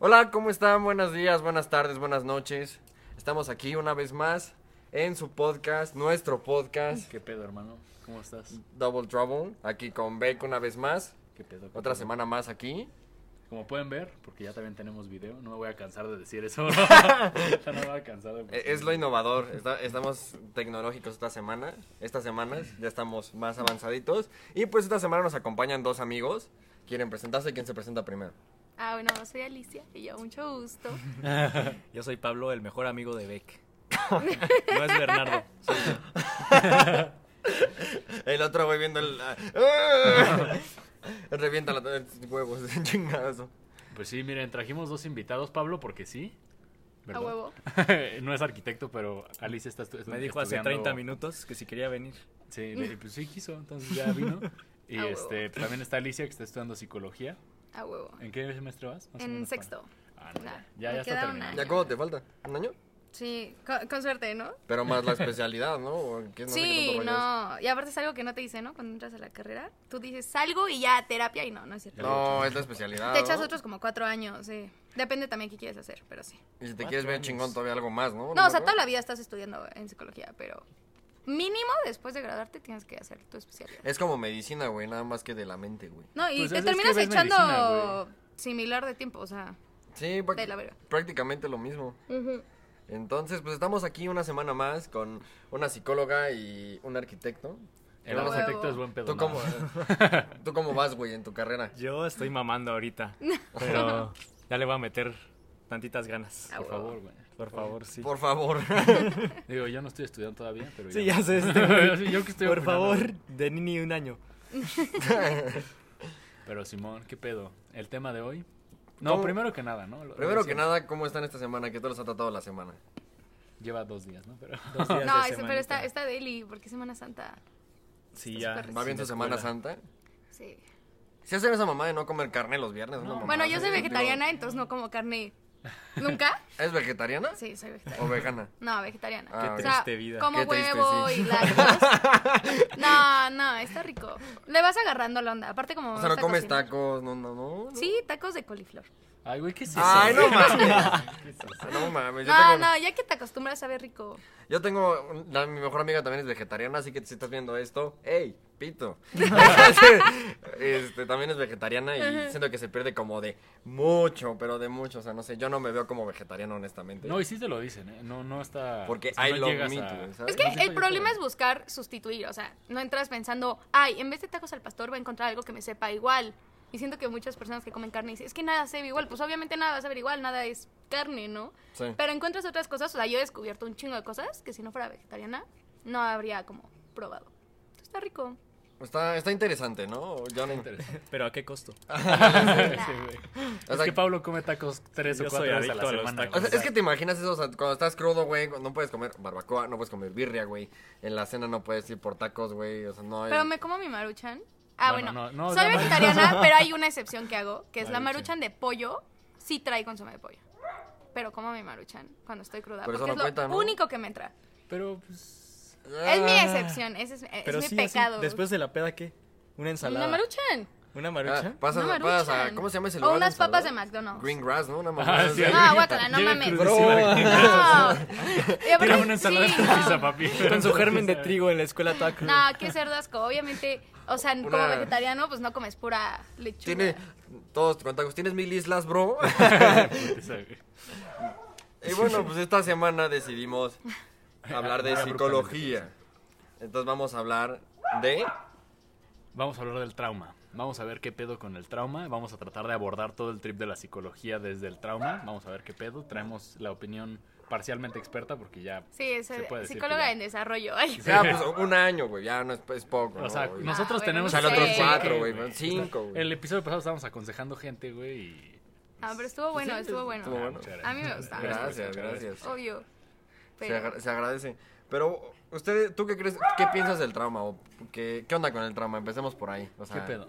Hola, ¿cómo están? Buenos días, buenas tardes, buenas noches. Estamos aquí una vez más en su podcast, nuestro podcast, ¿Qué pedo, hermano? ¿Cómo estás? Double Trouble, aquí con Beck una vez más. ¿Qué pedo? qué Otra pedo? semana más aquí. Como pueden ver, porque ya también tenemos video, no me voy a cansar de decir eso. ya no me voy a cansar de Eh, Es lo innovador, está- estamos tecnológicos esta semana, estas semanas ya estamos más avanzaditos. Y pues esta semana nos acompañan dos amigos. ¿Quieren presentarse? ¿Quién se presenta primero? Ah, bueno, soy Alicia y yo, mucho gusto. Yo soy Pablo, el mejor amigo de Beck. no es Bernardo. soy yo. El otro güey viendo el... ¡Ah! Revienta los huevos, chingazo. Pues sí, miren, trajimos dos invitados, Pablo, porque sí. A huevo. no es arquitecto, pero Alice está estu- Me dijo hace estudiando- 30 minutos que si quería venir. Sí, pues sí quiso, entonces ya vino. Y A huevo. este, también está Alicia, que está estudiando psicología. A huevo. ¿En qué semestre vas? Más En sexto. para- Ah, no, Nah, ya, ya, está terminando. ¿Ya cómo te falta? ¿Un año? Sí, con, con suerte, ¿no? Pero más la especialidad, ¿no? ¿O qué- no sí, no. Y aparte es algo que no te dice, ¿no? Cuando entras a la carrera, tú dices salgo y ya terapia y no, no es cierto. No, es la especialidad. Te echas ¿no? otros como cuatro años, sí. Depende también qué quieres hacer, pero sí. Y si te quieres ver años. chingón todavía algo más, ¿no? No, o sea, toda la vida estás estudiando en psicología, pero mínimo después de graduarte tienes que hacer tu especialidad. Es como medicina, güey, nada más que de la mente, güey. No, y Pues te es- es que terminas echando medicina, similar de tiempo, o sea. Sí, De la verga. prácticamente lo mismo. Entonces, pues estamos aquí una semana más con una psicóloga y un arquitecto. El arquitecto es buen pedo. ¿Tú cómo, ¿Tú cómo vas, güey, en tu carrera? Yo estoy mamando ahorita. Pero ya le voy a meter tantitas ganas. Por favor, güey. Por favor, sí. Por favor. Digo, yo no estoy estudiando todavía, pero Sí, ya sé. este yo que estoy Por favor, de ni un año. Pero Simón, ¿qué pedo? ¿El tema de hoy? No, ¿Cómo? primero que nada, ¿no? Lo- Primero que nada, ¿cómo están esta semana? ¿Qué tal los ha tratado la semana? Lleva dos días, ¿no? Pero... Dos días No, de ese- pero está, está Daily, porque Semana Santa. Sí, está ya. ¿Va bien tu Semana. Santa? Sí. Si hacen esa mamá de no comer carne los viernes, No. Bueno, yo soy vegetariana, entonces no como carne. ¿Nunca? ¿Es vegetariana? Sí, soy ¿O vegetariana. vegana? No, vegetariana. Ah, o Qué sea, triste vida. como Qué triste, huevo sí. y lácteos. No, no, está rico. Le vas agarrando la onda. Aparte como O sea, no comes cocinar. tacos, no, no, no. no. Sí, tacos de coliflor. Ay, güey, ¿qué es eso? Ay, no mames. ¿Qué es eso? No mames. Yo No, tengo, no, ya que te acostumbras sabe rico. Yo tengo, un- la- mi mejor amiga también es vegetariana, así que si estás viendo esto, ¡ey, pito! este, también es vegetariana y siento que se pierde como de mucho, pero de mucho, o sea, no sé, yo no me veo como vegetariano honestamente. No, y sí te lo dicen, ¿eh? No, no está... porque o sea, I no love llegas meat, a- güey, ¿sabes? Es que el problema es buscar sustituir, o sea, no entras pensando, ay, en vez de tacos al pastor voy a encontrar algo que me sepa igual. Y siento que muchas personas que comen carne dicen, es que nada sabe igual. Pues obviamente nada va a saber igual, nada es carne, ¿no? Sí. Pero encuentras otras cosas, o sea, yo he descubierto un chingo de cosas que si no fuera vegetariana no habría como probado. Está rico. Está, está interesante, ¿no? Yo no- Interesante. Pero ¿a qué costo? Sí, güey. O Es sea, que Pablo come tacos tres o cuatro veces a la a semana. tacos. o sea, es que te imaginas eso, o sea, cuando estás crudo, güey, no puedes comer barbacoa, no puedes comer birria, güey. En la cena no puedes ir por tacos, güey, o sea, no hay... Pero me como mi maruchan. Ah, Bueno, bueno, no, no, soy vegetariana, pero hay una excepción que hago, que es la Maruchan. de pollo, sí trae consumo de pollo. Pero como mi maruchan cuando estoy cruda, Pero eso porque no es lo cuenta, ¿no? único que me entra. Pero, pues... Es mi Ah. excepción, ese es, es Pero mi sí, así, pecado. después de la peda, ¿qué? Una ensalada. Una maruchan. ¿Una Ah, marucha? pasas, Una pasas a. ¿cómo se llama ese O lugar? unas papas de? McDonald's. Green grass, ¿no? Una Ah, mamada sí. No, guácala, no mames. Bro. de- No. Tírame una ensalada sí, no. pizza, papi. Con su germen de trigo en la escuela taco. No, qué cerdo asco. Obviamente, o sea, como vegetariano, pues no comes pura lechuga. Tiene todos con tacos. ¿Tienes mil islas, bro? Y bueno, pues esta semana decidimos hablar de psicología. Entonces vamos a hablar de... Vamos a hablar del trauma. Vamos a ver qué pedo con el trauma. Vamos a tratar de abordar todo el trip de la psicología desde el trauma. Vamos a ver qué pedo. Traemos la opinión parcialmente experta porque ya... Sí, es Se puede psicóloga en desarrollo. Ay. Ya, pues un año, güey. Ya no es, es poco, O ¿no, sea, nosotros Ah, tenemos... bueno, O sea, el otro Sí. cuatro, güey. Cinco, güey. El episodio pasado estábamos aconsejando gente, güey, y... Ah, pero estuvo bueno, Sí, estuvo bueno. estuvo Ah, bueno. muchas A mí me gusta. Gracias, gracias. Obvio. Se, Pero, agra- se agradece. Pero, usted, ¿tú qué crees? ¿Qué piensas del trauma? ¿O qué, ¿Qué onda con el trauma? Empecemos por ahí. O sea, ¿Qué pedo?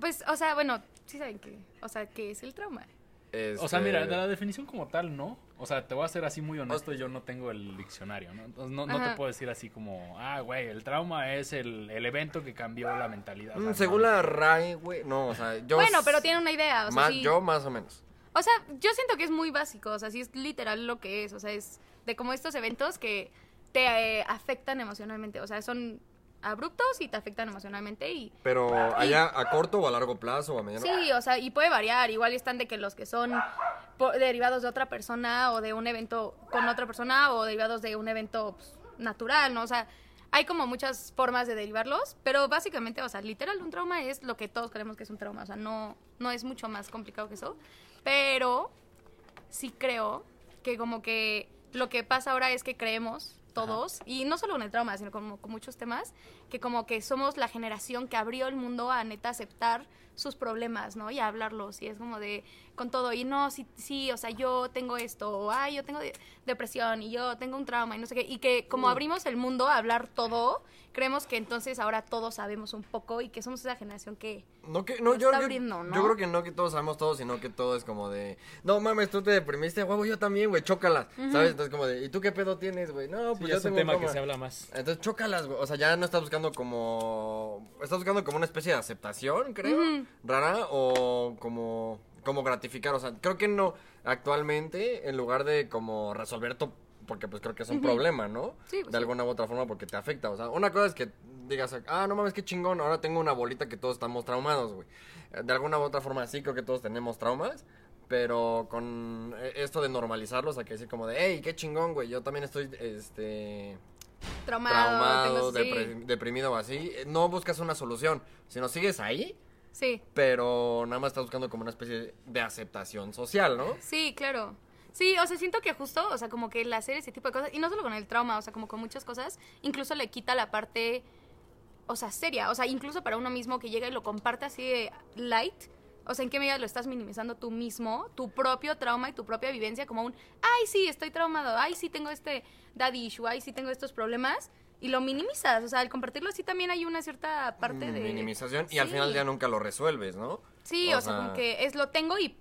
Pues, o sea, bueno, sí saben que, o sea, ¿qué es el trauma? este, O sea, mira, de la definición como tal, ¿no? O sea, te voy a ser así muy honesto, yo no tengo el diccionario, ¿no? Entonces no, no te puedo decir así como, ah, güey, el trauma es el, el evento que cambió la mentalidad. O mm, sea, según no. la RAE, güey. No, o sea, yo. bueno, pero tiene una idea, o sea, más, sí. Yo más o menos. O sea, yo siento que es muy básico, o sea, sí es literal lo que es, o sea, es de como estos eventos que te eh, afectan emocionalmente, o sea, son abruptos y te afectan emocionalmente y Pero allá a corto o a largo plazo o a mediano. sí, o sea, y puede variar, igual están de que los que son po- derivados de otra persona o de un evento con otra persona o derivados de un evento pues, natural, ¿no? O sea, hay como muchas formas de derivarlos, pero básicamente, o sea, literal un trauma es lo que todos creemos que es un trauma, o sea, no no es mucho más complicado que eso, pero sí creo que como que lo que pasa ahora es que creemos todos, y no solo con el trauma, sino con muchos temas, que como que somos la generación que abrió el mundo a neta aceptar sus problemas, ¿no? Y a hablarlos, y es como de, con todo, y no, sí, sí, o sea, yo tengo esto, o ay, yo tengo de- depresión, y yo tengo un trauma, y no sé qué, y que como abrimos el mundo a hablar todo, creemos que entonces ahora todos sabemos un poco, y que somos esa generación que... No, que, no, Lo yo, está abriendo, ¿no? yo creo que no que todos sabemos todo, sino que todo es como de, no mames, tú te deprimiste, huevo, yo también, güey, chócalas, ¿sabes? Entonces como de, ¿y tú qué pedo tienes, güey? No, Sí, pues ya yo es un tengo tema que se habla más. Entonces chócalas, güey, o sea, ya no estás buscando como, estás buscando como una especie de aceptación, creo, rara, o como, como gratificar, o sea, creo que no, actualmente, en lugar de como resolver tu, porque pues creo que es un problema, ¿no? Sí, pues de alguna u otra forma porque te afecta, o sea, una cosa es que digas, ah, no mames, qué chingón, ahora tengo una bolita que todos estamos traumados, güey. Eh, De alguna u otra forma sí creo que todos tenemos traumas, pero con eh, esto de normalizarlos, hay que decir como de, hey, qué chingón, güey, yo también estoy, este, Traumado, traumado, tengo- sí, deprimido o así, eh, no buscas una solución, sino sigues ahí, sí. pero nada más estás buscando como una especie de aceptación social, ¿no? Sí, claro. Sí, o sea, siento que justo, o sea, como que el hacer ese tipo de cosas, y no solo con el trauma, o sea, como con muchas cosas, incluso le quita la parte, o sea, seria, o sea, incluso para uno mismo que llega y lo comparte así de light, o sea, ¿en qué medida lo estás minimizando tú mismo, tu propio trauma y tu propia vivencia como un, ay, sí, estoy traumado, ay, sí, tengo este daddy issue, ay, sí, tengo estos problemas, y lo minimizas, o sea, al compartirlo así también hay una cierta parte de... Minimización y al final ya nunca lo resuelves, ¿no? Sí, o, sea, como que es lo tengo y,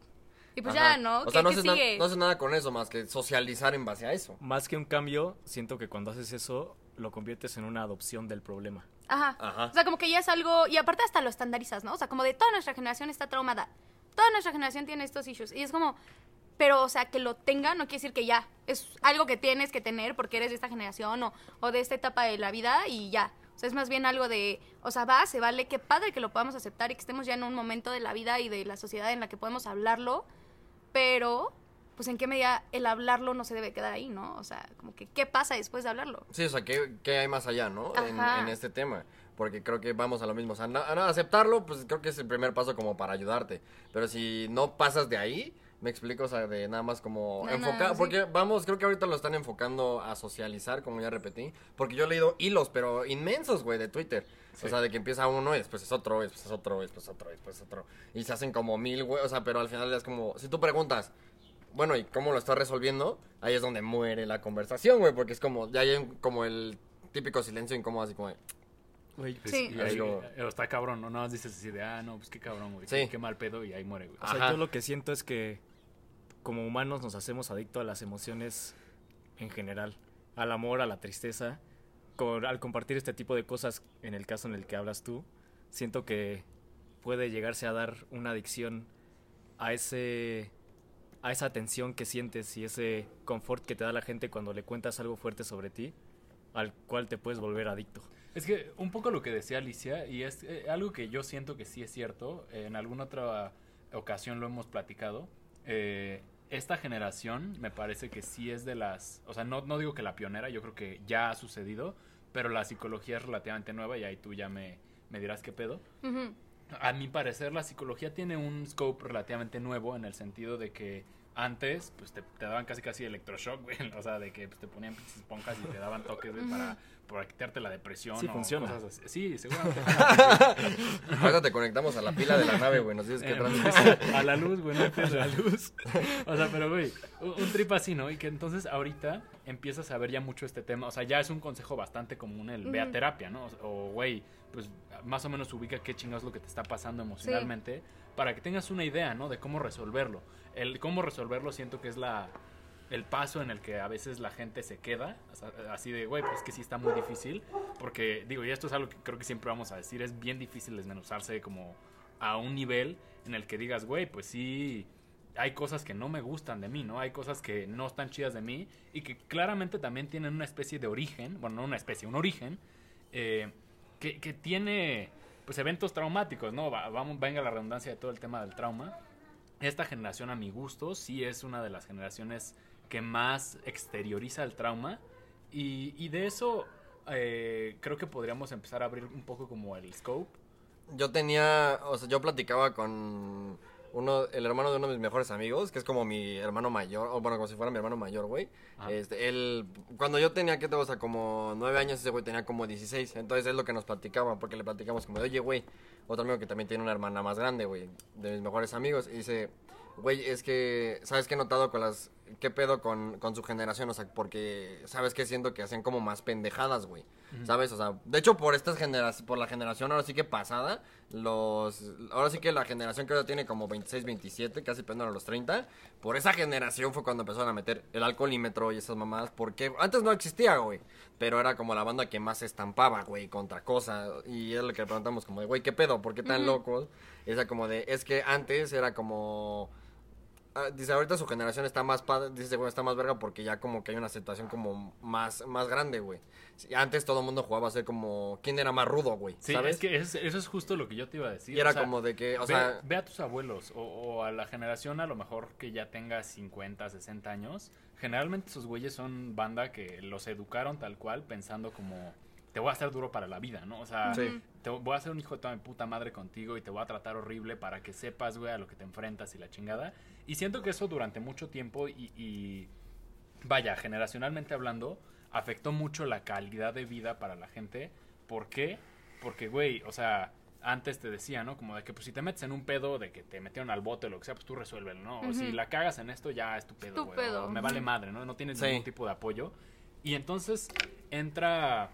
y pues Ajá. ya, ¿no? O ¿Qué, sea, no qué haces, na- sigue? no haces nada con eso más que socializar en base a eso. Más que un cambio, siento que cuando haces eso, lo conviertes en una adopción del problema. Ajá. Ajá. O sea, como que ya es algo. Y aparte, hasta lo estandarizas, ¿no? O sea, como de toda nuestra generación está traumada. Toda nuestra generación tiene estos issues. Y es como. Pero, o sea, que lo tenga no quiere decir que ya. Es algo que tienes que tener porque eres de esta generación o, o de esta etapa de la vida y ya. O sea, es más bien algo de. O sea, va, se vale. Qué padre que lo podamos aceptar y que estemos ya en un momento de la vida y de la sociedad en la que podemos hablarlo. Pero. Pues en qué medida el hablarlo no se debe quedar ahí, ¿no? O sea, como que qué pasa después de hablarlo. Sí, o sea, ¿qué, qué hay más allá, no? En, este tema. Porque creo que vamos a lo mismo. O sea, na- na- aceptarlo, pues creo que es el primer paso como para ayudarte. Pero si no pasas de ahí, me explico, o sea, de nada más como No, enfocar. no, sí. Porque vamos, creo que ahorita lo están enfocando a socializar, como ya repetí. Porque yo he leído hilos, pero inmensos, güey, de Twitter. O sea, de que empieza uno y después es otro, y después es otro, y después otro, y después otro. Y se hacen como mil, güey. O sea, pero al final es como, si tú preguntas, bueno, ¿y cómo lo estás resolviendo? Ahí es donde muere la conversación, güey, porque es como, ya hay un- como el típico silencio incómodo, así como de, Güey, pues, Sí. y ahí, está cabrón, ¿no? Nada más dices así de, ah, no, pues qué cabrón, güey. Sí. Qué, qué mal pedo y ahí muere, güey. O sea, Ajá. yo lo que siento es que como humanos nos hacemos adictos a las emociones en general, al amor, a la tristeza. Con- al compartir este tipo de cosas, en el caso en el que hablas tú, siento que puede llegarse a dar una adicción a ese a esa tensión que sientes y ese confort que te da la gente cuando le cuentas algo fuerte sobre ti, al cual te puedes volver adicto. Es que un poco lo que decía Alicia, y es eh, algo que yo siento que sí es cierto, eh, en alguna otra ocasión lo hemos platicado, eh, esta generación me parece que sí es de las, o sea, no, no digo que la pionera, yo creo que ya ha sucedido, pero la psicología es relativamente nueva y ahí tú ya me, me dirás qué pedo. A mi parecer, la psicología tiene un scope relativamente nuevo en el sentido de que antes, pues te, te daban casi casi electroshock, güey. O sea, de que pues, te ponían pinches esponjas y te daban toques, güey, para, para quitarte la depresión. Sí, o funciona. cosas así. Sí, seguramente. ahorita te conectamos a la pila de la nave, güey, nos dices qué Eh, a la luz, güey, no a la luz. O sea, pero, güey, un un trip así, ¿no? Y que entonces ahorita empiezas a ver ya mucho este tema. O sea, ya es un consejo bastante común el ve a Ujú. terapia, ¿no? O, güey, pues más o menos ubica qué chingados es lo que te está pasando emocionalmente para que tengas una idea, ¿no? De cómo resolverlo. El cómo resolverlo siento que es la el paso en el que a veces la gente se queda, así de, güey, pues que sí está muy difícil, porque digo, y esto es algo que creo que siempre vamos a decir, es bien difícil desmenuzarse como a un nivel en el que digas, güey, pues sí, hay cosas que no me gustan de mí, ¿no? Hay cosas que no están chidas de mí y que claramente también tienen una especie de origen, bueno, no una especie, un origen, eh, que, que tiene pues eventos traumáticos, ¿no? Va- vamos, venga la redundancia de todo el tema del trauma. Esta generación, a mi gusto, sí es una de las generaciones que más exterioriza el trauma. Y, de eso eh, creo que podríamos empezar a abrir un poco como el scope. Yo tenía, o sea, yo platicaba con uno, el hermano de uno de mis mejores amigos, que es como mi hermano mayor, o bueno, como si fuera mi hermano mayor, güey. Ajá. Este, él, cuando yo tenía, ¿qué te como nueve años, ese güey tenía como 16. Entonces es lo que nos platicaba, porque le platicamos como de, oye, güey, otro amigo que también tiene una hermana más grande, güey, de mis mejores amigos, y dice, güey, es que, ¿sabes qué he notado con las, qué pedo con, con su generación? O sea, porque, ¿sabes qué? Siento que hacen como más pendejadas, güey. ¿Sabes? O sea, de hecho, por estas generaciones, por la generación ahora sí que pasada, los, ahora sí que la generación que ahora tiene como 26, 27, casi pegando a los 30, por esa generación fue cuando empezaron a meter el alcoholímetro y esas mamadas, porque antes no existía, güey, pero era como la banda que más se estampaba, güey, contra cosas, y es lo que le preguntamos como de, güey, ¿qué pedo? ¿Por qué tan locos? Y era como de, es que antes era como... Ah, dice, ahorita su generación está más padre, dice, güey, está más verga porque ya como que hay una situación como más, más grande, güey. Antes todo el mundo jugaba a ser como, ¿quién era más rudo, güey? Sí, ¿Sabes? es que es- eso es justo lo que yo te iba a decir. y era o sea, como de que, o ve, sea, ve a tus abuelos o, o a la generación a lo mejor que ya tenga 50, 60 años. Generalmente esos güeyes son banda que los educaron tal cual pensando como te voy a hacer duro para la vida, ¿no? O sea, Sí. te voy a hacer un hijo de toda mi puta madre contigo y te voy a tratar horrible para que sepas, güey, a lo que te enfrentas y la chingada. Y siento que eso durante mucho tiempo y, y vaya, generacionalmente hablando, afectó mucho la calidad de vida para la gente. ¿Por qué? Porque, güey, o sea, antes te decía, ¿no? Como de que, pues, si te metes en un pedo de que te metieron al bote o lo que sea, pues tú resuélvelo, ¿no? O si la cagas en esto, ya es tu pedo, Tu güey. Me vale madre, ¿no? No tienes Sí. ningún tipo de apoyo. Y entonces entra,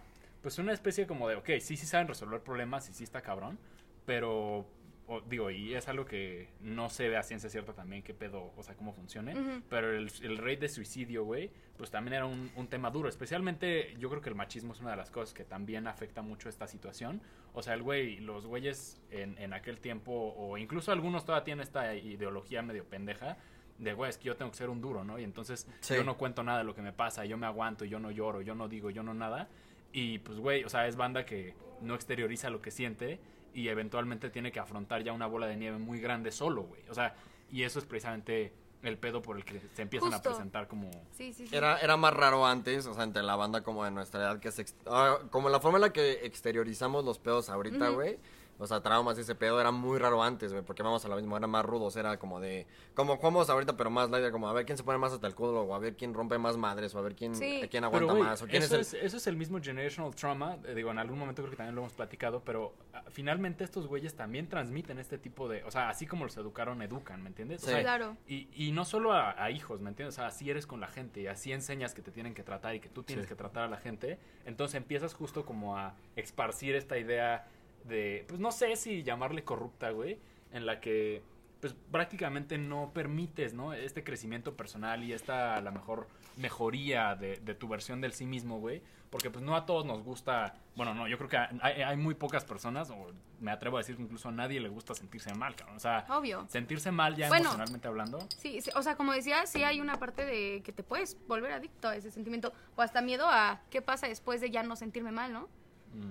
pues, una especie como de, ok, sí, sí saben resolver problemas y sí está cabrón, pero, o- digo, y es algo que no se ve a ciencia cierta también qué pedo, o sea, cómo funcione, Ujú. pero el, el rate de suicidio, güey, pues también era un, un tema duro. Especialmente, yo creo que el machismo es una de las cosas que también afecta mucho esta situación. O sea, el güey, los güeyes en, en aquel tiempo, o incluso algunos todavía tienen esta ideología medio pendeja, de güey, es que yo tengo que ser un duro, ¿no? Y entonces Sí. yo no cuento nada de lo que me pasa, yo me aguanto, yo no lloro, yo no digo, yo no nada. Y pues, güey, o sea, es banda que no exterioriza lo que siente y eventualmente tiene que afrontar ya una bola de nieve muy grande solo, güey. O sea, y eso es precisamente el pedo por el que se empiezan Justo. a presentar como... Sí, sí, sí. era, era más raro antes, o sea, entre la banda como de nuestra edad, que se... ex- ah, como la forma en la que exteriorizamos los pedos ahorita, güey. O sea, traumas y ese pedo era muy raro antes, güey, porque vamos a lo mismo, eran más rudos, era como de... Como jugamos ahorita, pero más light, como a ver quién se pone más hasta el culo, o a ver quién rompe más madres, o a ver quién, Sí. quién Pero, aguanta más, o quién eso, es el... es, eso es el mismo generational trauma. eh, digo, en algún momento creo que también lo hemos platicado, pero ah, finalmente estos güeyes también transmiten este tipo de... O sea, así como los educaron, educan, ¿me entiendes? O Sí. sea, Claro. Y, y no solo a, a hijos, ¿me entiendes? O sea, así eres con la gente y así enseñas que te tienen que tratar y que tú tienes Sí. que tratar a la gente. Entonces empiezas justo como a esparcir esta idea de, pues no sé si llamarle corrupta, güey, en la que pues prácticamente no permites, ¿no? Este crecimiento personal y esta, a lo mejor, mejoría de, de tu versión del sí mismo, güey. Porque pues no a todos nos gusta, bueno, no, yo creo que hay, hay muy pocas personas, o me atrevo a decir que incluso a nadie le gusta sentirse mal, cabrón. O sea, Obvio. sentirse mal ya Bueno. emocionalmente hablando. Sí, sí, o sea, como decía, sí hay una parte de que te puedes volver adicto a ese sentimiento o hasta miedo a qué pasa después de ya no sentirme mal, ¿no?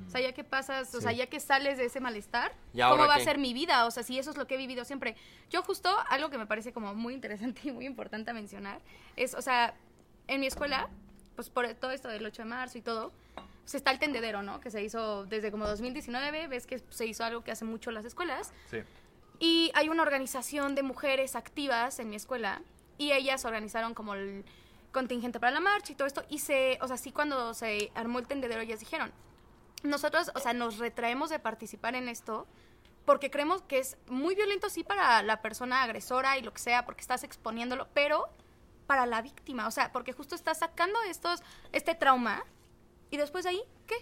O sea, ya que pasas, o sea, Sí. ya que sales de ese malestar, ¿Y ahora ¿cómo va qué? a ser mi vida? O sea, si eso es lo que he vivido siempre. Yo justo, algo que me parece como muy interesante y muy importante a mencionar, es, o sea, en mi escuela, pues por todo esto del 8 de marzo y todo, pues está el tendedero, ¿no? Que se hizo desde como 2019, ves que se hizo algo que hace mucho las escuelas. Sí. Y hay una organización de mujeres activas en mi escuela y ellas organizaron como el contingente para la marcha y todo esto. Y se, o sea, sí cuando se armó el tendedero ellas dijeron, nosotros, o sea, nos retraemos de participar en esto porque creemos que es muy violento sí para la persona agresora y lo que sea, porque estás exponiéndolo, pero para la víctima, o sea, porque justo estás sacando estos, este trauma y después de ahí, ¿qué?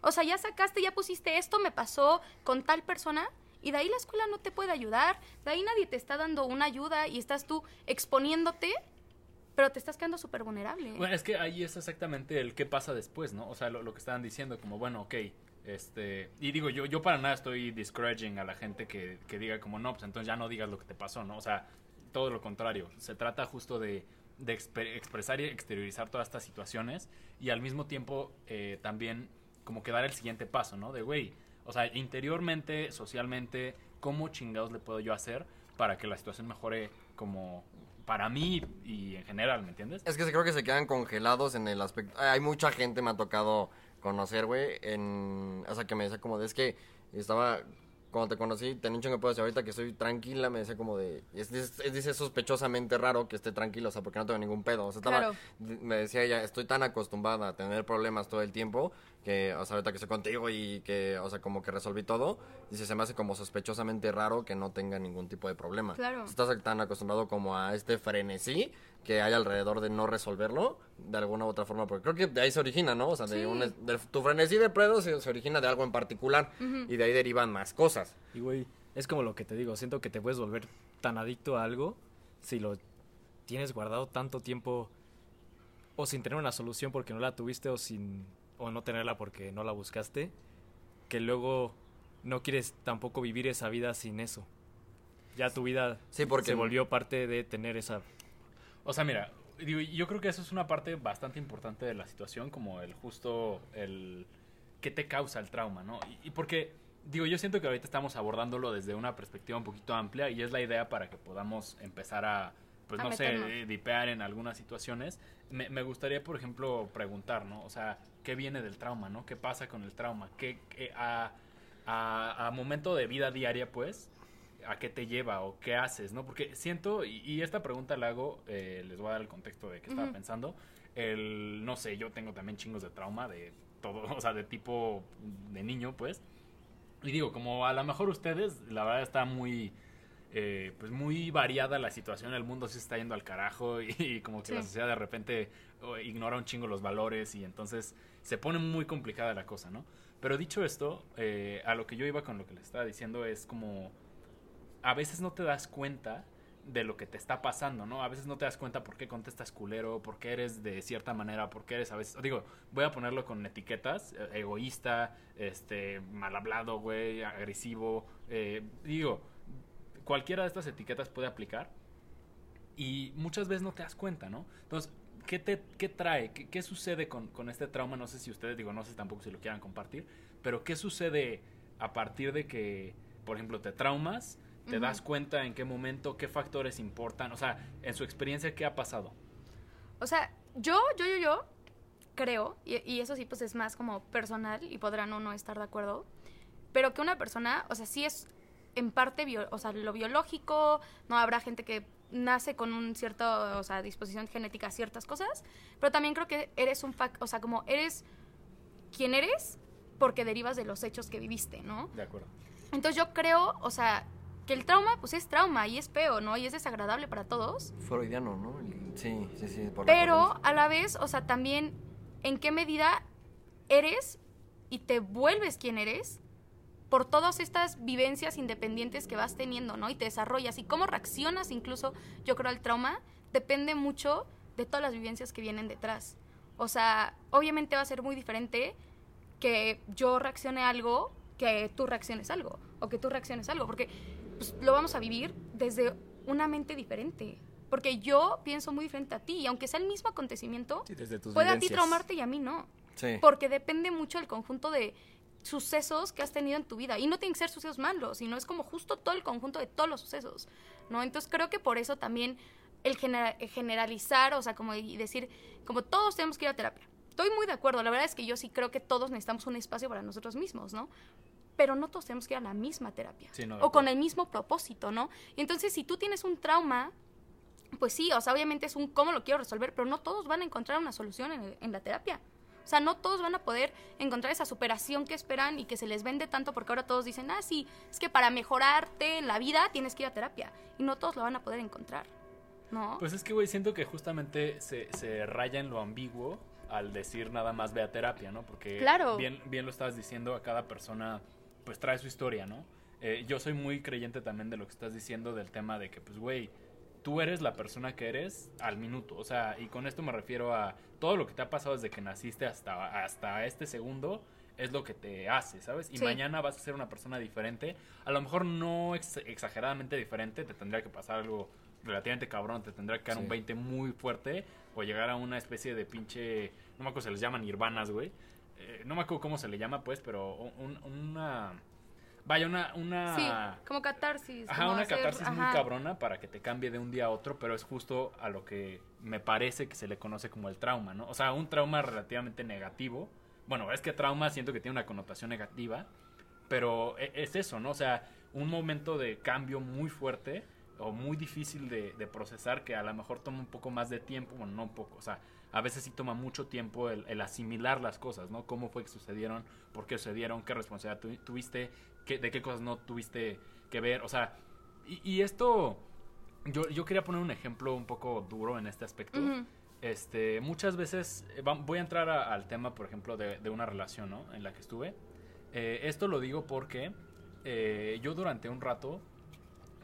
O sea, ya sacaste, ya pusiste esto, me pasó con tal persona y de ahí la escuela no te puede ayudar, de ahí nadie te está dando una ayuda y estás tú exponiéndote, pero te estás quedando súper vulnerable. Bueno, es que ahí es exactamente el qué pasa después, ¿no? O sea, lo, lo que estaban diciendo, como, bueno, ok, este... Y digo, yo, yo para nada estoy discouraging a la gente que, que diga como, no, pues entonces ya no digas lo que te pasó, ¿no? O sea, todo lo contrario. Se trata justo de, de expresar y exteriorizar todas estas situaciones y al mismo tiempo eh, también como que dar el siguiente paso, ¿no? De, güey, o sea, interiormente, socialmente, ¿cómo chingados le puedo yo hacer para que la situación mejore como para mí y en general, ¿me entiendes? Es que creo que se quedan congelados en el aspecto. Hay mucha gente me ha tocado conocer, güey, en. O sea, que me decía como de. Es que estaba. Cuando te conocí, tenía un chingo de ahorita que estoy tranquila, me decía como de. Es, es, es- dice sospechosamente raro que esté tranquilo, o sea, porque no tengo ningún pedo. O sea, estaba. Claro. Me decía ella, estoy tan acostumbrada a tener problemas todo el tiempo que, o sea, ahorita que estoy contigo y que, o sea, como que resolví todo, dice, se me hace como sospechosamente raro que no tenga ningún tipo de problema. Claro. Estás tan acostumbrado como a este frenesí que hay alrededor de no resolverlo de alguna u otra forma, porque creo que de ahí se origina, ¿no? O sea, de Sí. un, de- tu frenesí de pedo se, se origina de algo en particular y de ahí derivan más cosas. Y güey, es como lo que te digo, siento que te puedes volver tan adicto a algo si lo tienes guardado tanto tiempo o sin tener una solución porque no la tuviste o sin o no tenerla porque no la buscaste, que luego no quieres tampoco vivir esa vida sin eso. Ya tu vida Sí, porque- se volvió parte de tener esa O sea, mira, digo, yo creo que eso es una parte bastante importante de la situación, como el justo, el qué te causa el trauma, ¿no? Y, y porque, digo, yo siento que ahorita estamos abordándolo desde una perspectiva un poquito amplia y es la idea para que podamos empezar a, pues A no meternos. sé, dipear en algunas situaciones. Me, me gustaría, por ejemplo, preguntar, ¿no? O sea, ¿qué viene del trauma, ¿no? ¿Qué pasa con el trauma? ¿Qué, qué- a, a, a momento de vida diaria, pues, a qué te lleva o qué haces, ¿no? Porque siento, y, y esta pregunta la hago, eh, les voy a dar el contexto de que estaba pensando, el, no sé, yo tengo también chingos de trauma de todo, o sea, de tipo de niño, pues, y digo, como a lo mejor ustedes, la verdad está muy, eh, pues muy variada la situación, el mundo sí está yendo al carajo y, y como que Sí. la sociedad de repente oh, ignora un chingo los valores y entonces se pone muy complicada la cosa, ¿no? Pero dicho esto, eh, a lo que yo iba con lo que les estaba diciendo es como a veces no te das cuenta de lo que te está pasando, ¿no? A veces no te das cuenta por qué contestas culero, por qué eres de cierta manera, por qué eres a veces... Digo, voy a ponerlo con etiquetas, eh, egoísta, este, mal hablado, güey, agresivo, eh, digo, cualquiera de estas etiquetas puede aplicar y muchas veces no te das cuenta, ¿no? Entonces, ¿qué, te, qué trae? ¿Qué, qué sucede con, con este trauma? No sé si ustedes, digo, no sé tampoco si lo quieran compartir, pero ¿qué sucede a partir de que, por ejemplo, te traumas? ¿Te das cuenta en qué momento, qué factores importan? O sea, en su experiencia, ¿qué ha pasado? O sea, yo, yo, yo, yo creo, y, y eso sí, pues es más como personal y podrán o no estar de acuerdo, pero que una persona, o sea, sí es en parte, bio- o sea, lo biológico, no habrá gente que nace con un cierto, o sea, disposición genética a ciertas cosas, pero también creo que eres un, fac- o sea, como eres quien eres porque derivas de los hechos que viviste, ¿no? De acuerdo. Entonces yo creo, o sea, que el trauma, pues es trauma y es feo, ¿no? Y es desagradable para todos. Freudiano, ¿no? Sí, sí, sí. por Pero a la vez, o sea, también en qué medida eres y te vuelves quien eres por todas estas vivencias independientes que vas teniendo, ¿no? Y te desarrollas y cómo reaccionas incluso, yo creo, al trauma, depende mucho de todas las vivencias que vienen detrás. O sea, obviamente va a ser muy diferente que yo reaccione a algo que tú reacciones a algo o que tú reacciones a algo, porque pues, lo vamos a vivir desde una mente diferente. Porque yo pienso muy diferente a ti y aunque sea el mismo acontecimiento, Sí, puede a ti traumarte y a mí no. Sí. Porque depende mucho del conjunto de sucesos que has tenido en tu vida. Y no tienen que ser sucesos malos, sino es como justo todo el conjunto de todos los sucesos, ¿no? Entonces creo que por eso también el genera- el generalizar, o sea, como decir, como todos tenemos que ir a terapia. Estoy muy de acuerdo, la verdad es que yo sí creo que todos necesitamos un espacio para nosotros mismos, ¿no? Pero no todos tenemos que ir a la misma terapia. Sí, no, o con el mismo propósito, ¿no? Y entonces si tú tienes un trauma, pues sí, o sea, obviamente es un cómo lo quiero resolver, pero no todos van a encontrar una solución en, el- en la terapia. O sea, no todos van a poder encontrar esa superación que esperan y que se les vende tanto porque ahora todos dicen, ah, sí, es que para mejorarte en la vida tienes que ir a terapia. Y no todos lo van a poder encontrar, ¿no? Pues es que, güey, siento que justamente se, se raya en lo ambiguo al decir nada más ve a terapia, ¿no? Porque Claro. bien, bien lo estás diciendo, a cada persona pues trae su historia, ¿no? Eh, yo soy muy creyente también de lo que estás diciendo del tema de que, pues, güey, tú eres la persona que eres al minuto. O sea, y con esto me refiero a todo lo que te ha pasado desde que naciste hasta, hasta este segundo es lo que te hace, ¿sabes? Y Sí. mañana vas a ser una persona diferente. A lo mejor no ex- exageradamente diferente, te tendría que pasar algo relativamente cabrón, te tendrá que dar un Sí. 20 muy fuerte o llegar a una especie de pinche, no me acuerdo se les llaman nirvanas, güey. Eh, no me acuerdo cómo se le llama, pues, pero un- una... Vaya, una... una Sí, como catarsis. Ajá, como una hacer- catarsis muy cabrona para que te cambie de un día a otro, pero es justo a lo que me parece que se le conoce como el trauma, ¿no? O sea, un trauma relativamente negativo. Bueno, es que trauma siento que tiene una connotación negativa, pero e- es eso, ¿no? O sea, un momento de cambio muy fuerte o muy difícil de, de procesar que a lo mejor toma un poco más de tiempo, bueno, no un poco, o sea, a veces sí toma mucho tiempo el, el asimilar las cosas, ¿no? Cómo fue que sucedieron, por qué sucedieron, qué responsabilidad tu- tuviste, qué, de qué cosas no tuviste que ver, o sea, y, y esto, yo, yo quería poner un ejemplo un poco duro en este aspecto. Este, muchas veces, eh, voy a entrar a- al tema, por ejemplo, de, de una relación, ¿no? En la que estuve. Eh, esto lo digo porque eh, yo durante un rato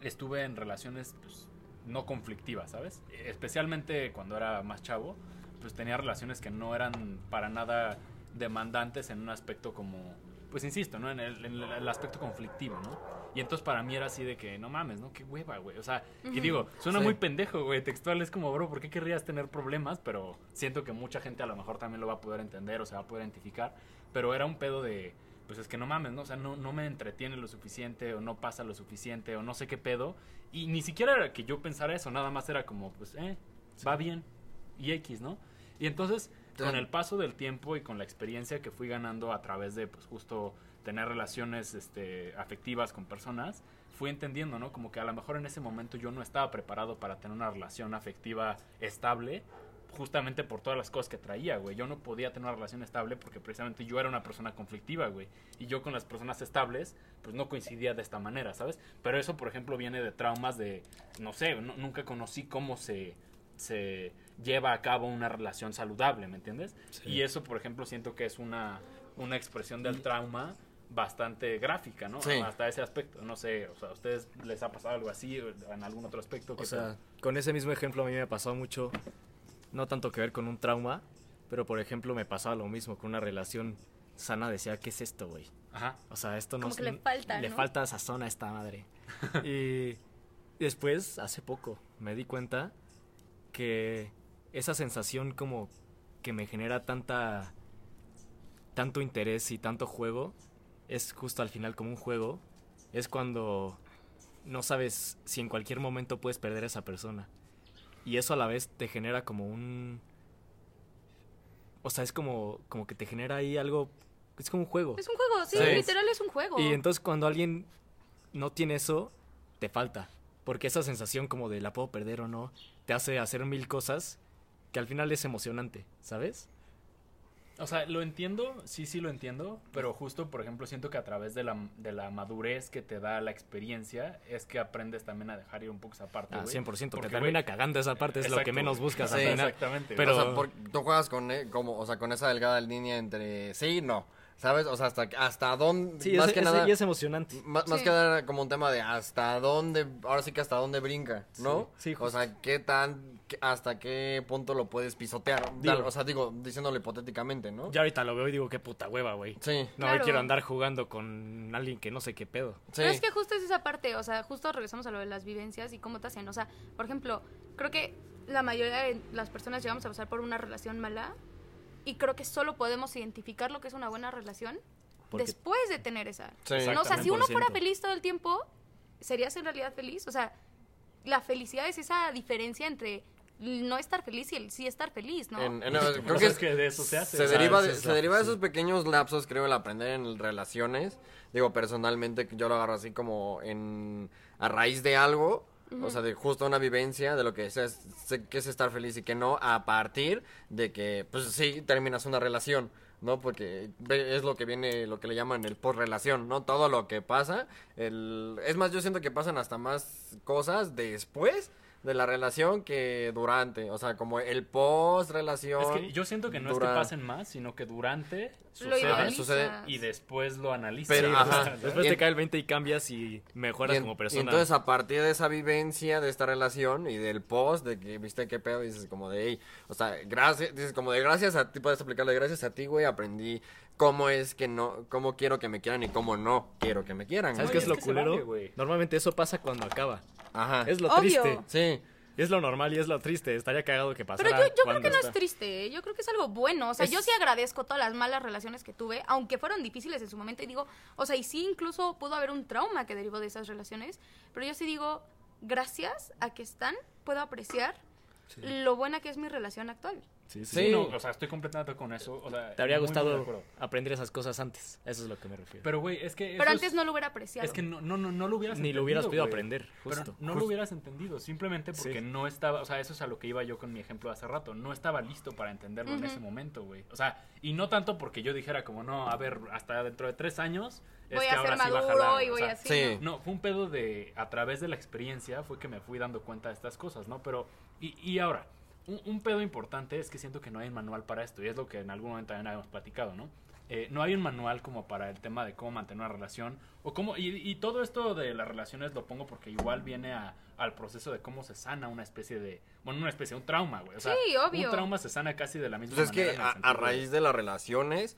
estuve en relaciones pues, no conflictivas, ¿sabes? Especialmente cuando era más chavo, pues tenía relaciones que no eran para nada demandantes en un aspecto como, pues insisto, ¿no? En el, en el- aspecto conflictivo, ¿no? Y entonces para mí era así de que, no mames, ¿no? Qué hueva, güey. O sea, y Ujú. digo, suena Sí. muy pendejo, güey. Textual es como, bro, ¿por qué querrías tener problemas? Pero siento que mucha gente a lo mejor también lo va a poder entender o se va a poder identificar. Pero era un pedo de, pues es que no mames, ¿no? O sea, no, no me entretiene lo suficiente o no pasa lo suficiente o no sé qué pedo. Y ni siquiera era que yo pensara eso, nada más era como, pues, eh, va bien. Y X, ¿no? Y entonces, con el paso del tiempo y con la experiencia que fui ganando a través de, pues, justo tener relaciones este, afectivas con personas, fui entendiendo, ¿no? Como que a lo mejor en ese momento yo no estaba preparado para tener una relación afectiva estable, justamente por todas las cosas que traía, güey. Yo no podía tener una relación estable porque precisamente yo era una persona conflictiva, güey. Y yo con las personas estables, pues no coincidía de esta manera, ¿sabes? Pero eso, por ejemplo, viene de traumas de, no sé, no- nunca conocí cómo se, se lleva a cabo una relación saludable, ¿me entiendes? Sí. Y eso, por ejemplo, siento que es una, una expresión del trauma bastante gráfica, ¿no? Sí. Hasta ese aspecto. No sé, o sea, ¿a ustedes les ha pasado algo así o en algún otro aspecto? O ¿Qué sea, tal? con ese mismo ejemplo a mí me ha pasado mucho, no tanto que ver con un trauma, pero por ejemplo me pasaba lo mismo con una relación sana. Decía, ¿qué es esto, güey? Ajá. O sea, esto no Como que le falta, Le ¿no? falta sazón a esta madre. y después, hace poco, me di cuenta que esa sensación como que me genera tanta tanto interés y tanto juego es justo al final como un juego es cuando no sabes si en cualquier momento puedes perder a esa persona y eso a la vez te genera como un o sea es como como que te genera ahí algo es como un juego Es un juego, sí, ¿Sabes? literal es un juego. y entonces cuando alguien no tiene eso, te falta. Porque esa sensación como de la puedo perder o no, te hace hacer mil cosas que al final es emocionante, ¿sabes? O sea, lo entiendo, sí, sí lo entiendo, pero justo, por ejemplo, siento que a través de la, de la madurez que te da la experiencia es que aprendes también a dejar ir un poco esa parte, Ah, güey. 100%. Porque, te termina cagando esa parte, es lo que menos buscas Sí, al final. Exactamente. Pero- O sea, por- tú juegas con, eh, como, o sea, con esa delgada línea entre sí y no. ¿Sabes? O sea, hasta, hasta dónde. Sí, más es, que es- nada. y es emocionante. Más, más que nada como un tema de hasta dónde, ahora sí que hasta dónde brinca, ¿no? Sí, sí, o sea, qué tan, hasta qué punto lo puedes pisotear. Digo- Tal- o sea, digo, diciéndolo hipotéticamente, ¿no? Ya ahorita lo veo y digo, qué puta hueva, güey. Sí, No Claro. quiero andar jugando con alguien que no sé qué pedo. sí. Pero es que justo es esa parte, o sea, justo regresamos a lo de las vivencias y cómo te hacen. O sea, por ejemplo, creo que la mayoría de las personas llegamos a pasar por una relación mala y creo que solo podemos identificar lo que es una buena relación Porque- después de tener esa. Sí. No, o sea, si uno fuera 100%. feliz todo el tiempo, ¿serías en realidad feliz? O sea, la felicidad es esa diferencia entre no estar feliz y el sí estar feliz, ¿no? En- en- creo es que que de eso se hace, Se deriva, de, se deriva de esos pequeños lapsos, creo, el aprender en relaciones. Digo, personalmente, yo lo agarro así como en a raíz de algo. O sea, de justo una vivencia de lo que es, es- que es estar feliz y que no, a partir de que, pues sí, terminas una relación, ¿no? Porque es lo que viene, lo que le llaman el post-relación, ¿no? Todo lo que pasa. El... Es más, yo siento que pasan hasta más cosas después de la relación que durante. O sea, como el post-relación. Es que yo siento que no es dura- que pasen más, sino que durante sucede y después lo analizas. Pero, Sí, ajá. Después Y te en- cae el 20 y cambias y mejoras Y en- como Y persona. entonces a partir de esa vivencia, de esta relación y del post, de que viste qué pedo, dices como de, "Ey", o sea, gracias, dices como de gracias a ti, puedes aplicarle gracias a ti, güey, aprendí cómo es que no, cómo quiero que me quieran y cómo no quiero que me quieran. ¿Sabes qué es es lo culero? vale. Normalmente eso pasa cuando acaba. Ajá. Es lo Obvio. triste. Sí. Es lo normal y es lo triste. Estaría cagado que pasara. Pero yo, yo creo que no es triste, ¿eh? yo creo que es algo bueno. O sea, yo sí agradezco todas las malas relaciones que tuve, aunque fueron difíciles en su momento. Y digo, o sea, y sí incluso pudo haber un trauma que derivó de esas relaciones. Pero yo sí digo, gracias a que están, puedo apreciar lo buena que es mi relación actual. Sí, sí, Sí. sí. No, o sea, estoy completamente con eso. O sea, Te habría muy, gustado aprender esas cosas antes. Eso es lo que me refiero. Pero, güey, es que. Pero antes es, no lo hubiera apreciado. Es que no, no, no, no lo hubieras Ni lo hubieras podido aprender, Pero justo. no lo hubieras entendido, simplemente porque Sí. no estaba, o sea, eso es a lo que iba yo con mi ejemplo hace rato, no estaba listo para entenderlo en ese momento, güey. O sea, y no tanto porque yo dijera como, no, a ver, hasta dentro de tres años es voy que a ahora ser sí va a maduro jalar, y o voy sea, así. sí. ¿no? No, fue un pedo de, a través de la experiencia fue que me fui dando cuenta de estas cosas, ¿no? Pero, y, y ahora, un, un pedo importante es que siento que no hay un manual para esto, y es lo que en algún momento también habíamos platicado, ¿no? Eh, no hay un manual como para el tema de cómo mantener una relación, o cómo, y, y todo esto de las relaciones lo pongo porque igual viene a- al proceso de cómo se sana una especie de, bueno, una especie, un trauma, güey. O sea, Sí, obvio. Un trauma se sana casi de la misma Pues es que a, raíz de las relaciones,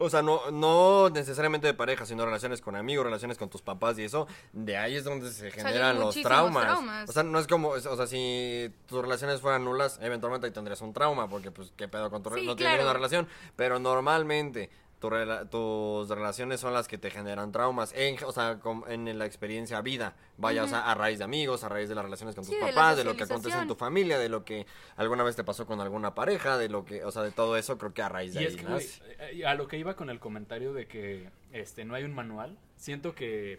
o sea, no, no necesariamente de pareja, sino relaciones con amigos, relaciones con tus papás y eso, de ahí es donde se generan los traumas. traumas. O sea, no es como, o sea, si tus relaciones fueran nulas, eventualmente ahí tendrías un trauma, porque pues qué pedo con tu Sí, no tienes claro. una relación, pero normalmente tu rela- tus relaciones son las que te generan traumas, en, o sea, en la experiencia vida, vaya, o sea, a raíz de amigos, a raíz de las relaciones con tus Sí, papás, de lo que acontece en tu familia, de lo que alguna vez te pasó con alguna pareja, de lo que, o sea, de todo eso, creo que a raíz de Y ahí es que, eh, a lo que iba con el comentario de que este no hay un manual, siento que,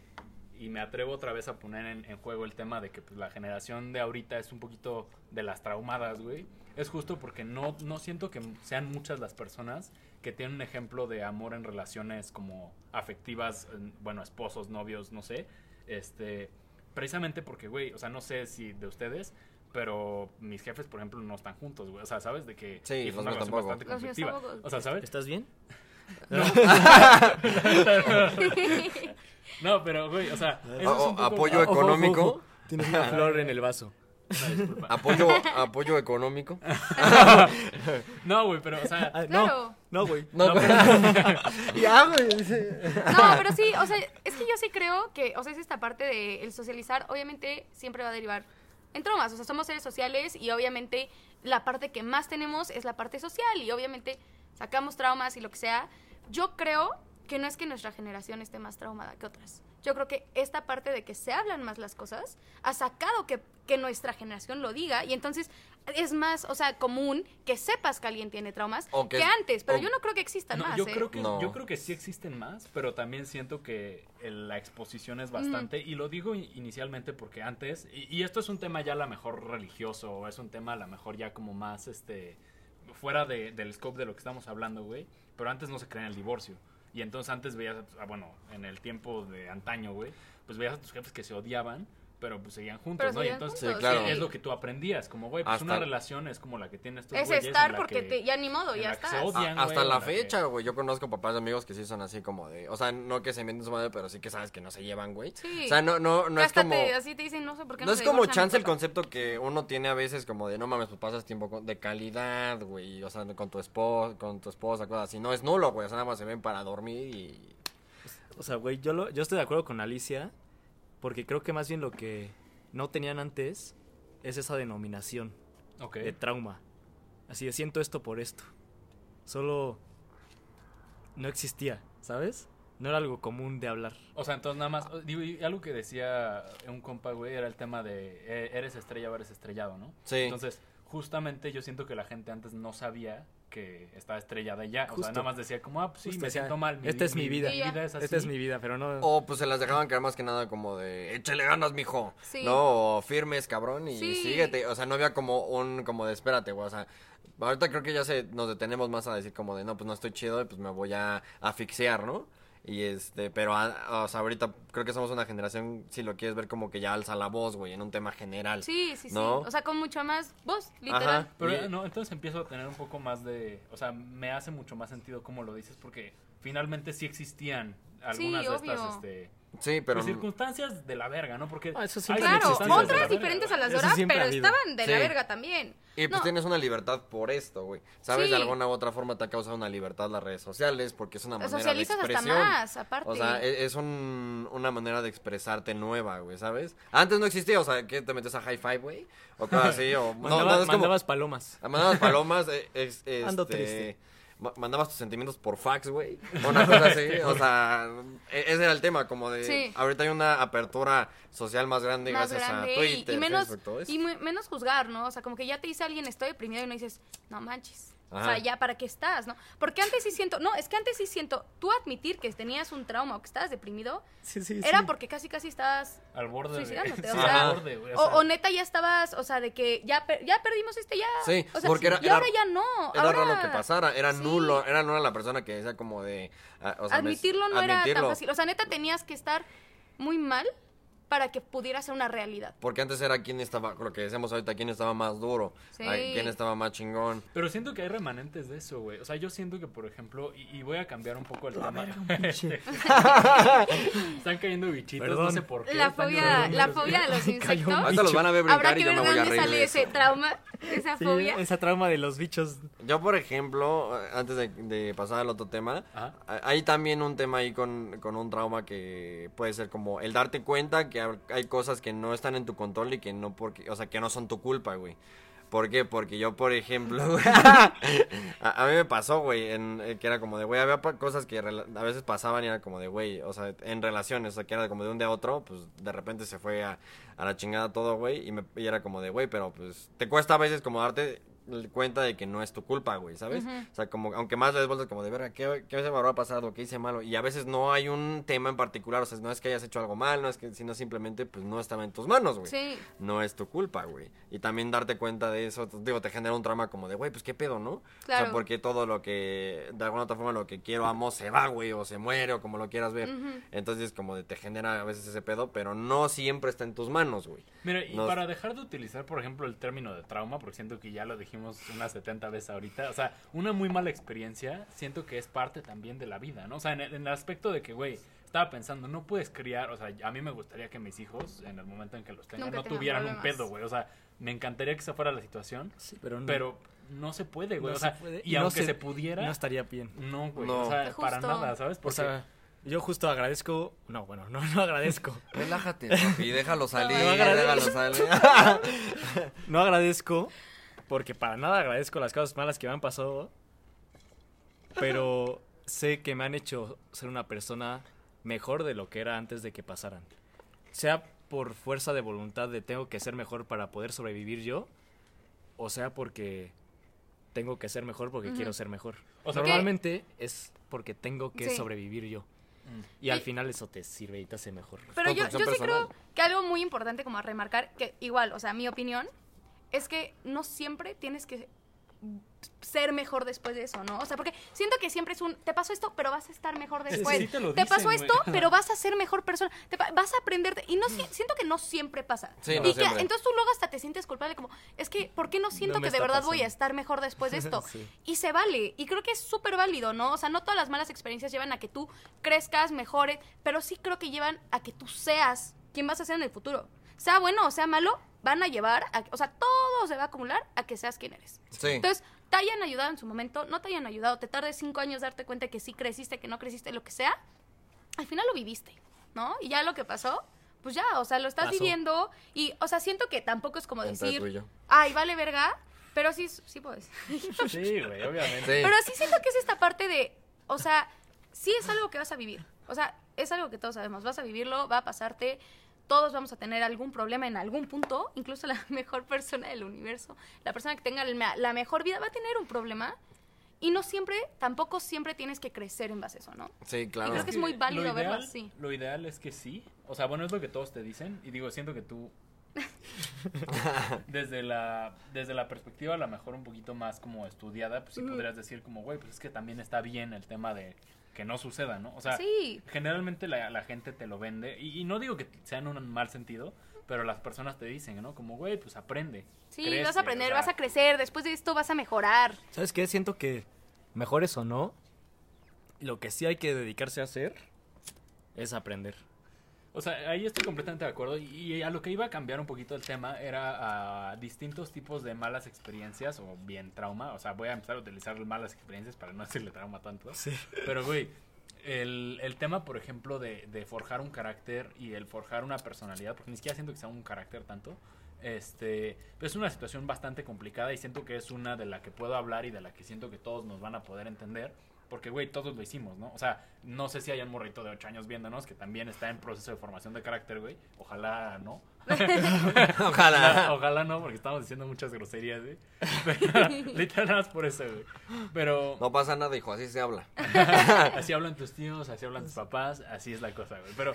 y me atrevo otra vez a poner en, en juego el tema de que pues, la generación de ahorita es un poquito de las traumadas, güey. Es justo porque no, no siento que sean muchas las personas que tienen un ejemplo de amor en relaciones como afectivas, en- bueno, esposos, novios, no sé. Este, precisamente porque, güey, o sea, no sé si de ustedes, pero mis jefes, por ejemplo, no están juntos, güey. O sea, ¿sabes? De que Sí, fue una relación tampoco. bastante conflictiva. O sea, ¿sabes? ¿Estás bien? No, pero, güey, o sea, eso es O- un poco- apoyo económico. Ojo, ojo. Tienes una flor en el vaso. Disculpa. Apoyo, apoyo económico. No, güey, pero, o sea, Ah, Claro. No, no, güey. no, pero- ya, güey. No, pero sí, o sea, es que yo sí creo que, o sea, es esta parte de el socializar, obviamente siempre va a derivar en traumas, o sea, somos seres sociales y obviamente la parte que más tenemos es la parte social y obviamente sacamos traumas y lo que sea. Yo creo que no es que nuestra generación esté más traumada que otras. Yo creo que esta parte de que se hablan más las cosas ha sacado que, que nuestra generación lo diga y entonces es más, o sea, común que sepas que alguien tiene traumas que que, es- antes, pero o- yo no creo que existan no, más. yo ¿eh? creo que No. yo creo que sí existen más, pero también siento que la exposición es bastante y lo digo inicialmente porque antes y, y esto es un tema ya a lo mejor religioso o es un tema a lo mejor ya como más este fuera de- del scope de lo que estamos hablando, güey, pero antes no se creía en el divorcio. Y entonces antes veías, ah, bueno, en el tiempo de antaño, güey, pues veías a tus jefes que se odiaban, pero pues seguían juntos, Pero ¿no? Y entonces juntos, Sí, claro. es lo que tú aprendías, como, güey, pues Hasta- una relación es como la que tienes estos Es güeyes estar porque que- te, ya ni modo, ya estás. odian. A- güey, hasta la fecha, güey. Yo conozco papás de amigos que sí son así como de. O sea, no que se mienten su madre, pero sí que sabes que no se llevan, güey. Sí. O sea, no, no, no es como. así te dicen, no sé por qué No no es como chance el concepto que uno tiene a veces como de no mames, pues pasas tiempo con- de calidad, güey, o sea, con tu esposa, con tu esposa, cosas así. No es nulo, güey, o sea, nada más se ven para dormir y O sea, güey, yo, lo- yo estoy de acuerdo con Alicia, porque creo que más bien lo que no tenían antes es esa denominación de trauma. Así de siento esto por esto. Solo no existía, ¿sabes? No era algo común de hablar. O sea, entonces nada más, digo, y algo que decía un compa, güey, era el tema de eh, eres estrella o eres estrellado, ¿no? Sí. Entonces, justamente yo siento que la gente antes no sabía que estaba estrellada y ya. O sea, Justo. nada más decía como, ah, pues sí, Justo me siento mal. "Esta es mi vida". Es así. Esta es mi vida, pero no... O pues se las dejaban caer más que nada como de échale ganas, mijo. Sí. No, o firmes, cabrón, y Sí. síguete. O sea, no había como un, como de espérate, güey. O sea, ahorita creo que ya se, nos detenemos más a decir como de no, pues no estoy chido, y pues me voy a asfixiar, ¿no? Y este, pero, a- o sea, ahorita creo que somos una generación, si lo quieres ver como que ya alza la voz, güey, en un tema general. Sí, sí, sí. O sea, con mucho más voz, literal. Ajá. Pero eh, no, entonces empiezo a tener un poco más de, o sea, me hace mucho más sentido cómo lo dices porque finalmente sí existían algunas de estas obvio. este, Sí, pero pues, circunstancias de la verga, ¿no? Porque Ah, eso Claro, de otras verga, diferentes a las de ahora, pero estaban de la Sí. verga también. Y pues No, tienes una libertad por esto, güey. ¿Sabes? Sí. De alguna u otra forma te ha causado una libertad las redes sociales porque es una manera de socializas hasta expresión. más, aparte. O sea, e- es un- una manera de expresarte nueva, güey, ¿sabes? Antes no existía, o sea, que te metes a hi-fi, güey, o cosas así, o... no, Mandaba- no, es como... mandabas palomas. Mandabas palomas, eh, es- Ando este, triste. Ma- Mandabas tus sentimientos por fax, güey. o Una cosa así. O sea, e- ese era el tema, como de. Sí. Ahorita hay una apertura social más grande más gracias grande a y- Twitter, y, menos Facebook, todo eso. y mu- menos juzgar, ¿no? O sea, como que ya te dice alguien estoy deprimido y no dices, no manches. O sea, ya para qué estás, ¿no? Porque antes sí siento, no, es que antes sí siento, tú admitir que tenías un trauma o que estabas deprimido, Sí, sí, era sí. porque casi casi estabas Al borde de... Suicidándote, o Sí, sea, al borde, güey, o o, sea, o neta ya estabas, o sea, de que ya per- ya perdimos este ya. Sí, o sea, porque era- y era- ahora ya no. Era ahora raro que pasara, era sí. nulo, era nula la persona que decía como de... ah, o sea, admitirlo no era tan fácil. O sea, neta tenías que estar muy mal para que pudiera ser una realidad. Porque antes era quién estaba, lo que decíamos ahorita, quién estaba más duro, Sí. quién estaba más chingón. Pero siento que hay remanentes de eso, güey. O sea, yo siento que, por ejemplo, y, y voy a cambiar un poco el tema. Están cayendo bichitos, no Perdón. sé por qué. La fobia, la fobia de los insectos. Ahorita los van a ver brincar Habrá que y yo ver me de voy a dónde reír sale de ese trauma, esa Sí, fobia. esa trauma de los bichos. Yo, por ejemplo, antes de, de pasar al otro tema, Ajá. hay también un tema ahí con, con un trauma que puede ser como el darte cuenta que ha- hay cosas que no están en tu control y que no porque, o sea, que no son tu culpa, güey. ¿Por qué? Porque yo, por ejemplo, a, mí me pasó, güey, eh, que era como de, güey, había cosas que a veces pasaban y era como de, güey, o sea, en relaciones, o sea, que era como de un día a otro, pues de repente se fue a, a la chingada todo, güey, y, me, y era como de, güey, pero pues te cuesta a veces como darte cuenta de que no es tu culpa, güey, ¿sabes? O sea, como, aunque más le des vueltas como de, verga, ¿qué, ¿qué se me habrá pasado? ¿Qué hice malo? Y a veces no hay un tema en particular, o sea, no es que hayas hecho algo mal, no es que, sino simplemente, pues no estaba en tus manos, güey Sí. no es tu culpa, güey. Y también darte cuenta de eso, digo, te genera un trauma como de, güey, pues qué pedo, ¿no? O Claro. sea, porque todo lo que, de alguna otra forma, lo que quiero, amo, se va, güey, o se muere, o como lo quieras ver. Entonces, como de, te genera a veces ese pedo, pero no siempre está en tus manos, güey. Mira, y Nos- para dejar de utilizar, por ejemplo, el término de trauma, porque siento que ya lo dijimos unas 70 veces ahorita, o sea, una muy mala experiencia, siento que es parte también de la vida, ¿no? O sea, en el, en el aspecto de que, güey, estaba pensando, no puedes criar, o sea, a mí me gustaría que mis hijos, en el momento en que los tengan, Nunca no tengan tuvieran un pedo, güey, o sea, me encantaría que esa fuera la situación, Sí, pero no. pero no se puede, güey, no o sea, se puede. y, no aunque se, pudiera, No estaría bien. no, güey, No. o sea, Justo. para nada, ¿sabes? O Porque sea, yo justo agradezco. No, bueno, no, no agradezco. Relájate, papi, déjalo salir, No, agradezco. déjalo salir. No agradezco porque para nada agradezco las cosas malas que me han pasado. Pero sé que me han hecho ser una persona mejor de lo que era antes de que pasaran. Sea por fuerza de voluntad de tengo que ser mejor para poder sobrevivir yo, o sea porque tengo que ser mejor porque Ujú. quiero ser mejor. O sea, Normalmente es porque tengo que Sí. sobrevivir yo. Mm. Y al final eso te sirve y te hace mejor. Pero yo, yo sí personal. creo que algo muy importante como a remarcar, que igual, o sea, mi opinión, es que no siempre tienes que ser mejor después de eso, ¿no? O sea, porque siento que siempre es un, te pasó esto, pero vas a estar mejor después. sí te lo pasó dicen, esto, pero vas a ser mejor persona. Te pa- vas a aprender. Y no si- siento que no siempre pasa. Sí, y no que siempre. entonces tú luego hasta te sientes culpable como, es que, ¿por qué no siento que de verdad voy a estar mejor después de esto? Sí. Y se vale. Y creo que es súper válido, ¿no? O sea, no todas las malas experiencias llevan a que tú crezcas, mejores, pero sí creo que llevan a que tú seas quien vas a ser en el futuro. Sea bueno o sea malo, van a llevar, a, o sea, todo se va a acumular a que seas quien eres. Sí. Entonces, te hayan ayudado en su momento, no te hayan ayudado, te tardes cinco años darte cuenta que sí creciste, que no creciste, lo que sea, al final lo viviste, ¿no? Y ya lo que pasó, pues ya, o sea, lo estás Pasó. viviendo y, o sea, siento que tampoco es como Entre decir, ay, vale verga, pero sí, sí puedes. Sí, güey, obviamente. Sí. Pero sí siento que es esta parte de, o sea, sí es algo que vas a vivir. O sea, es algo que todos sabemos. Vas a vivirlo, va a pasarte. Todos vamos a tener algún problema en algún punto. Incluso la mejor persona del universo, la persona que tenga la mejor vida va a tener un problema. Y no siempre, tampoco siempre tienes que crecer en base a eso, ¿no? Sí, claro. Y creo que es muy válido lo verlo ideal- así. Lo ideal es que sí. O sea, bueno, es lo que todos te dicen. Y digo, siento que tú. desde la desde la perspectiva a lo mejor un poquito más como estudiada, pues sí podrías decir como, güey, pues es que también está bien el tema de que no suceda, ¿no? O sea, Sí. generalmente la, la gente te lo vende. Y, y no digo que sea en un mal sentido, pero las personas te dicen, ¿no? Como, güey, pues aprende. Sí, crece", vas a aprender, o sea, vas a crecer. Después de esto vas a mejorar. ¿Sabes qué? Siento que mejores o no, Lo que sí hay que dedicarse a hacer es aprender. O sea, ahí estoy completamente de acuerdo. Y a lo que iba a cambiar un poquito el tema era a distintos tipos de malas experiencias o bien trauma. O sea, voy a empezar a utilizar malas experiencias para no decirle trauma tanto. Sí. Pero, güey, el, el tema, por ejemplo, de, de forjar un carácter y el forjar una personalidad, porque ni siquiera siento que sea un carácter tanto. Este, es una situación bastante complicada y siento que es una de la que puedo hablar y de la que siento que todos nos van a poder entender. Porque, güey, todos lo hicimos, ¿no? O sea, no sé si hay un morrito de 8 años viéndonos que también está en proceso de formación de carácter, güey. Ojalá no. Ojalá. Ojalá no, porque estamos diciendo muchas groserías, güey. Pero, literal, nada más por eso, güey. Pero No pasa nada, hijo, así se habla. así hablan tus tíos, así hablan tus papás, así es la cosa, güey. Pero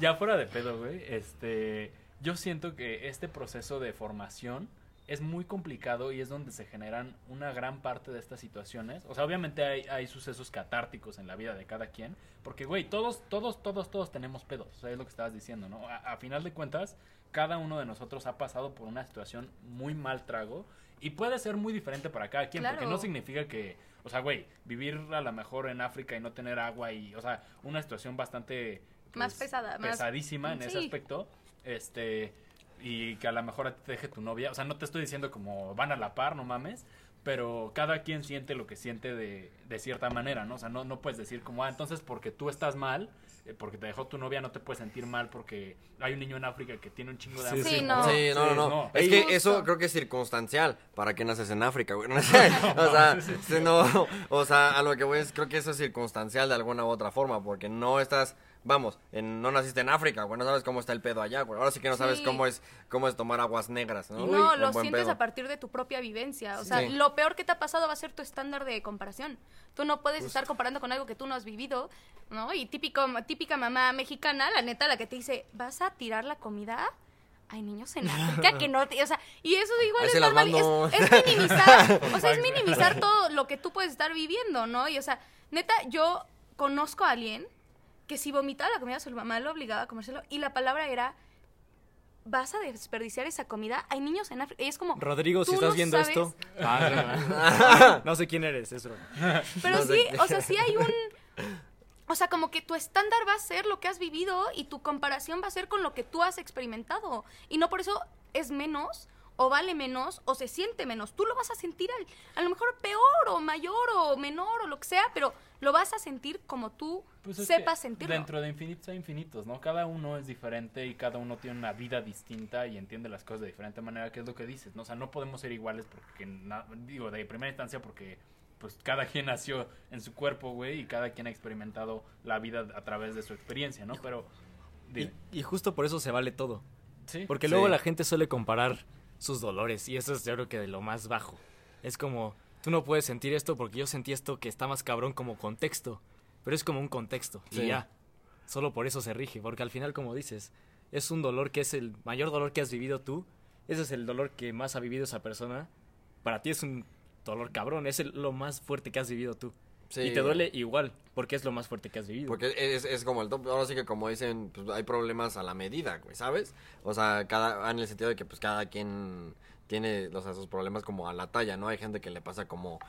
ya fuera de pedo, güey, este, yo siento que este proceso de formación es muy complicado y es donde se generan una gran parte de estas situaciones. O sea, obviamente hay, hay sucesos catárticos en la vida de cada quien, porque, güey, todos, todos, todos, todos tenemos pedos. O sea, es lo que estabas diciendo, ¿no? A, a final de cuentas, cada uno de nosotros ha pasado por una situación muy mal trago y puede ser muy diferente para cada quien, porque no significa que, o sea, güey, vivir a lo mejor en África y no tener agua y, o sea, una situación bastante Más pesada, más- pesadísima en ese aspecto, este, y que a lo mejor a ti te deje tu novia, o sea, no te estoy diciendo como van a la par, no mames, pero cada quien siente lo que siente de, de cierta manera, ¿no? O sea, no, no puedes decir como, ah, entonces porque tú estás mal, eh, porque te dejó tu novia, no te puedes sentir mal porque hay un niño en África que tiene un chingo de hambre. Sí, no. Sí, no, no, no. no. Es que justo. eso creo que es circunstancial. ¿Para qué naces en África, güey? No sé. o sea, sí, no, o sea, a lo que voy es, creo que eso es circunstancial de alguna u otra forma, porque no estás, vamos, en- no naciste en África, güey, no sabes cómo está el pedo allá, güey. Ahora sí que no sabes Sí. cómo es, cómo es tomar aguas negras, ¿no? No, lo sientes pedo. a partir de tu propia vivencia. O sea, Sí. lo peor que te ha pasado va a ser tu estándar de comparación. Tú no puedes Pues estar comparando con algo que tú no has vivido, ¿no? Y típico, típica mamá mexicana, la neta, la que te dice, ¿vas a tirar la comida? Hay niños en África que no, te- o sea, y eso igual Ahí es normal, es, es minimizar, o sea, es minimizar todo lo que tú puedes estar viviendo, ¿no? Y o sea, neta, yo conozco a alguien que si vomitaba la comida, su mamá lo obligaba a comérselo y la palabra era vas a desperdiciar esa comida. Hay niños en África. Y es como. Rodrigo, si estás no viendo sabes, esto. Ah, no, sé quién eres, es broma. Pero No sí, o sea, sí hay un. O sea, como que tu estándar va a ser lo que has vivido y tu comparación va a ser con lo que tú has experimentado. Y no por eso es menos, o vale menos, o se siente menos. Tú lo vas a sentir al- a lo mejor peor, o mayor, o menor, o lo que sea, pero lo vas a sentir como tú Pues es sepas que sentirlo. Dentro de infinitos hay infinitos, ¿no? Cada uno es diferente y cada uno tiene una vida distinta y entiende las cosas de diferente manera, que es lo que dices, ¿no? O sea, no podemos ser iguales porque, digo, de primera instancia porque, pues, cada quien nació en su cuerpo, güey, y cada quien ha experimentado la vida a través de su experiencia, ¿no? Pero, Y, justo por eso se vale todo. Sí. Porque Sí. luego la gente suele comparar sus dolores y eso es yo creo que de lo más bajo. Es como, tú no puedes sentir esto porque yo sentí esto que está más cabrón como contexto, pero es como un contexto Sí. y ya. Solo por eso se rige, porque al final como dices, es un dolor que es el mayor dolor que has vivido tú, ese es el dolor que más ha vivido esa persona. Para ti es un dolor cabrón, es el- lo más fuerte que has vivido tú. Sí. Y te duele igual, porque es lo más fuerte que has vivido. Porque es, es como el top. Ahora sí que como dicen, pues hay problemas a la medida, güey, ¿sabes? O sea, cada, en el sentido de que pues cada quien tiene o sea, sus problemas como a la talla, ¿no? Hay gente que le pasa como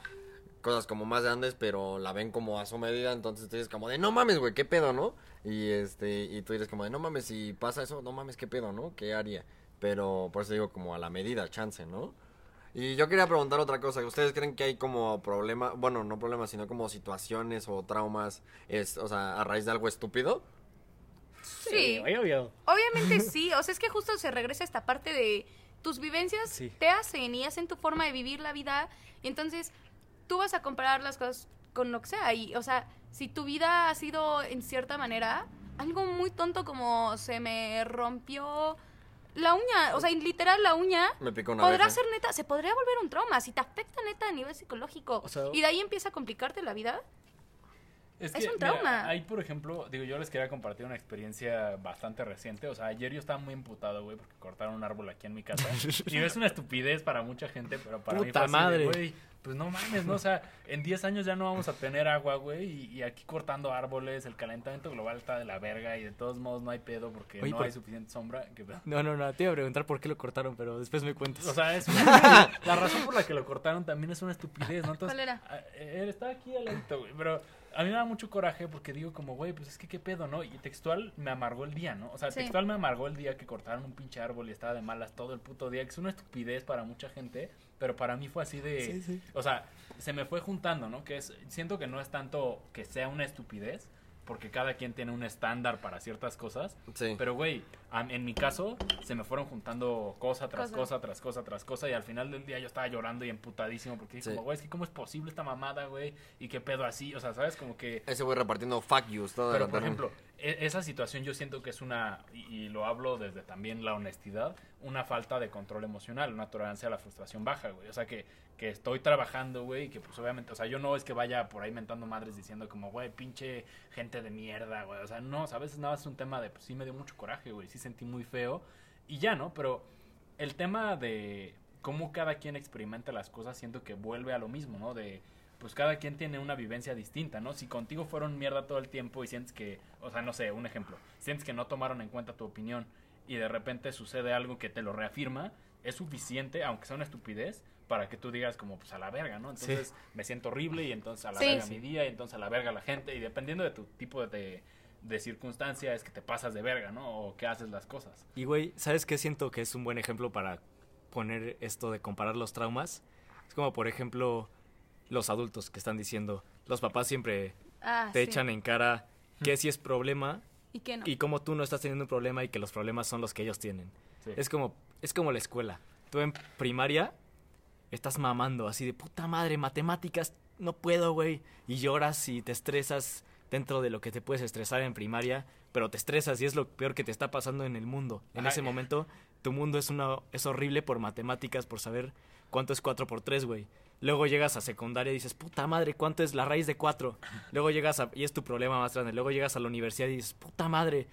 cosas como más grandes, pero la ven como a su medida, entonces tú dices como de, no mames, güey, qué pedo, ¿no? Y este, y tú dices como de, no mames, si pasa eso, no mames, qué pedo, ¿no? ¿Qué haría? Pero por eso digo como a la medida, chance, ¿no? Y yo quería preguntar otra cosa. ¿Ustedes creen que hay como problemas, bueno, no problemas, sino como situaciones o traumas, es, o sea, a raíz de algo estúpido? Sí. Obvio, obvio. Obviamente sí, o sea, es que justo se regresa esta parte de tus vivencias Sí. te hacen y hacen tu forma de vivir la vida. Y entonces tú vas a comparar las cosas con lo que sea. Y, o sea, si tu vida ha sido en cierta manera algo muy tonto como se me rompió la uña, o sea, literal la uña, Me picó una podrá vez, ser neta, se podría volver un trauma. Si te afecta neta a nivel psicológico O sea- y de ahí empieza a complicarte la vida. Es un mira, trauma. ahí, por ejemplo, digo, yo les quería compartir una experiencia bastante reciente. O sea, ayer yo estaba muy emputado, güey, porque cortaron un árbol aquí en mi casa. y es una estupidez para mucha gente, pero para mí Puta fue así de, madre. güey, pues no mames, ¿no? O sea, en 10 años ya no vamos a tener agua, güey, y, y aquí cortando árboles, el calentamiento global está de la verga y de todos modos no hay pedo porque Oye, no por- hay suficiente sombra. ¿Qué pedo? No, no, no, te iba a preguntar por qué lo cortaron, pero después me cuentas. O sea, es una- la razón por la que lo cortaron también es una estupidez, ¿no? Entonces, ¿Cuál era? a- Él está aquí al ladito, güey, pero a mí me da mucho coraje porque digo como, güey, pues es que qué pedo, ¿no? Y textual me amargó el día, ¿no? O sea, Sí. textual me amargó el día que cortaron un pinche árbol y estaba de malas todo el puto día, que es una estupidez para mucha gente, pero para mí fue así de... Sí, sí. O sea, se me fue juntando, ¿no? Que es, siento que no es tanto que sea una estupidez, porque cada quien tiene un estándar para ciertas cosas, Sí. pero, güey, a- en mi caso, se me fueron juntando cosa tras Cosa. cosa, tras cosa, tras cosa. Y al final del día yo estaba llorando y emputadísimo porque dije, Sí. como, güey, es que cómo es posible esta mamada, güey. Y qué pedo así. O sea, ¿sabes? Como que. Ese güey repartiendo fuck yous todo Pero, por ejemplo, esa situación yo siento que es una, y, lo hablo desde también la honestidad, una falta de control emocional, una tolerancia a la frustración baja, güey. O sea, que, que estoy trabajando, güey, y que pues obviamente, o sea, yo no es que vaya por ahí mentando madres diciendo como, güey, pinche gente de mierda, güey. O sea, no, a veces nada es un tema de, pues sí me dio mucho coraje, güey, sí sentí muy feo. Y ya, ¿no? Pero el tema de cómo cada quien experimenta las cosas, siento que vuelve a lo mismo, ¿no? De, pues cada quien tiene una vivencia distinta, ¿no? Si contigo fueron mierda todo el tiempo y sientes que, o sea, no sé, un ejemplo, sientes que no tomaron en cuenta tu opinión y de repente sucede algo que te lo reafirma, es suficiente, aunque sea una estupidez, para que tú digas como, pues a la verga, ¿no? Entonces me siento horrible y entonces a la Sí. verga mi día y entonces a la verga la gente y dependiendo de tu tipo de, de circunstancia es que te pasas de verga, ¿no? O que haces las cosas. Y güey, ¿sabes qué siento que es un buen ejemplo para poner esto de comparar los traumas? Es como, por ejemplo, los adultos que están diciendo, los papás siempre Ah, te sí. echan en cara que si es problema ¿Y qué no? y como tú no estás teniendo un problema y que los problemas son los que ellos tienen. Sí. Es como, es como la escuela. Tú en primaria estás mamando así de puta madre, matemáticas, no puedo, güey. Y lloras y te estresas dentro de lo que te puedes estresar en primaria, pero te estresas y es lo peor que te está pasando en el mundo. En Ajá. ese momento, tu mundo es una es horrible por matemáticas, por saber cuánto es 4 por 3, güey. Luego llegas a secundaria y dices, puta madre, ¿cuánto es la raíz de 4? Luego llegas a, y es tu problema más grande. Luego llegas a la universidad y dices, puta madre,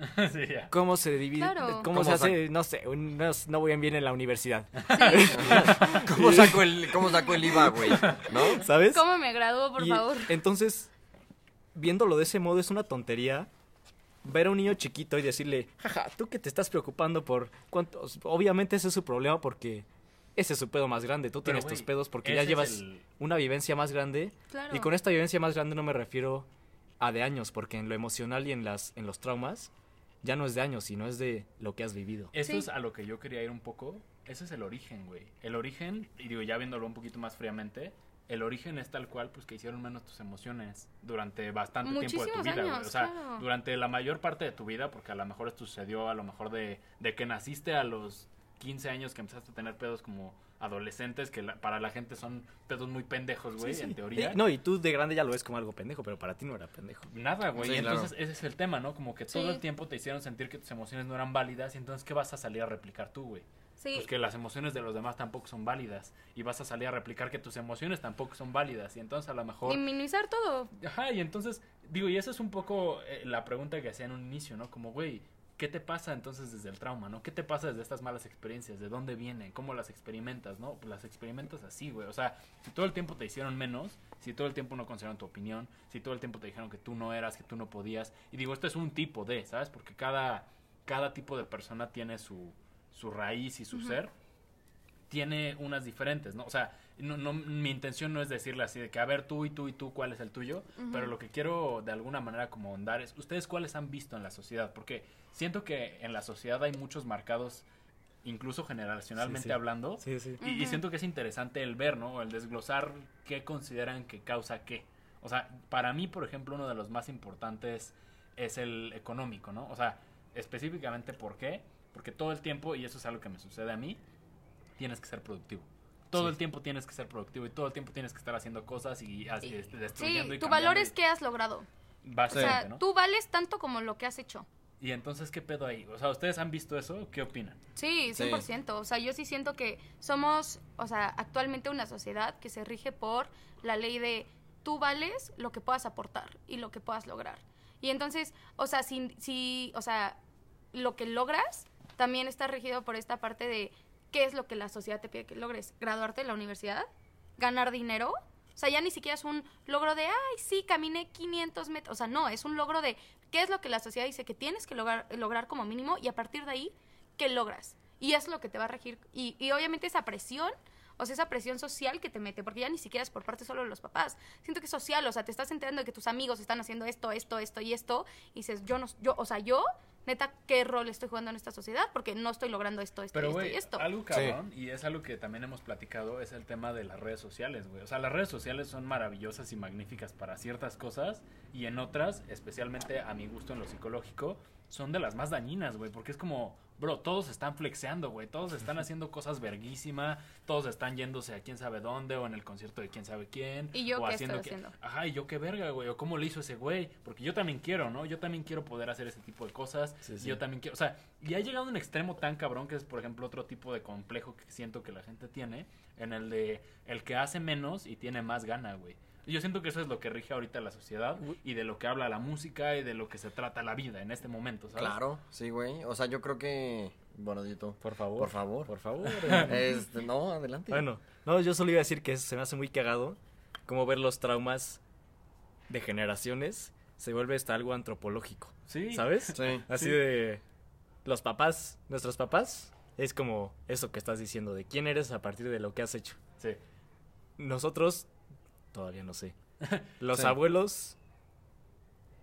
sí, ya. ¿Cómo se divide? Claro. ¿Cómo, ¿Cómo se hace? No sé, un- no, no voy bien en la universidad. ¿Cómo sacó el, cómo sacó el IVA, güey? ¿No? ¿Sabes? ¿Cómo me graduó, por Y favor? Entonces, viéndolo de ese modo es una tontería ver a un niño chiquito y decirle, jaja, tú que te estás preocupando por cuántos... Obviamente ese es su problema porque ese es su pedo más grande. Tú Pero, tienes tus pedos porque ya llevas el- una vivencia más grande. Claro. Y con esta vivencia más grande no me refiero a de años, porque en lo emocional y en, las, en los traumas ya no es de años, sino es de lo que has vivido. Eso Sí. es a lo que yo quería ir un poco. Ese es el origen, güey. El origen, y digo, ya viéndolo un poquito más fríamente, el origen es tal cual, pues que hicieron menos tus emociones durante bastante tiempo de tu vida, güey. O sea, claro. durante la mayor parte de tu vida, porque a lo mejor esto sucedió a lo mejor de, de que naciste a los 15 años que empezaste a tener pedos como adolescentes, que la- para la gente son pedos muy pendejos, güey, Sí, sí. en teoría. Y- no, y tú de grande ya lo ves como algo pendejo, pero para ti no era pendejo. Nada, güey. Sí, claro. entonces ese es el tema, ¿no? Como que todo Sí. el tiempo te hicieron sentir que tus emociones no eran válidas y entonces ¿qué vas a salir a replicar tú, güey? Sí. Pues que las emociones de los demás tampoco son válidas y vas a salir a replicar que tus emociones tampoco son válidas y entonces a lo mejor... Minimizar todo. Ajá, y entonces, digo, y eso es un poco eh, la pregunta que hacía en un inicio, ¿no? Como, güey, ¿qué te pasa entonces desde el trauma, ¿no? ¿Qué te pasa desde estas malas experiencias? ¿De dónde vienen? ¿Cómo las experimentas, no? Pues las experimentas así, güey. O sea, si todo el tiempo te hicieron menos, si todo el tiempo no consideraron tu opinión, si todo el tiempo te dijeron que tú no eras, que tú no podías, y digo, esto es un tipo de, ¿sabes? Porque cada, cada tipo de persona tiene su, su raíz y su ser tiene unas diferentes, ¿no? O sea, no, no, mi intención no es decirle así de que, a ver, tú y tú y tú, ¿cuál es el tuyo? Pero lo que quiero de alguna manera como ahondar es, ¿ustedes cuáles han visto en la sociedad? Porque siento que en la sociedad hay muchos marcados, incluso generacionalmente Sí, sí. hablando, Sí, sí. y, siento que es interesante el ver, ¿no? O el desglosar qué consideran que causa qué. O sea, para mí, por ejemplo, uno de los más importantes es el económico, ¿no? O sea, específicamente ¿por qué? Porque todo el tiempo, y eso es algo que me sucede a mí, tienes que ser productivo. Todo Sí. el tiempo tienes que ser productivo y todo el tiempo tienes que estar haciendo cosas y, as- Y- este, Sí, destruyendo y tu valor es que has logrado. O Básicamente, sea, ¿no? tú vales tanto como lo que has hecho. Y entonces, ¿qué pedo ahí? O sea, ¿ustedes han visto eso? ¿Qué opinan? Sí, 100%. O sea, yo sí siento que somos, o sea, actualmente una sociedad que se rige por la ley de tú vales lo que puedas aportar y lo que puedas lograr. Y entonces, o sea, si, si o sea, lo que logras también está regido por esta parte de qué es lo que la sociedad te pide que logres. Graduarte de la universidad ganar dinero. O sea, ya ni siquiera es un logro de, ay, sí, caminé 500 metros. O sea, no, es un logro de qué es lo que la sociedad dice que tienes que lograr, lograr como mínimo y a partir de ahí, ¿qué logras? Y es lo que te va a regir. Y, y obviamente esa presión, o sea, esa presión social que te mete, porque ya ni siquiera es por parte solo de los papás. Siento que es social, o sea, te estás enterando de que tus amigos están haciendo esto, esto, esto y esto, y dices, yo no, yo, o sea, yo, neta, ¿qué rol estoy jugando en esta sociedad? Porque no estoy logrando esto, esto, Pero, esto güey, y esto. algo cabrón, y es algo que también hemos platicado, es el tema de las redes sociales, güey. O sea, las redes sociales son maravillosas y magníficas para ciertas cosas, y en otras, especialmente a mi gusto en lo psicológico, son de las más dañinas, güey, porque es como, bro, todos están flexeando, güey, todos están haciendo cosas verguísima, todos están yéndose a quién sabe dónde, o en el concierto de quién sabe quién. ¿Y yo o qué haciendo estoy que- haciendo? Ajá, y yo qué verga, güey, o cómo le hizo ese güey, porque yo también quiero, ¿no? Yo también quiero poder hacer ese tipo de cosas, Sí, sí. y yo también quiero, o sea, y ha llegado a un extremo tan cabrón que es, por ejemplo, otro tipo de complejo que siento que la gente tiene, en el de el que hace menos y tiene más gana, güey. Yo siento que eso es lo que rige ahorita la sociedad y de lo que habla la música y de lo que se trata la vida en este momento, ¿sabes? Claro, sí, güey. O sea, yo creo que. Bueno, Dito. Por favor. Por favor. Por favor. Este, no, adelante. Bueno, no, yo solo iba a decir que se me hace muy cagado como ver los traumas de generaciones se vuelve hasta algo antropológico, Sí. ¿sabes? Sí. Así Sí. de los papás, nuestros papás, es como eso que estás diciendo, de quién eres a partir de lo que has hecho. Sí. Nosotros, todavía no sé. Los Sí. abuelos,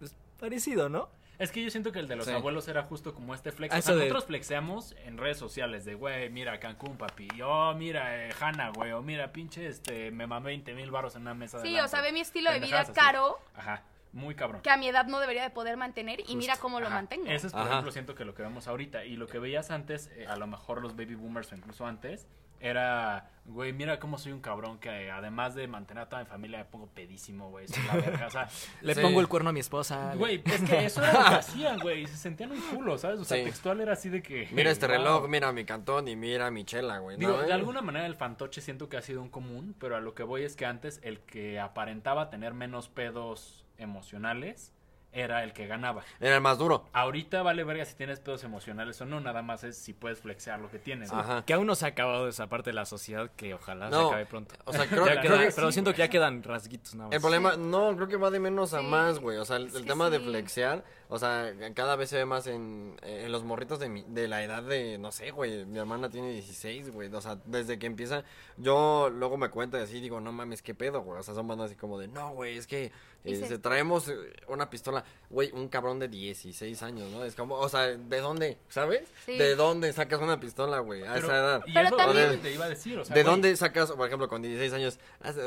es parecido, ¿no? Es que yo siento que el de los Sí. abuelos era justo como este flex. O sea, eso de- nosotros flexeamos en redes sociales de, güey, mira Cancún, papi. Y, Oh, mira, eh, Hanna, güey. O mira, pinche, este, me mamé 20 mil baros en una mesa de Sí, o sea, ve mi estilo de vida así. caro Ajá, muy cabrón. que a mi edad no debería de poder mantener y mira cómo lo Ajá. mantengo. Eso es, por Ajá. ejemplo, siento que lo que vemos ahorita. Y lo que veías antes, eh, a lo mejor los baby boomers o incluso antes, era, güey, mira cómo soy un cabrón que además de mantener a toda mi familia me pongo pedísimo, güey. soy la verga. O sea, Le Sí. pongo el cuerno a mi esposa. güey, es que eso era lo que hacían, güey. y Se sentían un culo, ¿sabes? O sea, Sí. textual era así de que. Mira este wow. reloj, mira mi cantón y mira mi chela, güey. Digo, ¿no, de alguna manera el fantoche siento que ha sido un común, pero a lo que voy es que antes el que aparentaba tener menos pedos emocionales era el que ganaba. Era el más duro. Ahorita vale verga si tienes pedos emocionales o no, nada más es si puedes flexear lo que tienes. Que aún no se ha acabado esa parte de la sociedad que ojalá se acabe pronto. O sea, creo, Ya creo queda- que pero sí, siento güey. que ya quedan rasguitos nada más. El problema, no, creo que va de menos a Sí. más, güey. O sea, el, tema de flexear, o sea, cada vez se ve más en, en los morritos de, mi, de la edad de, no sé, güey. Mi hermana tiene 16, güey. O sea, desde que empieza, yo luego me cuento y así digo, no mames, qué pedo, güey. O sea, son bandas así como de, no, güey, es que Y se- se- traemos eh, una pistola, güey, un cabrón de 16 años, ¿no? Es como, o sea, ¿de dónde, sabes? Sí. ¿De dónde sacas una pistola, güey? A Pero- esa edad. Y Pero es lo también- que te iba a decir, o sea, ¿De güey, dónde sacas, por ejemplo, con 16 años,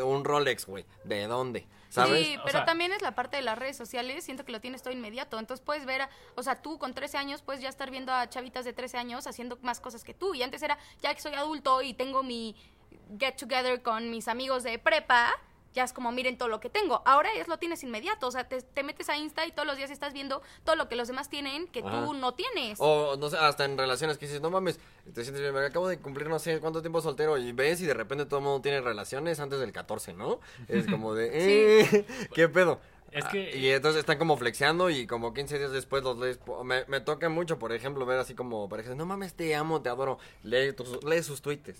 un Rolex, güey? ¿De dónde? ¿Sabes? Sí, O pero sea- también es la parte de las redes sociales, siento que lo tienes todo inmediato, entonces puedes ver, a- o sea, tú con 13 años puedes ya estar viendo a chavitas de 13 años haciendo más cosas que tú, y antes era, ya que soy adulto y tengo mi get together con mis amigos de prepa, ya es como miren todo lo que tengo, ahora es lo tienes inmediato, o sea, te, te metes a Insta y todos los días estás viendo todo lo que los demás tienen que Ajá. tú no tienes. O, no sé, hasta en relaciones que dices, no mames, te sientes bien, me acabo de cumplir no sé cuánto tiempo soltero y ves y de repente todo el mundo tiene relaciones antes del 14, ¿no? Es como de, eh, ¿qué pedo? Es Ah, que- Y entonces están como flexeando y como 15 días después los lees. me toca mucho, por ejemplo, ver así como parejas, no mames, te amo, te adoro. Lee, tus- lee sus tweets.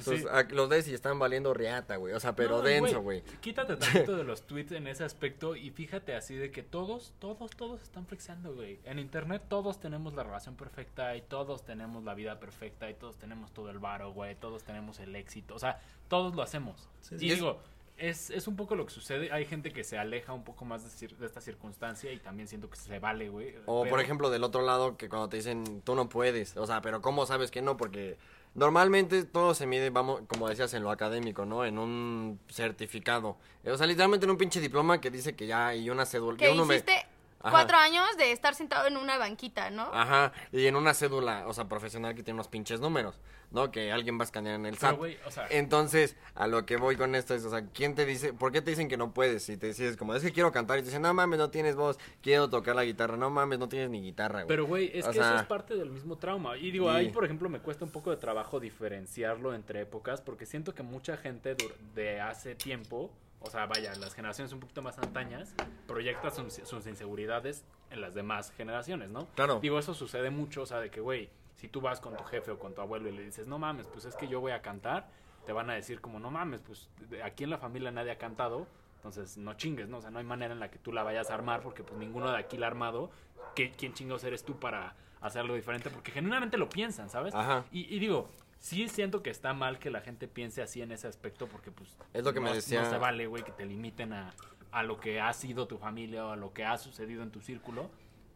Sus- Sí. los lees y están valiendo riata, güey. O sea, pero No, denso, güey. Quítate tantito de los tweets en ese aspecto y fíjate así de que todos, todos, todos están flexeando, güey. En internet todos tenemos la relación perfecta y todos tenemos la vida perfecta y todos tenemos todo el varo, güey. Todos tenemos el éxito. O sea, todos lo hacemos. Sí, y. Es- digo, es, es un poco lo que sucede. Hay gente que se aleja un poco más de, cir- de esta circunstancia y también siento que se vale, güey. O por ejemplo del otro lado que cuando te dicen tú no puedes, o sea, pero ¿cómo sabes que no? Porque normalmente todo se mide, vamos, como decías, en lo académico, ¿no? En un certificado. Eh, O sea, literalmente en un pinche diploma que dice que ya y una cédula. que hiciste Ajá. cuatro años de estar sentado en una banquita, ¿no? Ajá, y en una cédula, o sea, profesional que tiene unos pinches números, ¿no? Que alguien va a escanear en el Pero, SAT. güey, o sea, Entonces, a lo que voy con esto es, o sea, ¿quién te dice, por qué te dicen que no puedes? Si te dices como, es que quiero cantar y te dicen, no mames, no tienes voz, quiero tocar la guitarra, no mames, no tienes ni guitarra, güey. Pero, güey, es O que sea, eso es parte del mismo trauma. Y digo, y- ahí, por ejemplo, me cuesta un poco de trabajo diferenciarlo entre épocas, porque siento que mucha gente dur- de hace tiempo, o sea, vaya, las generaciones un poquito más antañas, proyecta sus, sus inseguridades en las demás generaciones, ¿no? Claro. Digo, eso sucede mucho, o sea, de que, güey, si tú vas con tu jefe o con tu abuelo y le dices, no mames, pues es que yo voy a cantar, te van a decir como, no mames, pues aquí en la familia nadie ha cantado, entonces no chingues, ¿no? O sea, no hay manera en la que tú la vayas a armar porque pues ninguno de aquí la ha armado. ¿Qué, ¿Quién chingados eres tú para hacerlo diferente? Porque genuinamente lo piensan, ¿sabes? Ajá. Y, y digo, sí siento que está mal que la gente piense así en ese aspecto porque pues... Es lo que me no- decía- No se vale, güey, que te limiten a, a lo que ha sido tu familia o a lo que ha sucedido en tu círculo.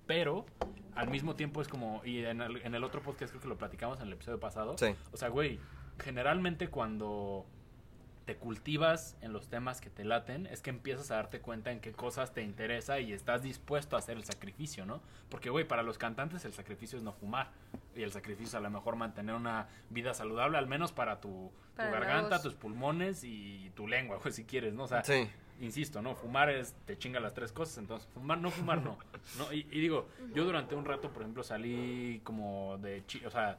Pero al mismo tiempo es como, y en el, en el otro podcast creo que lo platicamos en el episodio pasado. Sí. O sea, güey, generalmente cuando te cultivas en los temas que te laten, es que empiezas a darte cuenta en qué cosas te interesa y estás dispuesto a hacer el sacrificio, ¿no? Porque, güey, para los cantantes el sacrificio es no fumar. Y el sacrificio es a lo mejor mantener una vida saludable, al menos para tu, Para garganta, voz. tus pulmones y tu lengua, pues si quieres, ¿no? O sea, Sí. insisto, ¿no? Fumar es, te chinga las tres cosas, entonces fumar, no fumar, no. ¿no? Y, y digo, yo durante un rato, por ejemplo, salí como de, chi- o sea,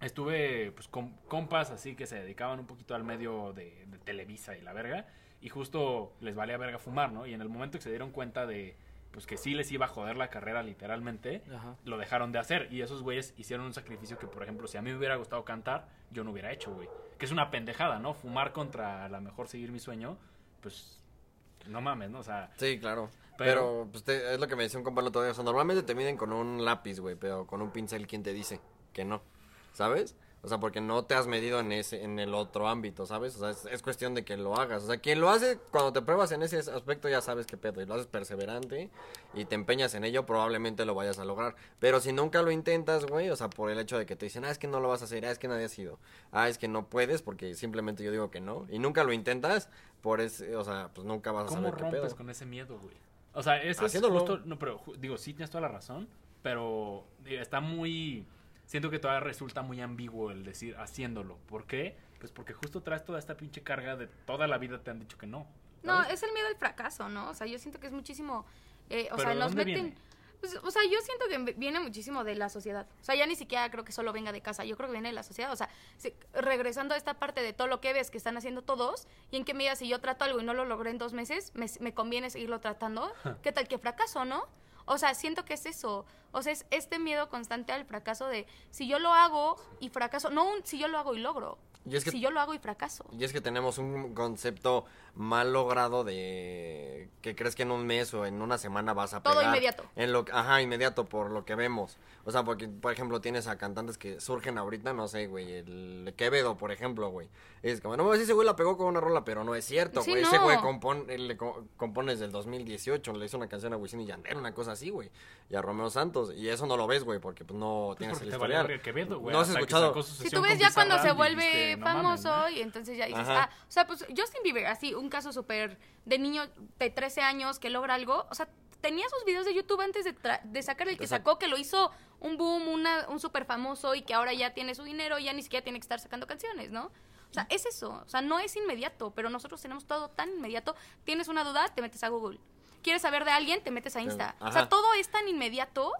estuve pues con compas así que se dedicaban un poquito al medio de, de Televisa y la verga, y justo les valía verga fumar, ¿no? Y en el momento que se dieron cuenta de, pues que sí les iba a joder la carrera literalmente, Ajá. lo dejaron de hacer. Y esos güeyes hicieron un sacrificio que, por ejemplo, si a mí me hubiera gustado cantar, yo no hubiera hecho, güey. Que es una pendejada, ¿no? Fumar contra a lo mejor seguir mi sueño, pues no mames, ¿no? O sea, Sí, claro. Pero- Pero, pues, te- es lo que me decía un compa el otro día. O sea, normalmente te miden con un lápiz, güey, pero con un pincel, ¿quién te dice que no? ¿Sabes? O sea, porque no te has medido en ese, en el otro ámbito, ¿sabes? O sea, es, es cuestión de que lo hagas. O sea, quien lo hace, cuando te pruebas en ese aspecto, ya sabes qué pedo. Y lo haces perseverante y te empeñas en ello, probablemente lo vayas a lograr. Pero si nunca lo intentas, güey, o sea, por el hecho de que te dicen, ah, es que no lo vas a hacer, ah, es que nadie ha sido, ah, es que no puedes, porque simplemente yo digo que no, y nunca lo intentas, por ese, o sea, pues nunca vas a ¿cómo saber qué pedo. con ese miedo, güey? O sea, eso Haciéndolo. es justo, no, pero digo, sí tienes toda la razón, pero digo, está muy, siento que todavía resulta muy ambiguo el decir haciéndolo. ¿Por qué? Pues porque justo traes toda esta pinche carga de toda la vida te han dicho que no. No, es el miedo al fracaso, ¿no? O sea, yo siento que es muchísimo. eh, o ¿Pero sea, nos meten. viene? pues, o sea, yo siento que viene muchísimo de la sociedad. O sea, ya ni siquiera creo que solo venga de casa. Yo creo que viene de la sociedad. O sea, si- regresando a esta parte de todo lo que ves que están haciendo todos, y en qué medida si yo trato algo y no lo logré en dos meses, me, me conviene seguirlo tratando. ¿Qué tal que fracaso, no? O sea, siento que es eso. O sea, es este miedo constante al fracaso de si yo lo hago y fracaso. No un si yo lo hago y logro. Y es que si yo lo hago y fracaso. Y es que tenemos un concepto mal logrado de que crees que en un mes o en una semana vas a Todo pegar. inmediato. En lo, ajá, inmediato por lo que vemos. O sea, porque, por ejemplo, tienes a cantantes que surgen ahorita, no sé, güey, el Quevedo, por ejemplo, güey. Es como, no, ese güey la pegó con una rola, pero no es cierto, Sí, güey. no. Ese güey compone, le co- compone desde el 2018, le hizo una canción a Wisin y Yandel, una cosa así, güey. Y a Romeo Santos. Y eso no lo ves, güey, porque pues no Pues tienes porque el historial. Quevedo, güey, No has escuchado. Si tú ves ya cuando se vuelve dijiste, "No mames, famoso ¿no?". y entonces ya dices, Ajá. ah, o sea, pues Justin Bieber, así, un caso súper de niño de 13 años que logra algo, o sea, tenía sus videos de YouTube antes de, tra- de sacar el que Exacto. sacó, que lo hizo un boom, una, un súper famoso y que ahora ya tiene su dinero y ya ni siquiera tiene que estar sacando canciones, ¿no? O sea, es eso, o sea, no es inmediato, pero nosotros tenemos todo tan inmediato. Tienes una duda, te metes a Google. ¿Quieres saber de alguien? Te metes a Insta. O sea, todo es tan inmediato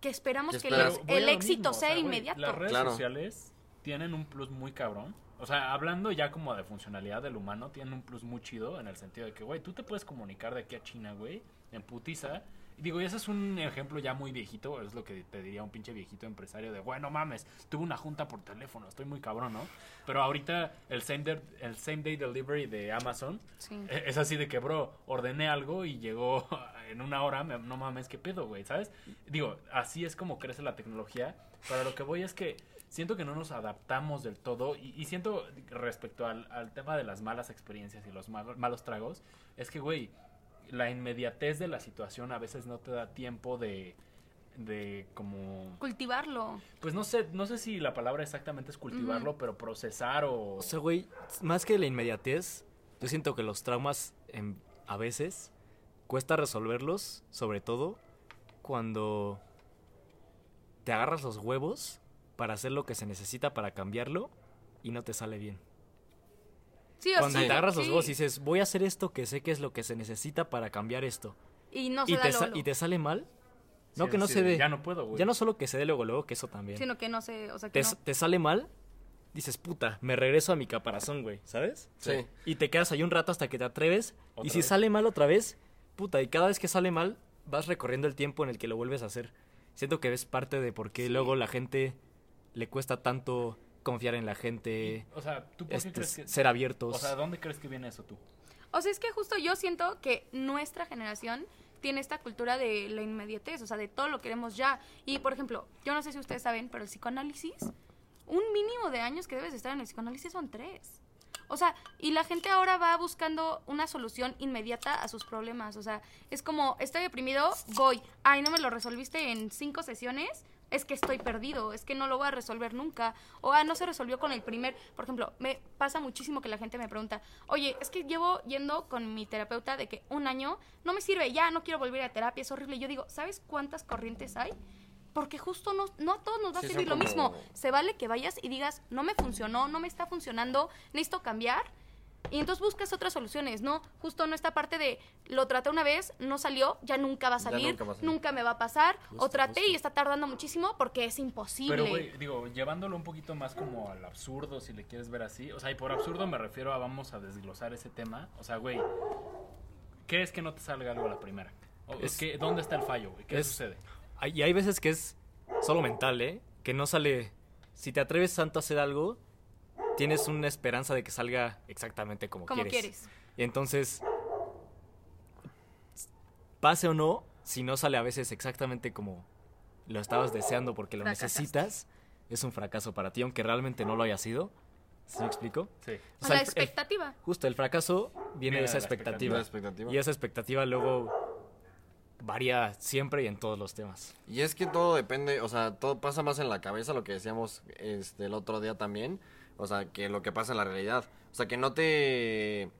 que esperamos Que el éxito mismo, o sea inmediato. Las redes Claro. sociales tienen un plus muy cabrón. O sea, hablando ya como de funcionalidad del humano, tienen un plus muy chido en el sentido de que, güey, tú te puedes comunicar de aquí a China, güey, en putiza. Y digo, y ese es un ejemplo ya muy viejito, es lo que te diría un pinche viejito empresario de, bueno, mames, tuve una junta por teléfono, estoy muy cabrón, ¿no? Pero ahorita el same day, el same day delivery de Amazon Sí. eh, Es así de que, bro, ordené algo y llegó en una hora, me- no mames, qué pedo, güey, ¿sabes? Digo, así es como crece la tecnología, pero lo que voy es que siento que no nos adaptamos del todo y, y siento respecto al, al tema de las malas experiencias y los mal- malos tragos, es que, güey, la inmediatez de la situación a veces no te da tiempo de, de como, Cultivarlo. pues no sé, no sé si la palabra exactamente es cultivarlo, pero procesar o... O sea, güey, más que la inmediatez, yo siento que los traumas em, a veces cuesta resolverlos, sobre todo cuando te agarras los huevos para hacer lo que se necesita para cambiarlo y no te sale bien. Sí o Cuando sí. te agarras los sí. huevos y dices, voy a hacer esto que sé que es lo que se necesita para cambiar esto. Y no se y, da te luego, sa- luego. y te sale mal, no Sí, que no sí, se dé. Ya no puedo, güey. Ya no solo que se dé luego, luego, que eso también. Sino que no se, o sea, que te, no. te sale mal, dices, puta, me regreso a mi caparazón, güey, ¿sabes? Sí. Y te quedas ahí un rato hasta que te atreves. Y si vez. sale mal otra vez, puta, y cada vez que sale mal, vas recorriendo el tiempo en el que lo vuelves a hacer. Siento que es parte de por qué luego la gente le cuesta tanto confiar en la gente, O sea, ¿tú por qué este, crees que...? ser abiertos. O sea, ¿dónde crees que viene eso tú? O sea, es que justo yo siento que nuestra generación tiene esta cultura de la inmediatez, o sea, de todo lo queremos ya. Y, por ejemplo, yo no sé si ustedes saben, pero el psicoanálisis, un mínimo de años que debes estar en el psicoanálisis son tres. O sea, y la gente ahora va buscando una solución inmediata a sus problemas. O sea, es como, estoy deprimido, voy. Ay, no me lo resolviste en cinco sesiones. Es que estoy perdido, es que no lo voy a resolver nunca. O, ah, no se resolvió con el primer. Por ejemplo, me pasa muchísimo que la gente me pregunta, oye, es que llevo yendo con mi terapeuta de que un año no me sirve, ya no quiero volver a terapia, es horrible. Y yo digo, ¿sabes cuántas corrientes hay? Porque justo no, no a todos nos va a Sí, servir lo mismo. Se vale que vayas y digas, no me funcionó, no me está funcionando, necesito cambiar. Y entonces buscas otras soluciones, ¿no? Justo no esta parte de lo traté una vez, no salió, ya nunca va a salir, nunca va a salir. nunca me va a pasar. o Justo, traté justo. y está tardando muchísimo porque es imposible. Pero, güey, digo, llevándolo un poquito más como al absurdo, si le quieres ver así. O sea, y por absurdo me refiero a vamos a desglosar ese tema. O sea, güey, ¿qué es que no te salga algo a la primera? O, Es- que, ¿Dónde está el fallo, güey? ¿Qué es- sucede? Hay- Y hay veces que es solo mental, ¿eh? Que no sale... Si te atreves tanto a hacer algo, tienes una esperanza de que salga exactamente como, como quieres. quieres. Y entonces, pase o no, si no sale a veces exactamente como lo estabas deseando porque lo Fracasaste. necesitas, es un fracaso para ti, aunque realmente no lo haya sido. ¿Sí me explico? Sí. O sea, la el- el- expectativa. justo, el fracaso viene de esa la expectativa. La expectativa. Y esa expectativa luego varía siempre y en todos los temas. Y es que todo depende, o sea, todo pasa más en la cabeza, lo que decíamos este, el otro día también, o sea, que lo que pasa en la realidad. O sea, que no te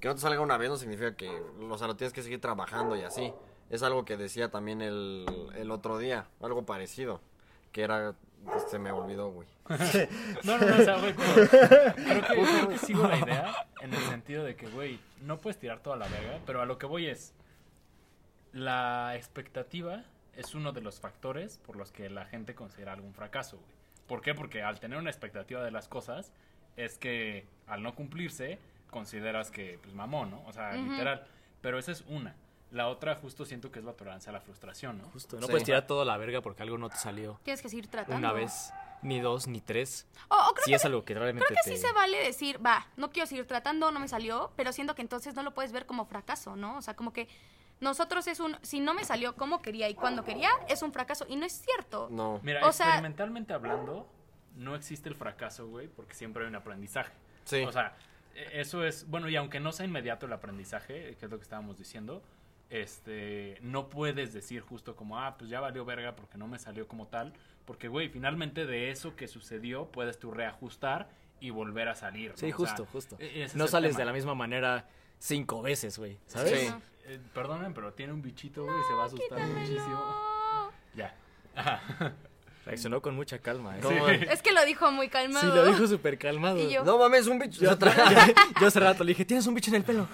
que no te salga una vez no significa que, o sea, lo tienes que seguir trabajando y así. Es algo que decía también el, el otro día, algo parecido, que era, se me olvidó, güey. No, no, no, o sea, güey, creo que, creo que sigo la idea en el sentido de que, güey, no puedes tirar toda la verga, pero a lo que voy es, la expectativa es uno de los factores por los que la gente considera algún fracaso, güey. ¿Por qué? Porque al tener una expectativa de las cosas, es que al no cumplirse, consideras que, pues, mamón, ¿no? O sea, literal. Pero esa es una. La otra, justo siento que es la tolerancia a la frustración, ¿no? Justo, no Sí. puedes tirar toda la verga porque algo no te salió Tienes que seguir tratando. una vez, ni dos, ni tres. O, o creo Si que es algo que realmente Creo que te... sí se vale decir, va, no quiero seguir tratando, no me salió, pero siento que entonces no lo puedes ver como fracaso, ¿no? O sea, como que nosotros es un, si no me salió como quería y cuando quería, es un fracaso. Y no es cierto. No. Mira, O sea- experimentalmente hablando, no existe el fracaso, güey, porque siempre hay un aprendizaje. Sí. O sea, e- eso es, bueno, y aunque no sea inmediato el aprendizaje, que es lo que estábamos diciendo, este, no puedes decir justo como, ah, pues ya valió verga porque no me salió como tal, porque, güey, finalmente de eso que sucedió puedes tú reajustar y volver a salir. ¿no? Sí, O sea, justo, justo. e- No sales tema. de la misma manera cinco veces, güey, ¿sabes? Sí. Eh, perdonen, pero tiene un bichito, güey, y se va a asustar muchísimo. No. Ya. Ajá. Reaccionó con mucha calma, ¿eh? ¿Cómo? Es que lo dijo muy calmado. Sí, lo dijo súper calmado. Y yo- No mames, un bicho. Yo, yo hace rato le dije, tienes un bicho en el pelo.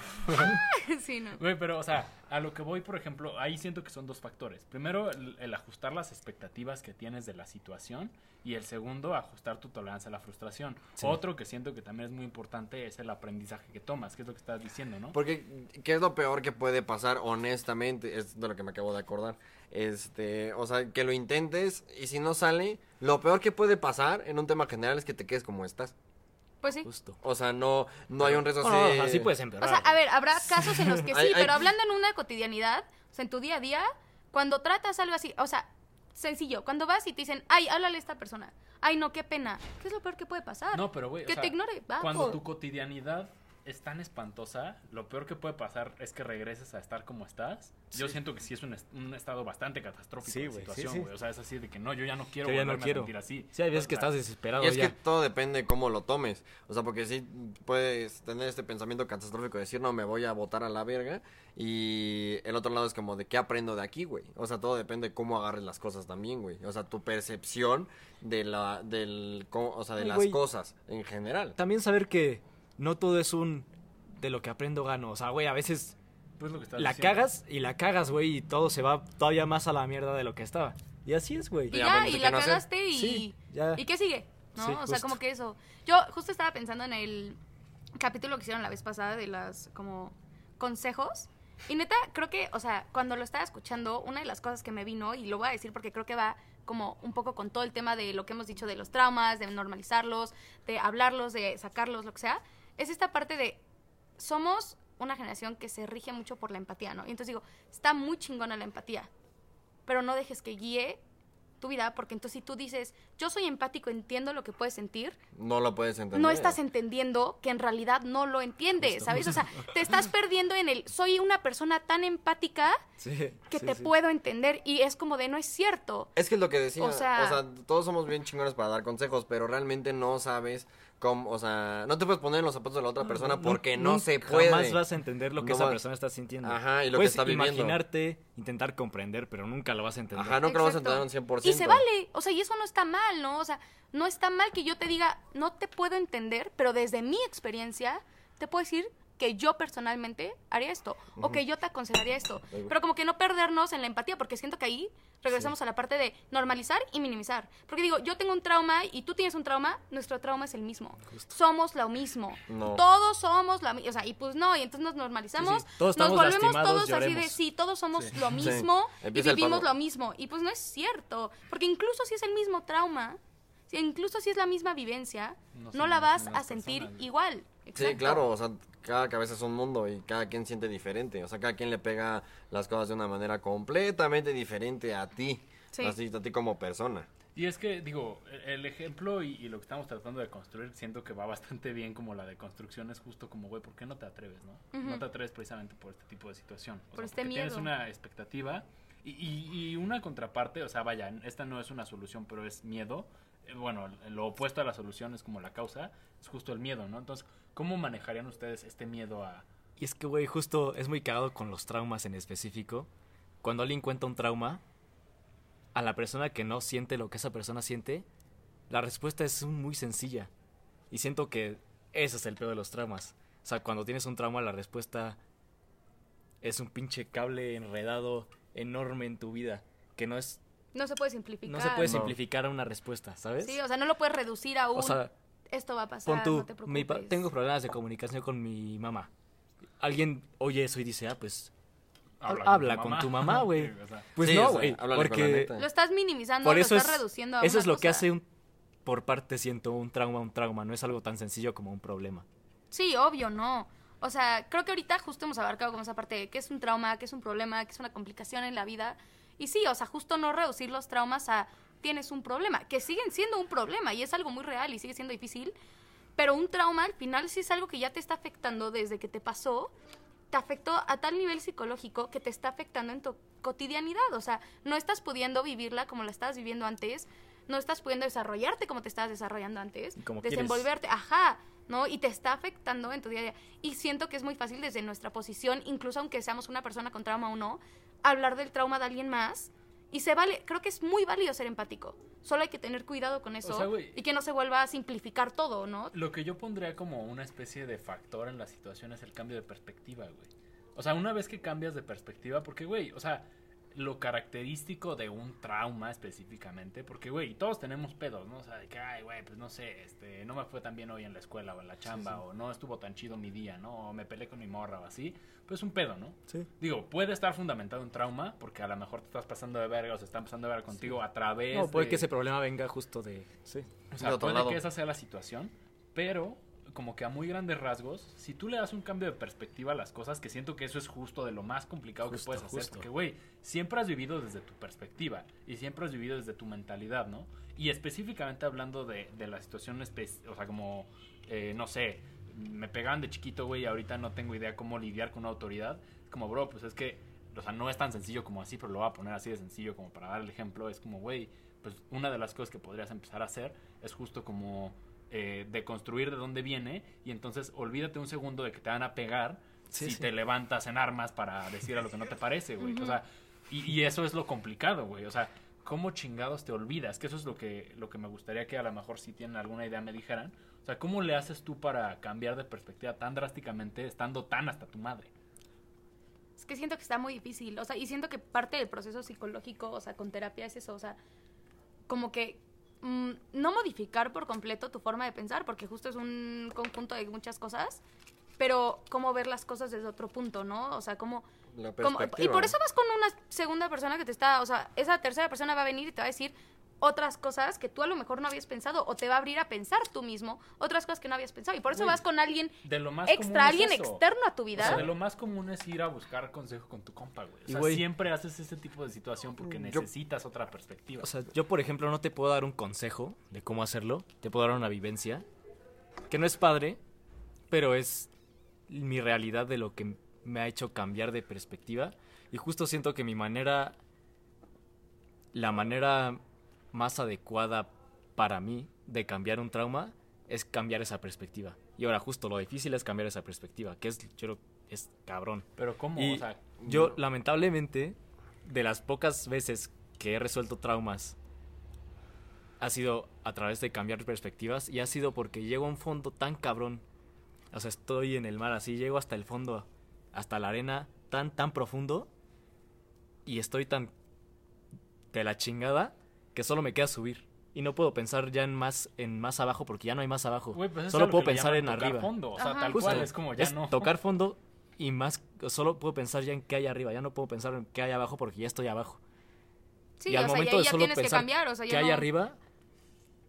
sí, no. Güey, pero, o sea, a lo que voy, por ejemplo, ahí siento que son dos factores. Primero, el, el ajustar las expectativas que tienes de la situación. Y el segundo, ajustar tu tolerancia a la frustración. Sí. Otro que siento que también es muy importante es el aprendizaje que tomas, que es lo que estás diciendo, ¿no? Porque, ¿qué es lo peor que puede pasar, honestamente? Es de lo que me acabo de acordar. Este, o sea, que lo intentes y si no sale, lo peor que puede pasar en un tema general es que te quedes como estás. Pues sí. Justo. O sea, no, no hay un riesgo No, así. no, así puedes O empeorar. sea, a ver, habrá casos en los que sí, Hay- hay- pero hablando en una cotidianidad, o sea, en tu día a día, cuando tratas algo así, o sea, sencillo, cuando vas y te dicen, ay, háblale a esta persona, ay, no, qué pena, ¿qué es lo peor que puede pasar? No, pero, güey, o que sea, te ignore, va. Cuando tu cotidianidad es tan espantosa, lo peor que puede pasar es que regreses a estar como estás. Yo siento que sí es un, est- un estado bastante catastrófico Sí, de güey, sí, situación, sí. güey. O sea, es así de que no, yo ya no quiero Yo ya no volverme a quiero. sentir así. Sí, hay veces que O sea, estás desesperado Y es ya. que todo depende de cómo lo tomes. O sea, porque sí puedes tener este pensamiento catastrófico de decir, no, me voy a botar a la verga. Y el otro lado es como, ¿de qué aprendo de aquí, güey? O sea, todo depende de cómo agarres las cosas también, güey. O sea, tu percepción de la, del, o sea, de Ay, las cosas en general. También saber que no todo es un de lo que aprendo gano. O sea, güey, a veces pues lo que la diciendo. cagas y la cagas, güey, y todo se va todavía más a la mierda de lo que estaba. Y así es, güey. Y Ya y la no hacer. cagaste y... Sí, ya. ¿Y qué sigue? ¿No? Sí, o sea, justo. como que eso. Yo justo estaba pensando en el capítulo que hicieron la vez pasada de las como consejos. Y neta, creo que, o sea, cuando lo estaba escuchando, una de las cosas que me vino, y lo voy a decir porque creo que va como un poco con todo el tema de lo que hemos dicho de los traumas, de normalizarlos, de hablarlos, de sacarlos, lo que sea, es esta parte de somos una generación que se rige mucho por la empatía, ¿no? Y entonces digo, está muy chingona la empatía, pero no dejes que guíe tu vida, porque entonces si tú dices, yo soy empático, entiendo lo que puedes sentir, No lo puedes entender. no estás entendiendo que en realidad no lo entiendes, ¿sabes? O sea, te estás perdiendo en el, soy una persona tan empática Sí, que sí, te sí. puedo entender y es como de, no es cierto. Es que es lo que decía. O sea, todos somos bien chingones para dar consejos, pero realmente no sabes cómo, o sea, no te puedes poner en los zapatos de la otra persona porque no se puede. Jamás vas a entender lo que No esa vas- persona está sintiendo. Ajá, y lo que Puedes está viviendo. imaginarte, intentar comprender, pero nunca lo vas a entender. Ajá, nunca lo vas a entender un 100%. Y se vale, o sea, y eso no está mal, ¿no? O sea, no está mal que yo te diga, no te puedo entender, pero desde mi experiencia te puedo decir que yo personalmente haría esto, o que yo te aconsejaría esto. Pero como que no perdernos en la empatía, porque siento que ahí regresamos a la parte de normalizar y minimizar. Porque digo, yo tengo un trauma y tú tienes un trauma, nuestro trauma es el mismo. Somos lo mismo. No. Todos somos la misma. O sea, y pues no, y entonces nos normalizamos. Sí, sí. Todos nos volvemos todos así de, lloremos. sí, todos somos Sí. lo Sí. mismo y vivimos lo mismo. Y pues no es cierto, porque incluso si es el mismo trauma, si incluso si es la misma vivencia, No no, la vas a sentir personas. Sí, claro, o sea, cada cabeza es un mundo y cada quien siente diferente. O sea, cada quien le pega las cosas de una manera completamente diferente a ti. Sí. Así, a ti como persona. Y es que, digo, e- el ejemplo y, y lo que estamos tratando de construir, siento que va bastante bien como la de construcción, es justo como, güey, ¿por qué no te atreves, no? No te atreves precisamente por este tipo de situación. O Por sea, este porque tienes miedo. una expectativa y, y- y una contraparte, o sea, vaya, esta no es una solución, pero es miedo. Eh, Bueno, lo opuesto a la solución es como la causa, es justo el miedo, ¿no? Entonces, ¿cómo manejarían ustedes este miedo a... Y es que, güey, justo es muy cagado con los traumas en específico. Cuando alguien cuenta un trauma, a la persona que no siente lo que esa persona siente, la respuesta es muy sencilla. Y siento que ese es el peor de los traumas. O sea, cuando tienes un trauma, la respuesta es un pinche cable enredado enorme en tu vida. Que no es. No se puede simplificar. No se puede No. simplificar a una respuesta, ¿sabes? Sí, o sea, no lo puedes reducir a un... O sea, esto va a pasar, Pon tú, no te preocupes. mi pa- tengo problemas de comunicación con mi mamá. Alguien oye eso y dice, ah, pues Habla con tu mamá, güey. Pues Sí, no, o sea, güey. háblale con la Porque. Lo estás minimizando, por lo estás es, reduciendo a eso una es lo que hace un, por parte siento un trauma, un trauma. No es algo tan sencillo como un problema. Sí, obvio, no. O sea, creo que ahorita justo hemos abarcado como esa parte de qué es un trauma, qué es un problema, qué es una complicación en la vida. Y sí, o sea, justo no reducir los traumas a tienes un problema, que siguen siendo un problema y es algo muy real y sigue siendo difícil. Pero un trauma al final sí es algo que ya te está afectando desde que te pasó, te afectó a tal nivel psicológico que te está afectando en tu cotidianidad. O sea, no estás pudiendo vivirla como la estabas viviendo antes, no estás pudiendo desarrollarte como te estabas desarrollando antes, Como quieres. desenvolverte, ajá, ¿no? Y te está afectando en tu día a día. Y siento que es muy fácil desde nuestra posición, incluso aunque seamos una persona con trauma o no, hablar del trauma de alguien más. Y se vale, creo que es muy válido ser empático. Solo hay que tener cuidado con eso sea, y que no se vuelva a simplificar todo, ¿no? Lo que yo pondría como una especie de factor en la situación es el cambio de perspectiva, güey. O sea, una vez que cambias de perspectiva, porque, güey, o sea, lo característico de un trauma específicamente, porque, güey, todos tenemos pedos, ¿no? O sea, de que, ay, güey, pues no sé, este, no me fue tan bien hoy en la escuela o en la chamba, o no estuvo tan chido mi día, ¿no? O me peleé con mi morra o así, pues es un pedo, ¿no? Sí. Digo, puede estar fundamentado en trauma, porque a lo mejor te estás pasando de verga o se están pasando de verga contigo a través No, puede de... que ese problema venga justo de... Sí. O sea, puede lado. que esa sea la situación, pero como que a muy grandes rasgos, si tú le das un cambio de perspectiva a las cosas, que siento que eso es justo de lo más complicado Justo, que puedes hacer, justo. porque güey, siempre has vivido desde tu perspectiva y siempre has vivido desde tu mentalidad, ¿no? Y específicamente hablando de, de la situación, o sea, como, eh, no sé, me pegaban de chiquito, güey, y ahorita no tengo idea cómo lidiar con una autoridad, como, bro, pues es que, o sea, no es tan sencillo como así, pero lo voy a poner así de sencillo como para dar el ejemplo, es como, güey, pues una de las cosas que podrías empezar a hacer es justo como eh, deconstruir de dónde viene y entonces olvídate un segundo de que te van a pegar Sí, si sí. te levantas en armas para decir a lo que no te parece, güey. O sea, y, y eso es lo complicado, güey. O sea, ¿cómo chingados te olvidas? Que eso es lo que, lo que me gustaría que a lo mejor si tienen alguna idea me dijeran. O sea, ¿cómo le haces tú para cambiar de perspectiva tan drásticamente estando tan hasta tu madre? Es que siento que está muy difícil, o sea, y siento que parte del proceso psicológico, o sea, con terapia es eso, o sea, como que mm, no modificar por completo tu forma de pensar, porque justo es un conjunto de muchas cosas, pero cómo ver las cosas desde otro punto, ¿no? O sea, cómo... La cómo- y por eso vas con una segunda persona que te está, o sea, esa tercera persona va a venir y te va a decir otras cosas que tú a lo mejor no habías pensado o te va a abrir a pensar tú mismo otras cosas que no habías pensado. Y por eso vas con alguien De lo más extra, común es alguien eso. externo a tu O vida. sea, de lo más común es ir a buscar consejo con tu compa, güey. O Y, sea, siempre haces ese tipo de situación porque Yo- necesitas otra perspectiva. O sea, yo por ejemplo no te puedo dar un consejo de cómo hacerlo, te puedo dar una vivencia, que no es padre, pero es mi realidad de lo que me ha hecho cambiar de perspectiva. Y justo siento que mi manera, la manera más adecuada para mí de cambiar un trauma es cambiar esa perspectiva. Y ahora justo lo difícil es cambiar esa perspectiva, que es, yo creo, es cabrón. Pero ¿cómo? Y o sea, yo, lamentablemente, de las pocas veces que he resuelto traumas, ha sido a través de cambiar perspectivas y ha sido porque llego a un fondo tan cabrón. O sea, estoy en el mar así, llego hasta el fondo, hasta la arena tan, tan profundo y estoy tan de la chingada que solo me queda subir. Y no puedo pensar ya en más, en más abajo porque ya no hay más abajo. pues solo puedo pensar en tocar arriba. fondo. O sea, Ajá. tal Justo. cual es como ya Es no. tocar fondo y más solo puedo pensar ya en qué hay arriba, ya no puedo pensar en qué hay abajo porque ya estoy abajo. sí, y al o sea, y momento de ya solo tienes que pensar cambiar. O sea, qué yo hay arriba,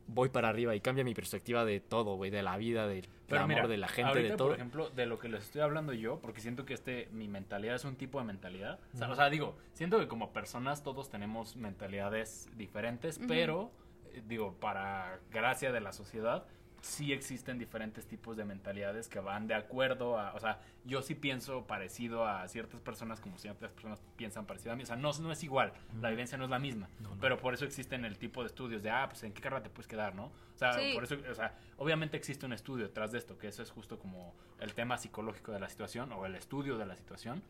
voy para arriba y cambia mi perspectiva de todo, güey, de la vida, del Pero amor, mira, de la gente, ahorita, de todo. por ejemplo, de lo que les estoy hablando yo, porque siento que este, mi mentalidad es un tipo de mentalidad. O sea, o sea, digo, siento que como personas todos tenemos mentalidades diferentes, pero, eh, digo, para gracia de la sociedad, sí existen diferentes tipos de mentalidades que van de acuerdo a, o sea, yo sí pienso parecido a ciertas personas como ciertas personas piensan parecido a mí, o sea, no, no es igual, la vivencia no es la misma, No, no. pero por eso existen el tipo de estudios de, ah, pues en qué carrera te puedes quedar, ¿no? O sea, Sí. por eso, o sea, obviamente existe un estudio detrás de esto, que eso es justo como el tema psicológico de la situación o el estudio de la situación.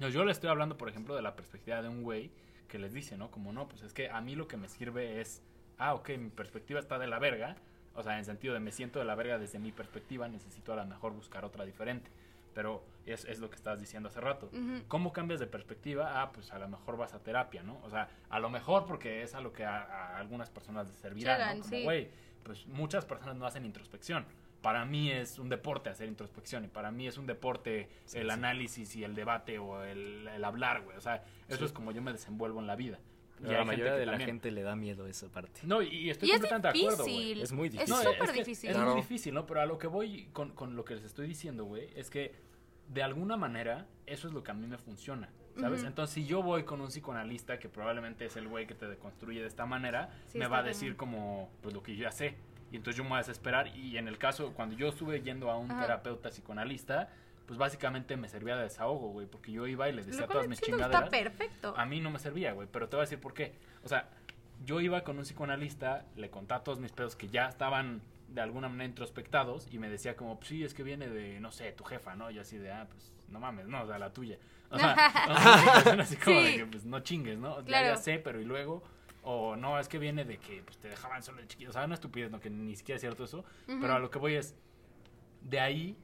No, yo le estoy hablando, por ejemplo, de la perspectiva de un güey que les dice, ¿no? Como no, pues es que a mí lo que me sirve es, ah, ok, mi perspectiva está de la verga, o sea, en sentido de me siento de la verga desde mi perspectiva, necesito a lo mejor buscar otra diferente. Pero es, es lo que estabas diciendo hace rato. Ujú. ¿Cómo cambias de perspectiva? Ah, pues a lo mejor vas a terapia, ¿no? O sea, a lo mejor porque es a lo que a, a algunas personas les servirá, Llegan, ¿no? Como, sí. güey, pues muchas personas no hacen introspección. Para mí es un deporte hacer introspección y para mí es un deporte Sí, el sí. análisis y el debate o el, el hablar, güey. O sea, eso Sí. es como yo me desenvuelvo en la vida. Y Pero hay la gente mayoría de la también. gente le da miedo esa parte. No, y, y estoy Y es completamente de acuerdo, güey. Es muy Es difícil. No, súper es que difícil. Es Claro. muy difícil, ¿no? Pero a lo que voy con, con lo que les estoy diciendo, güey, es que de alguna manera eso es lo que a mí me funciona, ¿sabes? Ujú. Entonces, si yo voy con un psicoanalista que probablemente es el güey que te deconstruye de esta manera, Sí, me va a decir como, pues lo que yo ya sé. Y entonces yo me voy a desesperar. Y en el caso, cuando yo estuve yendo a un Ajá. terapeuta psicoanalista, pues básicamente me servía de desahogo, güey, porque yo iba y les decía todas mis chingaderas. está perfecto. A mí no me servía, güey, pero te voy a decir por qué. O sea, yo iba con un psicoanalista, le contaba todos mis pedos que ya estaban de alguna manera introspectados y me decía como, pues sí, es que viene de, no sé, tu jefa, ¿no? Y yo así de, ah, pues no mames, no, o sea, la tuya. O sea, una situación así como de Sí. que, pues no chingues, ¿no? Ya, Claro. ya sé, pero y luego... O no, es que viene de que pues, te dejaban solo de chiquito. O sea, una estupidez, no, que ni siquiera es cierto eso. Pero a lo que voy es, de ahí,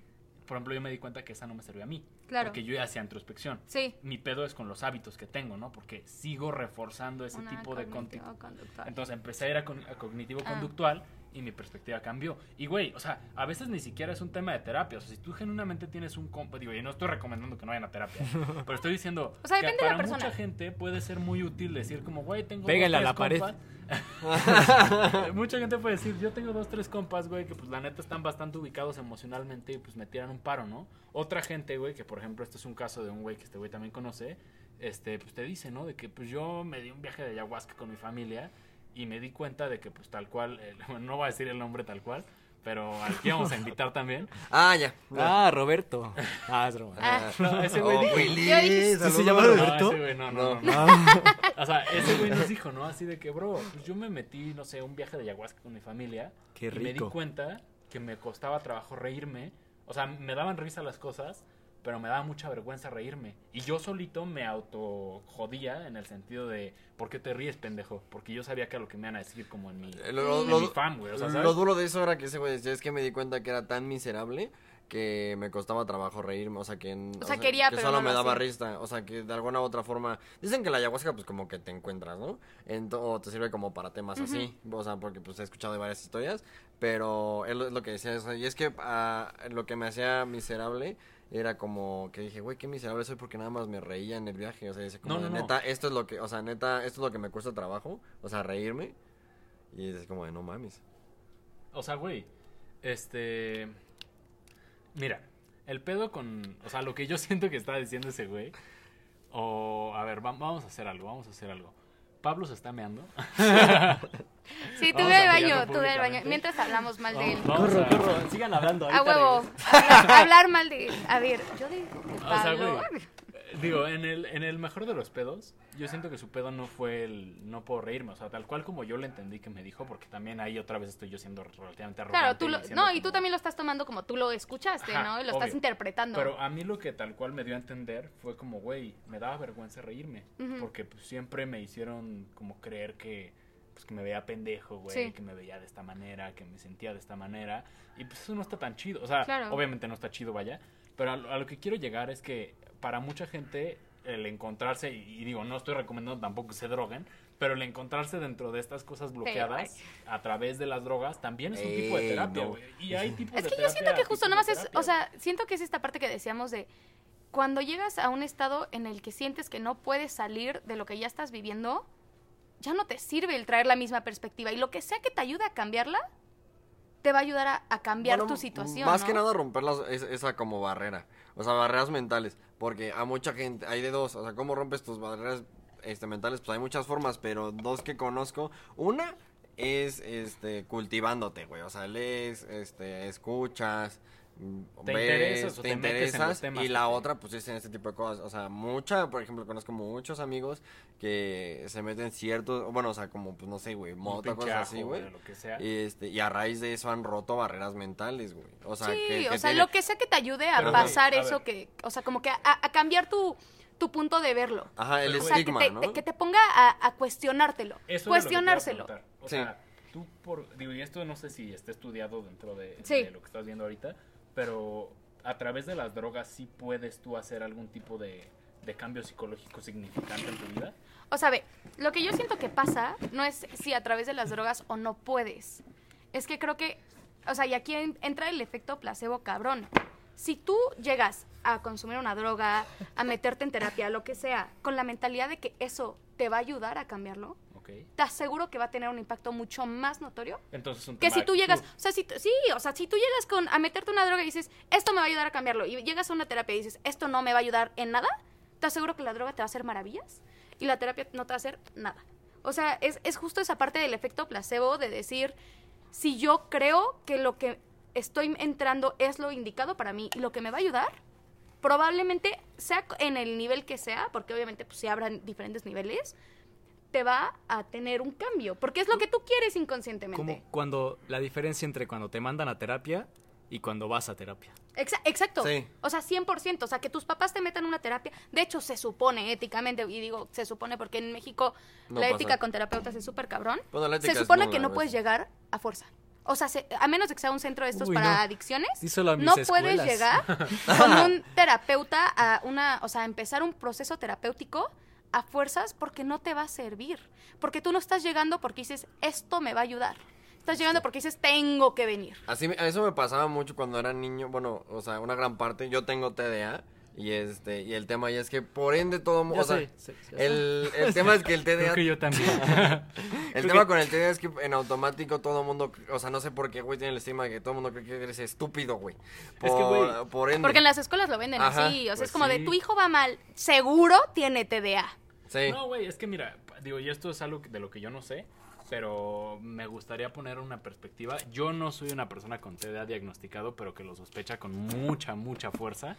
por ejemplo, yo me di cuenta que esa no me servía a mí. Claro. Porque yo ya hacía introspección Sí. mi pedo es con los hábitos que tengo, ¿no? Porque sigo reforzando ese Una tipo de cognitivo-conductual. Entonces empecé a ir a, con- a Ah. cognitivo-conductual y mi perspectiva cambió. Y güey, o sea, a veces ni siquiera es un tema de terapia. O sea, si tú genuinamente tienes un compa, digo, y no estoy recomendando que no vayan a terapia, pero estoy diciendo O sea, que depende de para la mucha gente puede ser muy útil decir como, güey, tengo Pégale dos, a la pared. compas. mucha gente puede decir, yo tengo dos, tres compas, güey, que pues la neta están bastante ubicados emocionalmente y pues me tiran un paro, ¿no? Otra gente, güey, que por ejemplo, este es un caso de un güey que este güey también conoce, este, pues te dice, ¿no? De que pues yo me di un viaje de ayahuasca con mi familia y me di cuenta de que pues tal cual, eh, no voy a decir el nombre tal cual, pero al que íbamos a invitar también. Ah, ya. Ah, Roberto. Ah, es broma. Ah. No, ese güey Oh, dijo- Willy, Yo dije- saludos. ¿Sí se llama No, Roberto? ese güey, no, no, no, No. no. Ah, O sea, ese güey nos dijo, ¿no? Así de que, bro, pues yo me metí, no sé, un viaje de ayahuasca con mi familia. Qué Y me di rico. cuenta que me costaba trabajo reírme. O sea, me daban risa las cosas, pero me daba mucha vergüenza reírme. Y yo solito me auto jodía en el sentido de, ¿por qué te ríes, pendejo? Porque yo sabía que era lo que me iban a decir como en mi, Eh, Lo, en lo- mi fam, güey. O sea, lo duro de eso era que ese güey decía, es que me di cuenta que era tan miserable que me costaba trabajo reírme, o sea, que, sea, quería, que pero solo no me daba risa, o sea, que de alguna u otra forma, dicen que la ayahuasca pues como que te encuentras, ¿no? Ento- o te sirve como para temas así, o sea, porque pues he escuchado de varias historias, pero es lo, es lo que decía, o sea, y es que ah, lo que me hacía miserable era como que dije, güey, qué miserable soy porque nada más me reía en el viaje, o sea, dice como No, de, no, no. neta, esto es lo que, o sea, neta, esto es lo que me cuesta trabajo, o sea, reírme. Y es como de no mames. O sea, güey, este... Mira, el pedo con... O sea, lo que yo siento que está diciendo ese güey... O, a ver, va- vamos a hacer algo, vamos a hacer algo. Pablo se está meando. Sí, tú ve al baño, tú ve al baño. Mientras hablamos mal de él. Vamos Corro, a- corro, sigan hablando. A huevo. Hablar, hablar mal de él. A ver, yo digo que O sea, Pablo. güey, digo, en el, en el mejor de los pedos, yo siento que su pedo no fue el no puedo reírme, o sea, tal cual como yo le entendí que me dijo, porque también ahí otra vez estoy yo siendo relativamente arrogante. Claro, tú lo, no, y tú también lo estás tomando como tú lo escuchaste, Ajá, ¿no? Y lo obvio. estás interpretando. Pero a mí lo que tal cual me dio a entender fue como, güey, me daba vergüenza reírme, porque pues, siempre me hicieron como creer que pues que me veía pendejo, güey, Sí. que me veía de esta manera, que me sentía de esta manera, y pues eso no está tan chido, o sea, Claro. obviamente no está chido, vaya, pero a, lo- a lo que quiero llegar es que para mucha gente el encontrarse, y, y digo, no estoy recomendando tampoco que se droguen, pero el encontrarse dentro de estas cosas bloqueadas a través de las drogas también es un tipo de terapia, no. Y hay tipos Es de que yo siento que justo nomás es, o sea, siento que es esta parte que decíamos de cuando llegas a un estado en el que sientes que no puedes salir de lo que ya estás viviendo, ya no te sirve el traer la misma perspectiva y lo que sea que te ayude a cambiarla, te va a ayudar a, a cambiar Bueno, tu situación. Más ¿no? que nada romper las- es- esa como barrera. O sea, barreras mentales. Porque a mucha gente, hay de dos. O sea, ¿cómo rompes tus barreras este, mentales? Pues hay muchas formas, pero dos que conozco. Una es este cultivándote, güey. O sea, lees, este, escuchas. Mm, Te ves, interesas o te te metes en los interesas temas y la otra pues es en este tipo de cosas o sea mucha por ejemplo conozco muchos amigos que se meten ciertos bueno o sea como pues no sé güey mota cosas así güey Lo que sea. y, este, y a raíz de eso han roto barreras mentales, güey. O sea, sí, que, que o sea, tiene- lo que sea que te ayude a Pero, güey, pasar a eso ver. que, o sea, como que a, a cambiar tu, tu punto de verlo. Ajá, el Pero, O sea, que estigma, te, ¿no? te- que te ponga a, a cuestionártelo. Eso cuestionárselo. O Sí. sea, tú por digo, y esto no sé si está estudiado dentro de, Sí. de lo que estás viendo ahorita, pero a través de las drogas sí puedes tú hacer algún tipo de, de cambio psicológico significante en tu vida. O sea, ve, lo que yo siento que pasa no es si a través de las drogas o no puedes. Es que creo que, o sea, y aquí en- entra el efecto placebo cabrón. Si tú llegas a consumir una droga, a meterte en terapia, lo que sea, con la mentalidad de que eso te va a ayudar a cambiarlo, ¿Ok? te aseguro que va a tener un impacto mucho más notorio Entonces es un que si tú llegas, o sea, si sí, o sea, si tú llegas con a meterte una droga y dices, esto me va a ayudar a cambiarlo, y llegas a una terapia y dices, esto no me va a ayudar en nada, te aseguro que la droga te va a hacer maravillas y la terapia no te va a hacer nada. O sea, es, es justo esa parte del efecto placebo de decir, si yo creo que lo que estoy entrando es lo indicado para mí y lo que me va a ayudar, probablemente sea en el nivel que sea, porque obviamente pues se abran diferentes niveles, te va a tener un cambio, porque es lo que tú quieres inconscientemente. Como cuando la diferencia entre cuando te mandan a terapia y cuando vas a terapia. Exa- exacto. Sí. O sea, 100%. O sea, que tus papás te metan una terapia. De hecho, se supone éticamente, y digo se supone porque en México No la pasa. ética con terapeutas es súper cabrón. Bueno, la ética Se supone que no puedes llegar a fuerza. O sea, se- a menos de que sea un centro de estos Uy, para no. adicciones, no puedes escuelas. llegar con un terapeuta a una, o sea, a empezar un proceso terapéutico a fuerzas porque no te va a servir. Porque tú no estás llegando porque dices, esto me va a ayudar. Estás llegando porque dices, tengo que venir. Así, me- eso me pasaba mucho cuando era niño. Bueno, o sea, una gran parte. Yo tengo TDA. Y este, y el tema ya es que por ende todo mundo. O sea, sé, sé, el, el tema es que el Creo TDA. que yo también. El tema con el TDA es que en automático todo mundo. O sea, no sé por qué, güey, tiene el estigma de que todo el mundo cree que eres estúpido, güey. Por, Es que, güey, por ende. Porque en las escuelas lo venden Ajá, así. O sea, pues es como de tu hijo va mal, seguro tiene TDA. Sí. No, güey, es que mira, digo, y esto es algo de lo que yo no sé, pero me gustaría poner una perspectiva. Yo no soy una persona con TDA diagnosticado, pero que lo sospecha con mucha, mucha fuerza.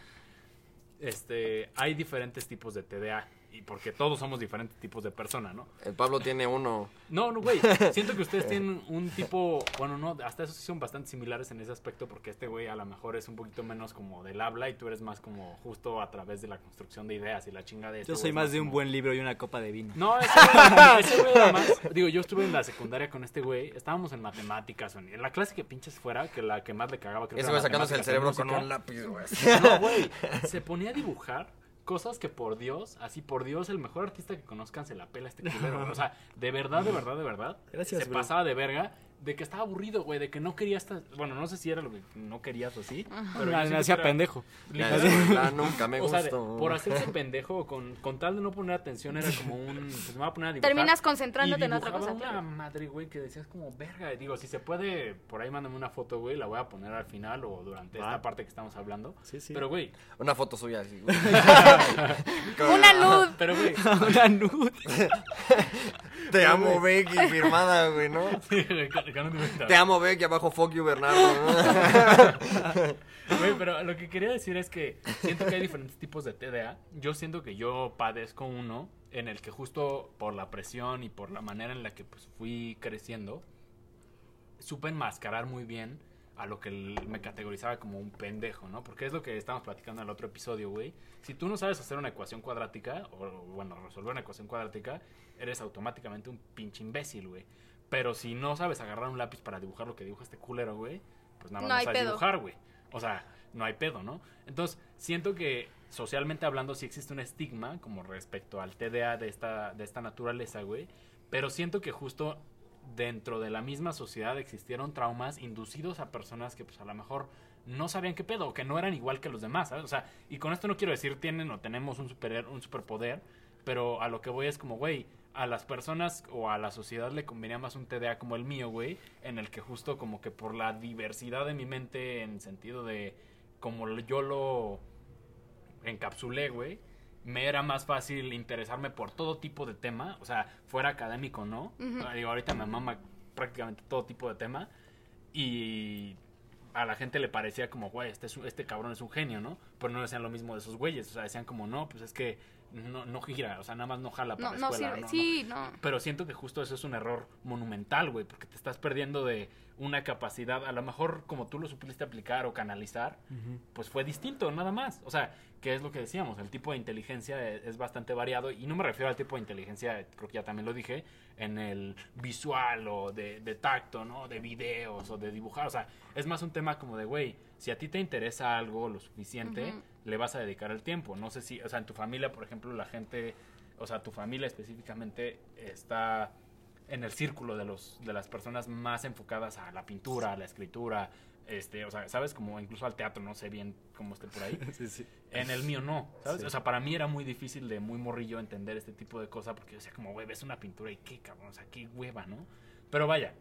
Este, hay diferentes tipos de TDA y porque todos somos diferentes tipos de persona, ¿no? El Pablo tiene uno. No, no, güey. Siento que ustedes tienen un tipo. Bueno, no, hasta eso sí son bastante similares en ese aspecto, porque este güey a lo mejor es un poquito menos como del habla y tú eres más como justo a través de la construcción de ideas y la chinga de este Yo soy más de un como- buen libro y una copa de vino. No, ese güey, ese güey era más. Digo, yo estuve en la secundaria con este güey. Estábamos en matemáticas. o en la clase que pinches fuera, que la que más le cagaba. Creo Ese güey sacándose el cerebro con un lápiz, güey. No, güey. Se ponía a dibujar cosas que por Dios, así por Dios, el mejor artista que conozcan se la pela este culero. O sea, de verdad, de verdad, de verdad. Gracias, Se bro. pasaba de verga. De que estaba aburrido, güey, de que no quería estar, bueno, no sé si era lo que no querías o sí, pero hacía pendejo. Ya, nunca me o sea, de- gustó. por hacerse pendejo, con, con tal de no poner atención, era como un. Pues me voy a poner a dibujar. Terminas Y concentrándote en otra cosa. una claro. madre, güey, que decías como, verga. Digo, si se puede, por ahí mándame una foto, güey, la voy a poner al final o durante esta parte que estamos hablando. Sí, sí. Pero, güey, Una foto suya así. güey. Una luz. pero, güey, Una nude. Te amo, Becky, firmada, güey, ¿no? sí, te amo, Becky, abajo, fuck you, Bernardo. Güey, pero lo que quería decir es que siento que hay diferentes tipos de TDA. Yo siento que yo padezco uno en el que justo por la presión y por la manera en la que pues fui creciendo, supe enmascarar muy bien a lo que me categorizaba como un pendejo, ¿no? Porque es lo que estábamos platicando en el otro episodio, güey. Si tú no sabes hacer una ecuación cuadrática, o bueno, resolver una ecuación cuadrática, eres automáticamente un pinche imbécil, güey. Pero si no sabes agarrar un lápiz para dibujar lo que dibuja este culero, güey, pues nada más No sabes pedo. dibujar, güey. O sea, no hay pedo, ¿no? Entonces, siento que socialmente hablando sí existe un estigma como respecto al TDA de esta, de esta naturaleza, güey. Pero siento que justo dentro de la misma sociedad existieron traumas inducidos a personas que pues a lo mejor no sabían qué pedo, o que no eran igual que los demás, ¿sabes? O sea, y con esto no quiero decir tienen o tenemos un, super, un superpoder, pero a lo que voy es como, güey, a las personas o a la sociedad le convenía más un TDA como el mío, güey, en el que justo como que por la diversidad de mi mente en sentido de como yo lo encapsulé, güey, me era más fácil interesarme por todo tipo de tema, o sea, fuera académico, ¿no? Ah, Digo, ahorita me mama prácticamente todo tipo de tema y a la gente le parecía como, güey, este, es este cabrón es un genio, ¿no? Pero no decían lo mismo de esos güeyes, o sea, decían como, no, pues es que no, no gira, o sea, nada más no jala para No, la escuela, sirve. no, no. Sí, no. Pero siento que justo eso es un error monumental, güey, porque te estás perdiendo de una capacidad, a lo mejor como tú lo supiste aplicar o canalizar, pues fue distinto, nada más. O sea, que es lo que decíamos, el tipo de inteligencia e- es, bastante variado y no me refiero al tipo de inteligencia, creo que ya también lo dije, en el visual o de, de tacto, ¿no? De videos o de dibujar. O sea, es más un tema como de, güey, si a ti te interesa algo lo suficiente, le vas a dedicar el tiempo. No sé si, o sea, en tu familia, por ejemplo, la gente, o sea, tu familia específicamente está en el círculo de los de las personas más enfocadas a la pintura, a la escritura, este, o sea, sabes como incluso al teatro, no sé bien cómo esté por ahí. Sí, sí. En el mío no, ¿sabes? Sí. O sea, para mí era muy difícil de muy morrillo entender este tipo de cosas porque yo decía como, güey, ves una pintura y qué cabrón, o sea, qué hueva, ¿no? Pero vaya,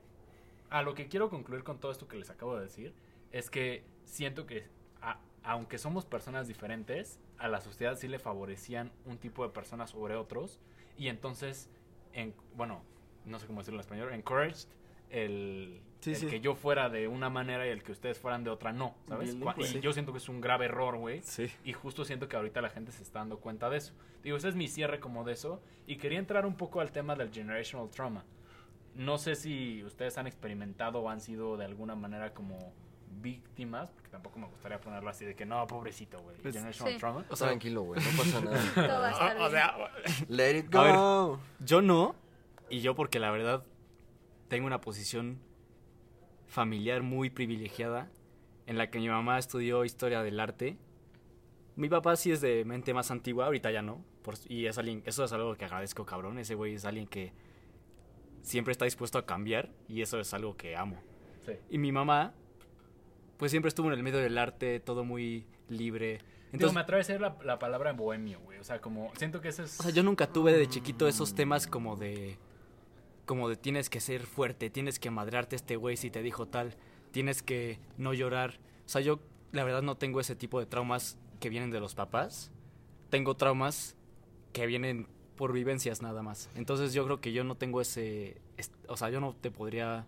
a lo que quiero concluir con todo esto que les acabo de decir es que siento que a- aunque somos personas diferentes, a la sociedad sí le favorecían un tipo de personas sobre otros y entonces, en, bueno, no sé cómo decirlo en español, encouraged el, Sí, el sí. que yo fuera de una manera y el que ustedes fueran de otra no, ¿sabes? Bien, pues, y sí. yo siento que es un grave error, güey. Sí. Y justo siento que ahorita la gente se está dando cuenta de eso. Digo, ese es mi cierre como de eso. Y quería entrar un poco al tema del generational trauma. No sé si ustedes han experimentado o han sido de alguna manera como víctimas, porque tampoco me gustaría ponerlo así de que no, pobrecito, güey. Pues, generational sí. trauma. O sea, tranquilo, güey, no pasa nada. Todo va a estar O sea, Let it A ver. go. yo no. Y yo porque la verdad tengo una posición familiar muy privilegiada en la que mi mamá estudió historia del arte. Mi papá sí es de mente más antigua, ahorita ya no. por- y es alguien, eso es algo que agradezco, cabrón. Ese güey es alguien que siempre está dispuesto a cambiar y eso es algo que amo. Sí. Y mi mamá, pues siempre estuvo en el medio del arte, todo muy libre. Digo, Entonces, me atrae a decir la, la palabra bohemio, güey. O sea, como siento que eso es... O sea, yo nunca tuve de chiquito esos temas como de. Como de tienes que ser fuerte, tienes que madrearte este güey si te dijo tal, tienes que no llorar. O sea, yo la verdad no tengo ese tipo de traumas que vienen de los papás. Tengo traumas que vienen por vivencias nada más. Entonces yo creo que yo no tengo ese. es- O sea, yo no te podría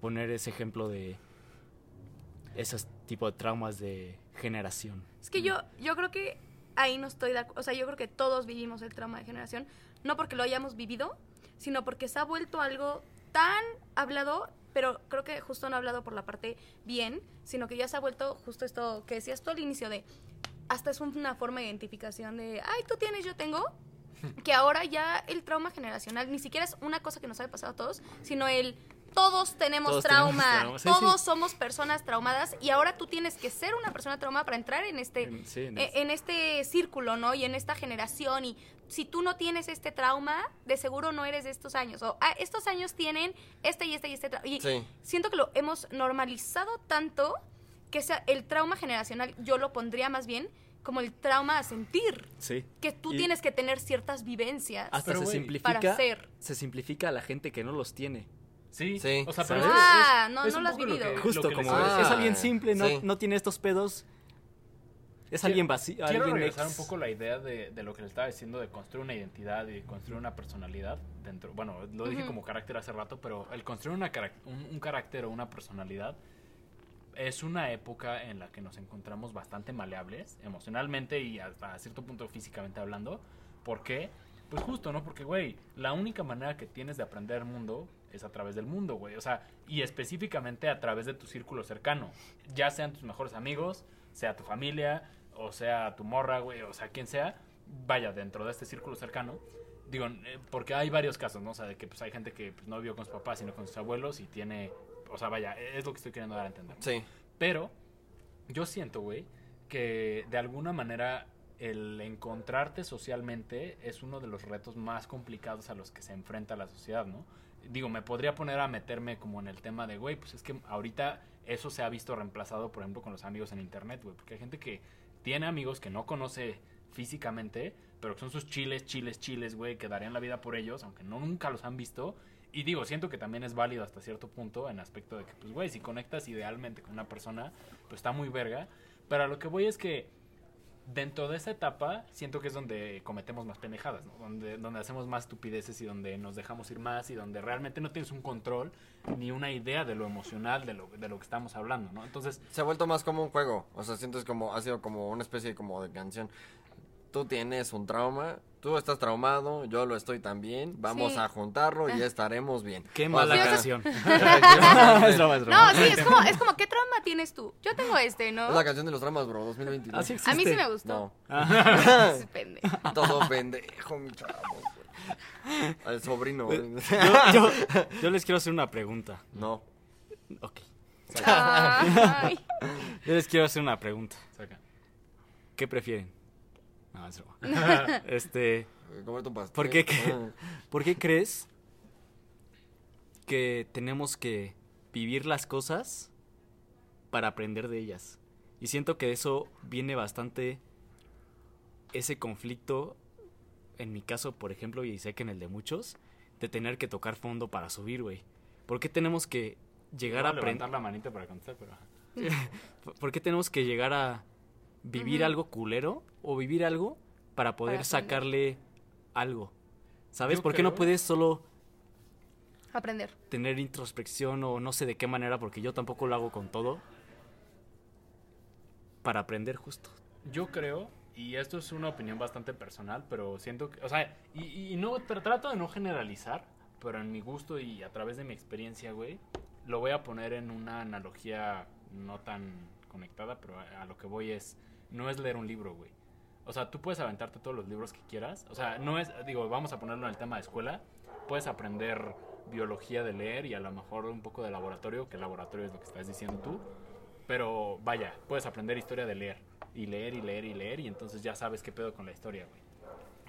poner ese ejemplo de. Esos tipo de traumas de generación. Es que yo, yo creo que ahí no estoy de acuerdo. O sea, yo creo que todos vivimos el trauma de generación, no porque lo hayamos vivido, sino porque se ha vuelto algo tan hablado, pero creo que justo no hablado por la parte bien, sino que ya se ha vuelto justo esto que decías tú al inicio de, hasta es una forma de identificación de, ay, tú tienes, yo tengo, que ahora ya el trauma generacional ni siquiera es una cosa que nos haya pasado a todos, sino el, todos tenemos Todos trauma, tenemos trauma, sí, todos sí. somos personas traumadas y ahora tú tienes que ser una persona traumada para entrar en este, sí, en este- en este círculo, ¿no? Y en esta generación y si tú no tienes este trauma, de seguro no eres de estos años. O "Ah, estos años tienen este y este y este trauma. Y Sí. siento que lo hemos normalizado tanto que sea el trauma generacional, yo lo pondría más bien como el trauma a sentir. Sí. Que tú Y tienes que tener ciertas vivencias. Hasta Pero, se simplifica. para ser. Se simplifica a la gente que no los tiene. Sí, Sí. o sea, pero Ah, es- no, es no lo has vivido. que- Justo lo como Ah, es alguien simple, no, sí. no tiene estos pedos. Es Quiero- alguien vacío. Quiero alguien regresar ex- un poco la idea de, de lo que le estaba diciendo de construir una identidad y construir una personalidad dentro. Bueno, lo dije como carácter hace rato, pero el construir una un, un carácter o una personalidad es una época en la que nos encontramos bastante maleables emocionalmente y hasta cierto punto físicamente hablando. ¿Por qué? Pues justo, ¿no? Porque, güey, la única manera que tienes de aprender el mundo es a través del mundo, güey. O sea, y específicamente a través de tu círculo cercano. Ya sean tus mejores amigos, sea tu familia, o sea tu morra, güey, o sea quien sea. Vaya, dentro de este círculo cercano. Digo, eh, porque hay varios casos, ¿no? O sea, de que pues hay gente que pues, no vivió con sus papás, sino con sus abuelos y tiene... O sea, vaya, es lo que estoy queriendo dar a entender. Sí. Pero yo siento, güey, que de alguna manera el encontrarte socialmente es uno de los retos más complicados a los que se enfrenta la sociedad, ¿no? Digo, me podría poner a meterme como en el tema de, güey, pues es que ahorita eso se ha visto reemplazado, por ejemplo, con los amigos en internet, güey, porque hay gente que tiene amigos que no conoce físicamente, pero que son sus chiles, chiles, chiles, güey, que darían la vida por ellos, aunque no nunca los han visto. Y digo, siento que también es válido hasta cierto punto en aspecto de que, pues, güey, si conectas idealmente con una persona, pues está muy verga. Pero a lo que voy es que dentro de esa etapa siento que es donde cometemos más pendejadas, ¿no? Donde, donde hacemos más estupideces y donde nos dejamos ir más y donde realmente no tienes un control ni una idea de lo emocional de lo, de lo que estamos hablando, ¿no? Entonces, Se ha vuelto más como un juego. O sea, sientes como, ha sido como una especie como de canción. Tú tienes un trauma, tú estás traumado, yo lo estoy también. Vamos Sí. a juntarlo y ya estaremos bien. Qué O mala sea, canción. No, sí, es como, es como, ¿qué trauma tienes tú? Yo tengo este, ¿no? Es la canción de los traumas, bro, 2022. Así. A mí sí me gustó. No, Es pendejo. todo pendejo, mi chavo. Al sobrino. güey. Yo, yo- yo les quiero hacer una pregunta. No. Ok. Yo les quiero hacer una pregunta. saca. ¿Qué prefieren? No, es broma. Este, Comerte un pastel. ¿Por qué? Ah. ¿por qué crees que tenemos que vivir las cosas para aprender de ellas? Y siento que de eso viene bastante ese conflicto, en mi caso, por ejemplo, y sé que en el de muchos, de tener que tocar fondo para subir, güey. ¿Por qué tenemos que llegar a aprender? la manita para contestar, pero... ¿Por qué tenemos que llegar a vivir algo culero o vivir algo para poder Para sacarle algo? ¿Sabes? Yo ¿Por qué no puedes solo Aprender. tener introspección o no sé de qué manera, porque yo tampoco lo hago con todo, para aprender justo? Yo creo, y esto es una opinión bastante personal, pero siento que, o sea, y, y no tra- trato de no generalizar, pero en mi gusto y a través de mi experiencia, güey, lo voy a poner en una analogía no tan conectada, pero a, a lo que voy es, no es leer un libro, güey. O sea, tú puedes aventarte todos los libros que quieras. O sea, no es, digo, vamos a ponerlo en el tema de escuela. Puedes aprender biología de leer y a lo mejor un poco de laboratorio, que laboratorio es lo que estás diciendo tú. Pero vaya, puedes aprender historia de leer. Y leer y leer y leer y entonces ya sabes qué pedo con la historia, güey.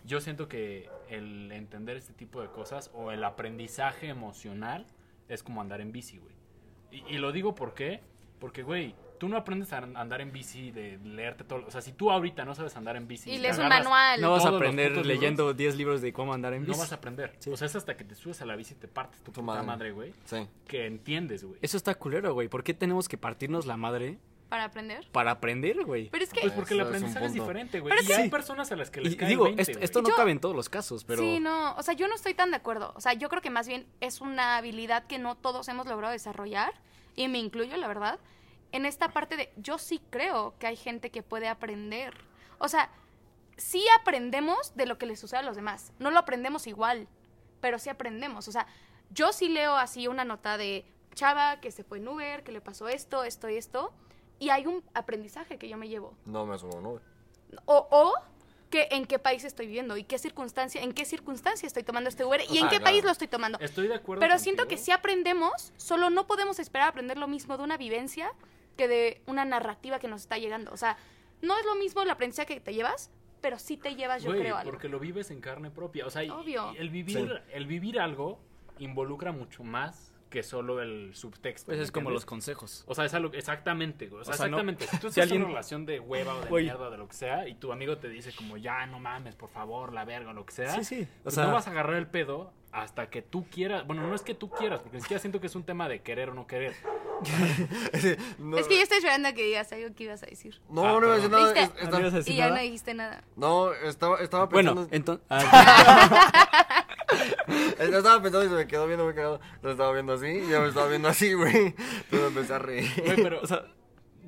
Yo siento que el entender este tipo de cosas o el aprendizaje emocional es como andar en bici, güey. Y, y lo digo por qué. Porque, güey, tú no aprendes a andar en bici de leerte todo. O sea, si tú ahorita no sabes andar en bici. Y lees un manual. No vas a aprender leyendo 10 libros de cómo andar en No bici. vas a aprender. Sí. O sea, es hasta que te subes a la bici y te partes tu, Tu puta madre. madre, güey. Sí. Que entiendes, güey. Eso está culero, güey. ¿Por qué tenemos que partirnos la madre Para aprender. para aprender, güey? Pero es que. Pues porque el es aprendizaje es, punto. diferente, güey. Pero Y es que- hay Sí. personas a las que les Y cae digo, el 20, esto, esto no Yo- cabe en todos los casos, pero... Sí, no, o sea, yo no estoy tan de acuerdo. O sea, yo creo que más bien es una habilidad que no todos hemos logrado desarrollar, y me incluyo, la verdad, en esta parte de, yo sí creo que hay gente que puede aprender. O sea, sí aprendemos de lo que les sucede a los demás. No lo aprendemos igual, pero sí aprendemos. O sea, yo sí leo así una nota de chava que se fue en Uber, que le pasó esto, esto y esto, y hay un aprendizaje que yo me llevo. No me subo, ¿no? O, o que en qué país estoy viviendo y qué circunstancia, en qué circunstancia estoy tomando este Uber y en sea, qué claro. país lo estoy tomando. Estoy de acuerdo. Pero siento que si aprendemos, solo no podemos esperar aprender lo mismo de una vivencia que de una narrativa que nos está llegando. O sea, no es lo mismo el aprendizaje que te llevas, pero sí te llevas, yo Güey, creo, algo. porque lo vives en carne propia. O sea, y- Obvio. y el vivir, el vivir algo involucra mucho más que solo el subtexto. Pues ¿me es como entiendes? los consejos. O sea, es algo, exactamente, güey. O sea, O sea, no- exactamente. Si tú si estás en alguien- una relación de hueva o de Güey. mierda o de lo que sea, y tu amigo te dice como, ya, no mames, por favor, la verga o lo que sea. Sí, sí. O pues sea- no vas a agarrar el pedo hasta que tú quieras. Bueno, no es que tú quieras, porque ni siquiera siento que es un tema de querer o no querer. No, Es que yo estoy esperando a que digas algo que ibas a decir. No, Ah, no iba a decir perdón. nada. ¿Viste? es- está- ¿No ibas a decir Y ya nada? no dijiste nada. No, estaba, estaba Bueno, pensando. entonces... Yo estaba pensando y se me quedó viendo muy cagado. Lo estaba viendo así y yo me estaba viendo así, güey. Entonces empecé a reír. Güey, pero, o sea,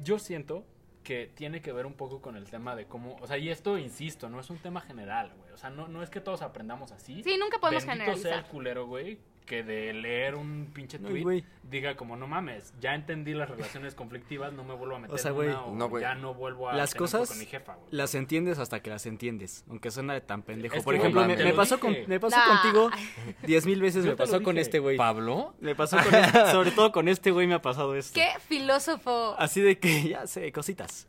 yo siento que tiene que ver un poco con el tema de cómo, o sea, y esto, insisto, no es un tema general, güey. O sea, no, no es que todos aprendamos así. Sí, nunca podemos Bendito generalizar. sea el culero, güey, que de leer un pinche tweet güey. diga como, no mames, ya entendí las relaciones conflictivas, no me vuelvo a meter O sea, en una, o no, güey. ya no vuelvo a Las tener cosas con mi jefa, güey. las entiendes hasta que las entiendes, aunque suena tan pendejo. Es Por ejemplo, me, pasó, con, me pasó Nah. contigo diez mil veces, Yo me pasó con este güey. ¿Pablo? Me pasó con este- sobre todo con este güey me ha pasado esto. ¡Qué filósofo! Así de que, ya sé, cositas.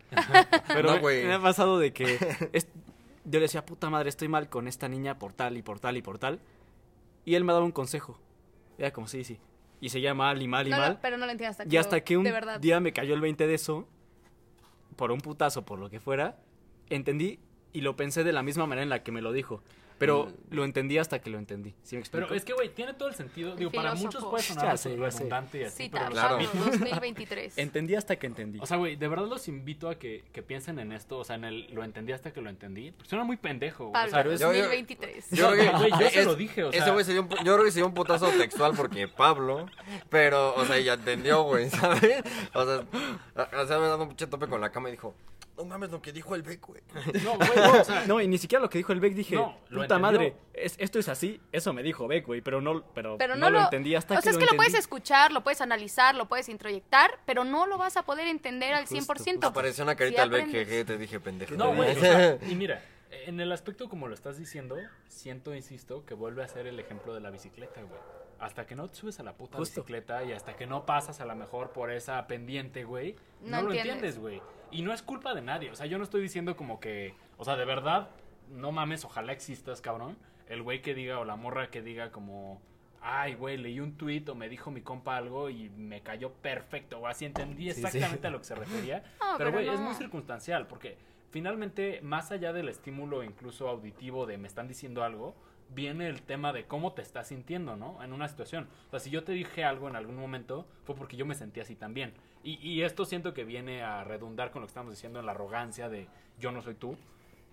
Pero No, me- ha pasado de que es- yo le decía, puta madre, estoy mal con esta niña por tal y por tal y por tal. Y él me daba un consejo. Era como, sí, sí. Y seguía mal y mal y No, no, mal. pero no lo entiendo hasta que. y hasta que un día me cayó el 20 de eso, por un putazo, por lo que fuera, entendí y lo pensé de la misma manera en la que me lo dijo. Pero lo entendí hasta que lo entendí. ¿Sí me explico? Pero es que, güey, tiene todo el sentido. Digo, para muchos puede sonar sé. redundante y así, Sí, pero Claro. Pablo, 2023. Entendí hasta que entendí. O sea, güey, de verdad los invito a que, que piensen en esto, o sea, en el lo entendí hasta que lo entendí. Porque suena muy pendejo, güey. O Pablo, sea, pero es- Yo- yo- 2023. Yo creo que. Güey, yo se es- lo dije, o sea- Ese güey se dio un, yo creo que se dio un putazo textual porque Pablo. Pero, o sea, ya entendió, güey, ¿sabes? O sea, o sea, me dando un pinche tope con la cama y dijo: No mames lo que dijo el Beck, güey. no, güey, no, o sea, No, y ni siquiera lo que dijo el Beck dije, No, puta madre, es, esto es así, eso me dijo Beck, güey, pero no, pero, Pero no, no, lo, entendí hasta O que sea, es lo que lo puedes escuchar, lo puedes analizar, lo puedes introyectar, pero no lo vas a poder entender al Justo, 100%. Apareció una carita al Beck, jeje, te dije pendejo. no, güey, o sea, y mira, en el aspecto como lo estás diciendo, siento, insisto, que vuelve a ser el ejemplo de la bicicleta, güey. Hasta que no te subes a la puta Justo. bicicleta y hasta que no pasas a lo mejor por esa pendiente, güey, no, No lo entiendes, güey. Y no es culpa de nadie, o sea, yo no estoy diciendo como que, o sea, de verdad, no mames, ojalá existas, cabrón. El güey que diga o la morra que diga como, ay, güey, leí un tuit o me dijo mi compa algo y me cayó perfecto, o así entendí Sí, sí. exactamente a lo que se refería. No, pero, güey, es muy circunstancial, porque finalmente, más allá del estímulo incluso auditivo de me están diciendo algo, viene el tema de cómo te estás sintiendo, ¿no? En una situación. O sea, si yo te dije algo en algún momento, fue porque yo me sentí así también. Y, y esto siento que viene a redundar con lo que estamos diciendo en la arrogancia de yo no soy tú,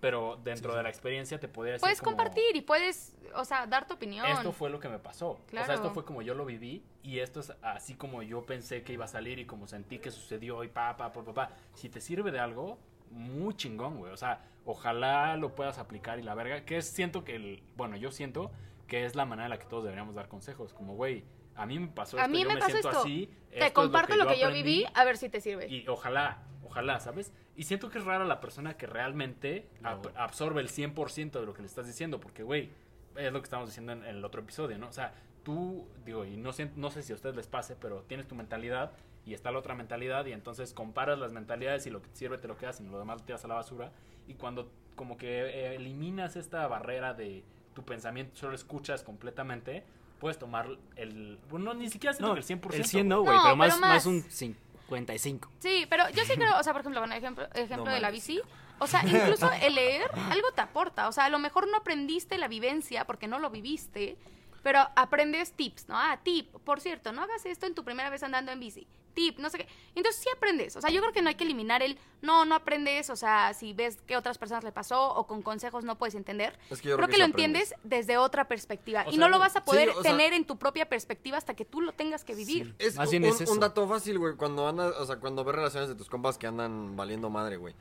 pero dentro de la experiencia te podría decir Puedes como, compartir y puedes, o sea, dar tu opinión. Esto fue lo que me pasó. O sea, Claro. esto fue como yo lo viví y esto es así como yo pensé que iba a salir y como sentí que sucedió y pa, pa, pa, pa, pa. Si te sirve de algo, muy chingón, güey. O sea, ojalá lo puedas aplicar y la verga. Que es, siento que, el, bueno, yo siento que es la manera en la que todos deberíamos dar consejos. Como, güey, a mí me pasó a esto, mí yo me me, pasó siento esto. así. esto Te es comparto lo que, yo, aprendí, viví, a ver si te sirve. y ojalá, ojalá, ¿sabes? Y siento que es rara la persona que realmente ab- absorbe el 100% de lo que le estás diciendo, porque, güey, es lo que estamos diciendo en, en el otro episodio, ¿no? O sea, tú, digo, y no sé, no sé si a ustedes les pase, pero tienes tu mentalidad y está la otra mentalidad y entonces comparas las mentalidades y lo que te sirve te lo quedas y lo demás lo tiras a la basura. Y cuando como que eh, eliminas esta barrera de tu pensamiento, solo escuchas completamente, puedes tomar el... Bueno, ni siquiera siento No, que el 100%. el 100 no, güey. güey, No, pero, pero más, más. más un 55. Sí, pero yo sí creo, o sea, por ejemplo, bueno, ejemplo, ejemplo No de la bici. O sea, incluso el leer algo te aporta. O sea, a lo mejor no aprendiste la vivencia porque no lo viviste, pero aprendes tips, ¿no? Ah, tip, por cierto, no hagas esto en tu primera vez andando en bici. Tip, no sé qué. Entonces sí aprendes. O sea, yo creo que no hay que eliminar el no, no aprendes. O sea, si ves que otras personas le pasó o con consejos no puedes entender. Es que yo creo creo que, que lo aprendes. entiendes desde otra perspectiva. O y sea, no lo vas a poder sí, o sea- tener en tu propia perspectiva hasta que tú lo tengas que vivir. Es Más un, bien es eso. un dato fácil, güey. Cuando andas, o sea, cuando ves relaciones de tus compas que andan valiendo madre, güey.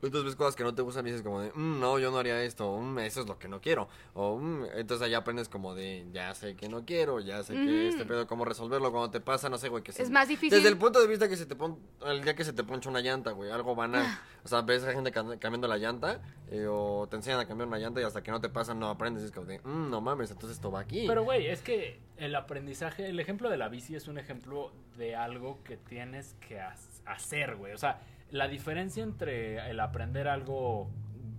Entonces ves cosas que no te gustan y dices como de, "Mm, no, yo no haría esto, mm, eso es lo que no quiero. O, "Mm", entonces ahí aprendes como de, ya sé que no quiero, ya sé que Ujú. este pedo, cómo resolverlo cuando te pasa, no sé, güey, que se- Es más difícil. Desde el punto de vista que se te pon, el día que se te poncha una llanta, güey, algo banal. O sea, ves a gente cambiando la llanta eh, o te enseñan a cambiar una llanta y hasta que no te pasa no aprendes. Y es como de, "Mm, no mames, entonces esto va aquí. Pero, güey, es que el aprendizaje, el ejemplo de la bici es un ejemplo de algo que tienes que ha- hacer, güey. O sea, la diferencia entre el aprender algo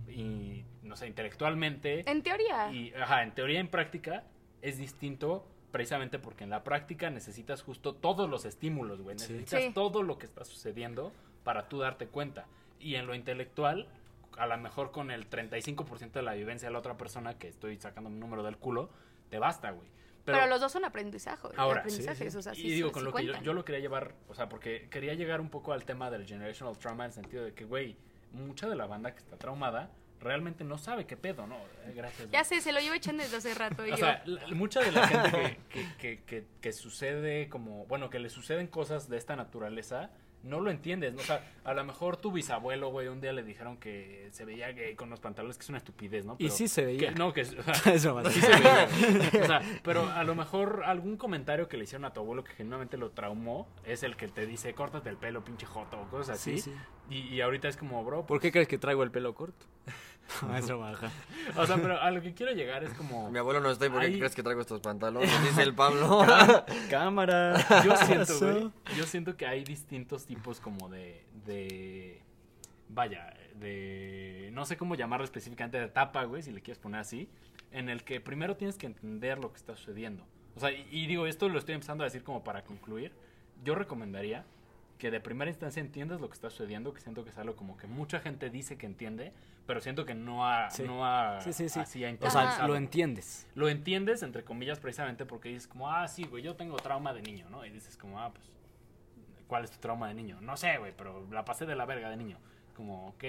y, no sé, intelectualmente En teoría. y, ajá, en teoría y en práctica es distinto precisamente porque en la práctica necesitas justo todos los estímulos, güey. Necesitas Sí. todo lo que está sucediendo para tú darte cuenta. Y en lo intelectual, a lo mejor con el 35% de la vivencia de la otra persona, que estoy sacando un número del culo, te basta, güey. Pero, los dos son aprendizaje. Ahora, aprendizajes, sí, o sea, y digo, con lo que yo, lo quería llevar, o sea, porque quería llegar un poco al tema del generational trauma en el sentido de que, güey, mucha de la banda que está traumada realmente no sabe qué pedo, ¿no? Eh, Gracias. Ya sé, se lo llevo echando desde hace rato. Y O yo, sea, la- mucha de la gente que, que, que sucede como, bueno, que le suceden cosas de esta naturaleza, no lo entiendes. ¿no? O sea, a lo mejor tu bisabuelo, güey, un día le dijeron que se veía gay con los pantalones, que es una estupidez, ¿no? Y sí se veía. que- no, que es- Es broma. sí se veía. O sea, pero a lo mejor algún comentario que le hicieron a tu abuelo que genuinamente lo traumó es el que te dice, córtate el pelo, pinche joto, o cosas así. Sí, sí. Y, y ahorita es como, bro, ¿Por qué crees que traigo el pelo corto? No, es broma, ajá. o sea, pero a lo que quiero llegar es como... Mi abuelo no está ahí porque Ahí- crees que traigo estos pantalones, dice el Pablo. Cámara. yo siento, güey, yo siento que hay distintos tipos como de, de, vaya, de, no sé cómo llamarlo específicamente, de etapa, güey, si le quieres poner así, en el que primero tienes que entender lo que está sucediendo. O sea, y, y digo, esto lo estoy empezando a decir como para concluir, yo recomendaría que de primera instancia entiendas lo que está sucediendo, que siento que es algo como que mucha gente dice que entiende, pero siento que no ha, Sí. no ha, Sí, sí, sí. así ha O sea, lo entiendes. Lo entiendes, entre comillas, precisamente porque dices como, ah, sí, güey, yo tengo trauma de niño, ¿no? Y dices como, ah, pues, ¿cuál es tu trauma de niño? No sé, güey, pero la pasé de la verga de niño. Como, ok,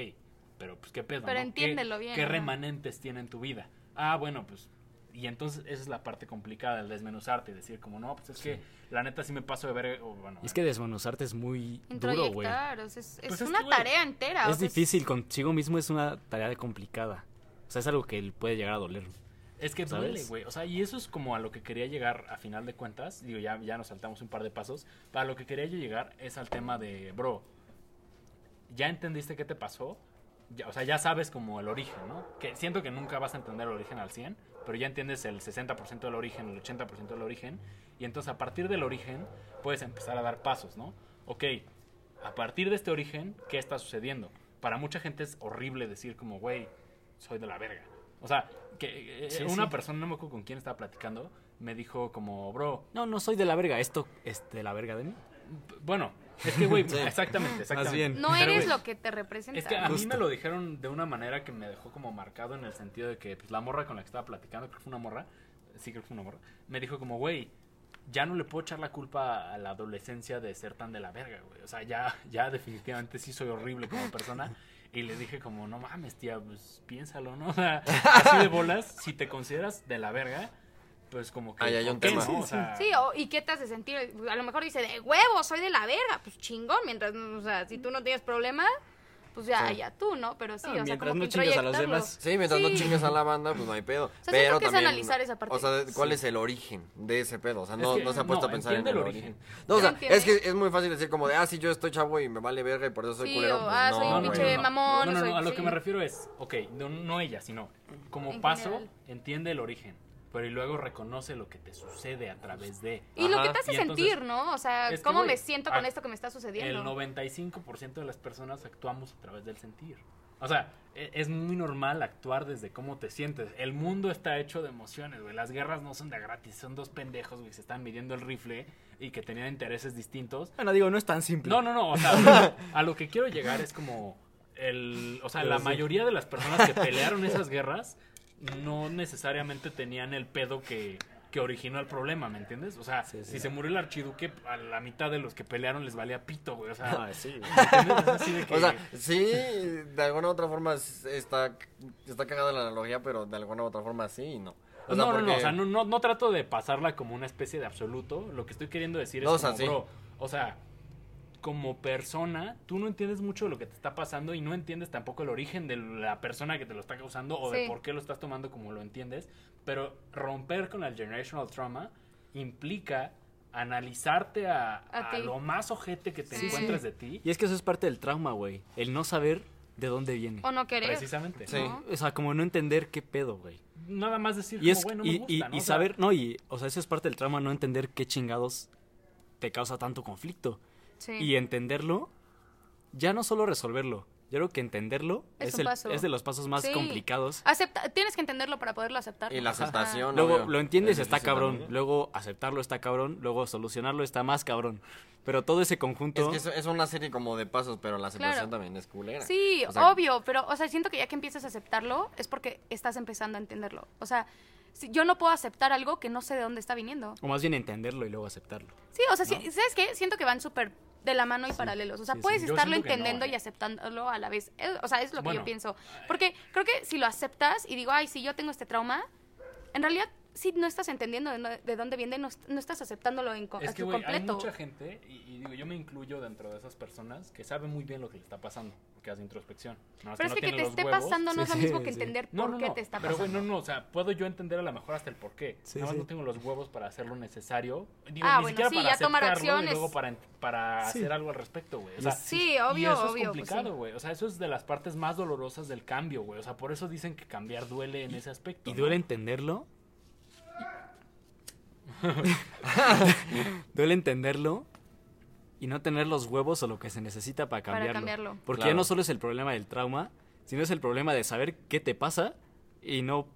pero pues, ¿qué pedo? Pero no? ¿Qué- entiéndelo bien, ¿Qué remanentes tiene en tu vida? Ah, bueno, pues, y entonces esa es la parte complicada, el desmenuzarte y decir como, no, pues es que la neta sí me paso de verga, o bueno. Es que desmenuzarte es muy duro, güey. o sea, es, es Pues es una que, tarea entera. o Es sea, difícil consigo mismo, es una tarea complicada. O sea, es algo que puede llegar a doler. Es que ¿Sabes? duele, güey. O sea, y eso es como a lo que quería llegar a final de cuentas. Digo, ya, ya nos saltamos un par de pasos. Para lo que quería yo llegar es al tema de, bro, ya entendiste qué te pasó. Ya, o sea, ya sabes como el origen, ¿no? Que siento que nunca vas a entender el origen al 100, pero ya entiendes el 60% del origen, el 80% del origen. Y entonces a partir del origen puedes empezar a dar pasos, ¿no? Ok, a partir de este origen, ¿qué está sucediendo? Para mucha gente es horrible decir como, güey, soy de la verga. O sea, que eh, Sí, una sí. persona, no me acuerdo con quién estaba platicando, me dijo como, bro, No, no soy de la verga. Esto es de la verga de mí. bueno, es que, güey, Sí. exactamente, exactamente. bien. No Pero, eres lo que te representa. Es que a mí me lo dijeron de una manera que me dejó como marcado en el sentido de que pues, la morra con la que estaba platicando, creo que fue una morra, sí creo que fue una morra, me dijo como, güey, ya no le puedo echar la culpa a la adolescencia de ser tan de la verga, güey. O sea, ya, ya definitivamente sí soy horrible como persona. Y le dije como, no mames, tía, pues piénsalo, ¿no? O sea, así de bolas, si te consideras de la verga, pues como que... Ahí hay un ¿por qué tema. no? O sea, Sí, o- ¿y qué te hace sentir? A lo mejor dice, de huevo, soy de la verga. Pues chingón, mientras, o sea, si tú no tienes problema, pues ya, Sí. ya tú, ¿no? Pero sí, No, o sea, mientras como no que chingues a los demás. Sí, mientras no Sí. chingues a la banda, pues no hay pedo. sea, siento pero que es analizar esa parte. O sea, ¿cuál Sí. es el origen de ese pedo? O sea, Es no, que, no se ha puesto no, a pensar en el origen. origen. No, o sea, No entiende. es que es muy fácil decir como de, ah, sí, yo estoy chavo y me vale verga y por eso soy Sí, culero. o, pues ah, no, soy un pinche mamón, No, no, no, soy- a lo sí. que me refiero es, ok, no, no ella, sino como En paso, general. entiende el origen, pero y luego reconoce lo que te sucede a través de. Y lo que te hace Y entonces- sentir, ¿no? O sea, Es que, ¿cómo me siento con esto que me está El sucediendo? 95% de las personas actuamos a través del sentir. O sea, e- es muy normal actuar desde cómo te sientes. El mundo está hecho de emociones, güey. Las guerras no son de gratis, son dos pendejos, güey, que se están midiendo el rifle y que tenían intereses distintos. Bueno, digo, no es tan simple. No, no, no, o sea, a lo que quiero llegar es como el, o sea, Pero la sí. mayoría de las personas que pelearon esas guerras no necesariamente tenían el pedo que, que originó el problema, ¿me entiendes? O sea, Sí, sí. si se murió el archiduque, a la mitad de los que pelearon les valía pito, güey, o sea, Ah, sí. Es de que- O sea, sí, de alguna u otra forma es- está, está cagada la analogía, pero de alguna u otra forma sí y no. O sea, no, no, no, o sea, no, no, no trato de pasarla como una especie de absoluto. Lo que estoy queriendo decir es No, o como, sea, sí. bro, o sea, como persona, tú no entiendes mucho de lo que te está pasando y no entiendes tampoco el origen de la persona que te lo está causando o de Sí. por qué lo estás tomando como lo entiendes. Pero romper con el generational trauma implica analizarte a, A a lo más ojete que te Sí. encuentres de ti. Y es que eso es parte del trauma, güey. El no saber de dónde viene. O no querer. Precisamente. Sí. ¿no? O sea, como no entender qué pedo, güey. Nada más decir, Y como, es "Güey, no me y, gusta", y- ¿no? y O sea, saber, no, y o sea, eso es parte del trauma, no entender qué chingados te causa tanto conflicto. Sí. Y entenderlo, ya no solo resolverlo, yo creo que entenderlo Es es, el- paso. es de los pasos más Sí. complicados. Acepta, tienes que entenderlo para poderlo aceptar. Y la Ajá. aceptación. Luego obvio, lo entiendes, es está cabrón. también. Luego aceptarlo está cabrón. Luego solucionarlo está más cabrón. Pero todo ese Es conjunto. que es, es una serie como de pasos, pero la aceptación Claro. también es culera. Sí, O sea, obvio, pero, o sea, siento que ya que empiezas a aceptarlo es porque estás empezando a entenderlo. O sea, si- yo no puedo aceptar algo que no sé de dónde está viniendo. O más bien entenderlo y luego aceptarlo. Sí, o sea, sí, ¿sabes qué? Siento que van súper de la mano y paralelos. O sea, sí, puedes estarlo no, entendiendo ¿eh? y aceptándolo a la vez. O sea, es lo que Bueno. yo pienso. Porque creo que si lo aceptas y digo, ay, si yo tengo este trauma, en realidad sí no estás entendiendo de, no- de dónde viene, no, no estás aceptándolo en co- Es a que, su güey, hay completo. mucha gente, y, y digo, yo me incluyo dentro de esas personas que saben muy bien lo que le está pasando, que hace introspección. Nada más Pero es no que que te esté huevos. pasando no Sí, es lo sí, mismo que sí. entender No, por no, qué no, te está pero pasando. güey, no, no, o sea, puedo yo entender a lo mejor hasta el por qué. Sí, Nada más sí. no tengo los huevos para hacer lo necesario. Digo, Ah, ni bueno, siquiera sí, para ya tomar aceptarlo y luego para, para Sí. hacer algo al respecto, güey. O sea, Sí, y obvio, eso obvio. es pues complicado, güey. O sea, eso es de las partes más dolorosas del cambio, güey. O sea, por eso dicen que cambiar duele en ese aspecto. Y ¿no? duele entenderlo. duele entenderlo y no tener los huevos o lo que se necesita para Para cambiarlo. Porque Claro. ya no solo es el problema del trauma, sino es el problema de saber qué te pasa y no,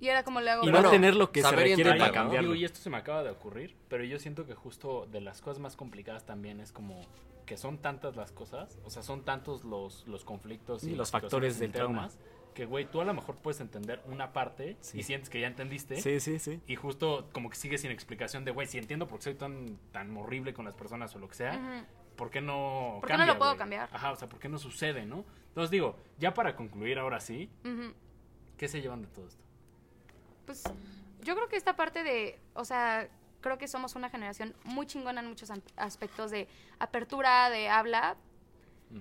Y era como le hago. y no Bueno, tener lo que se saber y requiere para cambiarlo. Y esto se me acaba de ocurrir, pero yo siento que justo de las cosas más complicadas también es como que son tantas las cosas, o sea, son tantos los, los conflictos y los factores del trauma. Que, güey, tú a lo mejor puedes entender una parte Sí. y sientes que ya entendiste. Sí, sí, sí. Y justo como que sigue sin explicación de, güey, si entiendo por qué soy tan, tan horrible con las personas o lo que sea. ¿por qué no ¿Por qué no lo puedo cambiar? Ajá, o sea, ¿por qué no sucede, no? Entonces digo, ya para concluir ahora sí. ¿qué se llevan de todo esto? Pues yo creo que esta parte de, o sea, creo que somos una generación muy chingona en muchos aspectos de apertura, de habla.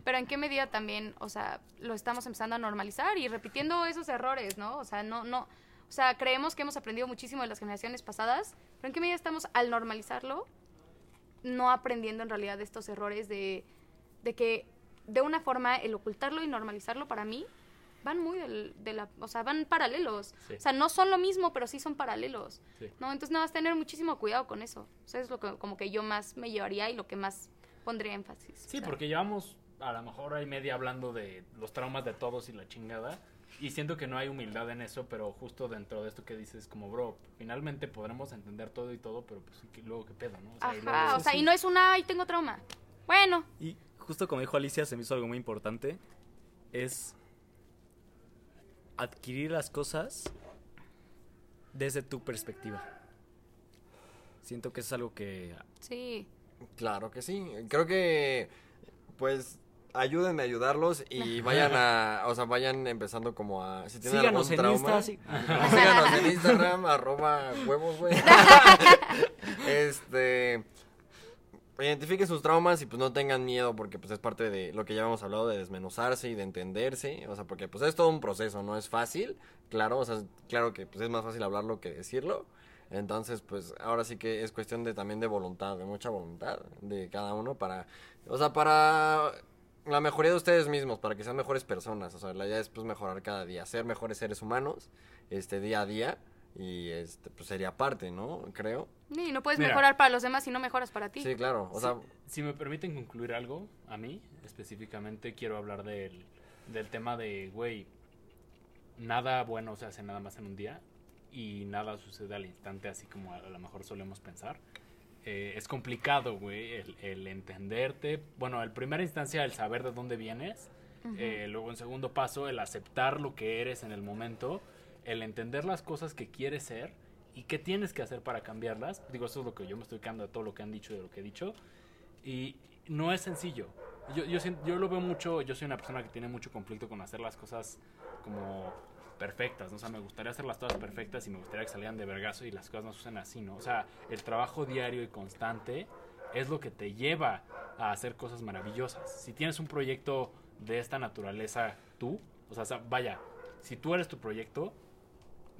Pero en qué medida también, o sea, lo estamos empezando a normalizar y repitiendo esos errores, ¿no? O sea, no, no, o sea, creemos que hemos aprendido muchísimo de las generaciones pasadas, pero en qué medida estamos al normalizarlo, no aprendiendo en realidad de estos errores de, de que de una forma el ocultarlo y normalizarlo para mí van muy del, de la, o sea, van paralelos. Sí. O sea, no son lo mismo, pero sí son paralelos. Sí. ¿No? Entonces nada más tener muchísimo cuidado con eso. O sea, es lo que como que yo más me llevaría y lo que más pondría énfasis. Sí, O sea, porque llevamos a lo mejor hora y media hablando de los traumas de todos y la chingada. Y siento que no hay humildad en eso, pero justo dentro de esto que dices, como, bro, finalmente podremos entender todo y todo, pero pues ¿y luego qué pedo, ¿no? O sea, y Ajá, luego- o sea, y no es una, ay, tengo trauma. Bueno, Y justo como dijo Alicia, se me hizo algo muy importante, es adquirir las cosas desde tu perspectiva. Siento que es algo que sí. Claro que sí. Creo que, pues, ayúdenme a ayudarlos y vayan a, o sea, vayan empezando como a, si tienen síganos algún trauma, Insta, sí. síganos en Instagram, arroba huevos, güey. este, identifiquen sus traumas y pues no tengan miedo porque pues es parte de lo que ya hemos hablado de desmenuzarse y de entenderse, o sea, porque pues es todo un proceso, no es fácil, claro, o sea, claro que pues es más fácil hablarlo que decirlo. Entonces, pues ahora sí que es cuestión de también de voluntad, de mucha voluntad de cada uno para, o sea, para la mejoría de ustedes mismos, para que sean mejores personas. O sea, la idea es pues mejorar cada día, ser mejores seres humanos, este día a día y este pues sería parte, ¿no? Creo. Y no puedes Mira. mejorar para los demás si no mejoras para ti. Sí, claro. O sea, Si me permiten concluir algo, a mí específicamente quiero hablar del, del tema de, güey, nada bueno se hace nada más en un día y nada sucede al instante así como a, a lo mejor solemos pensar. Eh, es complicado, güey, el, el entenderte. Bueno, en primera instancia el saber de dónde vienes. Eh, luego en segundo paso el aceptar lo que eres en el momento. El entender las cosas que quieres ser y qué tienes que hacer para cambiarlas. Digo, eso es lo que yo me estoy quedando de todo lo que han dicho y de lo que he dicho. Y no es sencillo. Yo, yo, yo lo veo mucho, yo soy una persona que tiene mucho conflicto con hacer las cosas como perfectas, ¿no? O sea, me gustaría hacer las cosas perfectas y me gustaría que salieran de vergazo y las cosas no suceden así, ¿no? O sea, el trabajo diario y constante es lo que te lleva a hacer cosas maravillosas. Si tienes un proyecto de esta naturaleza tú, o sea, vaya, si tú eres tu proyecto,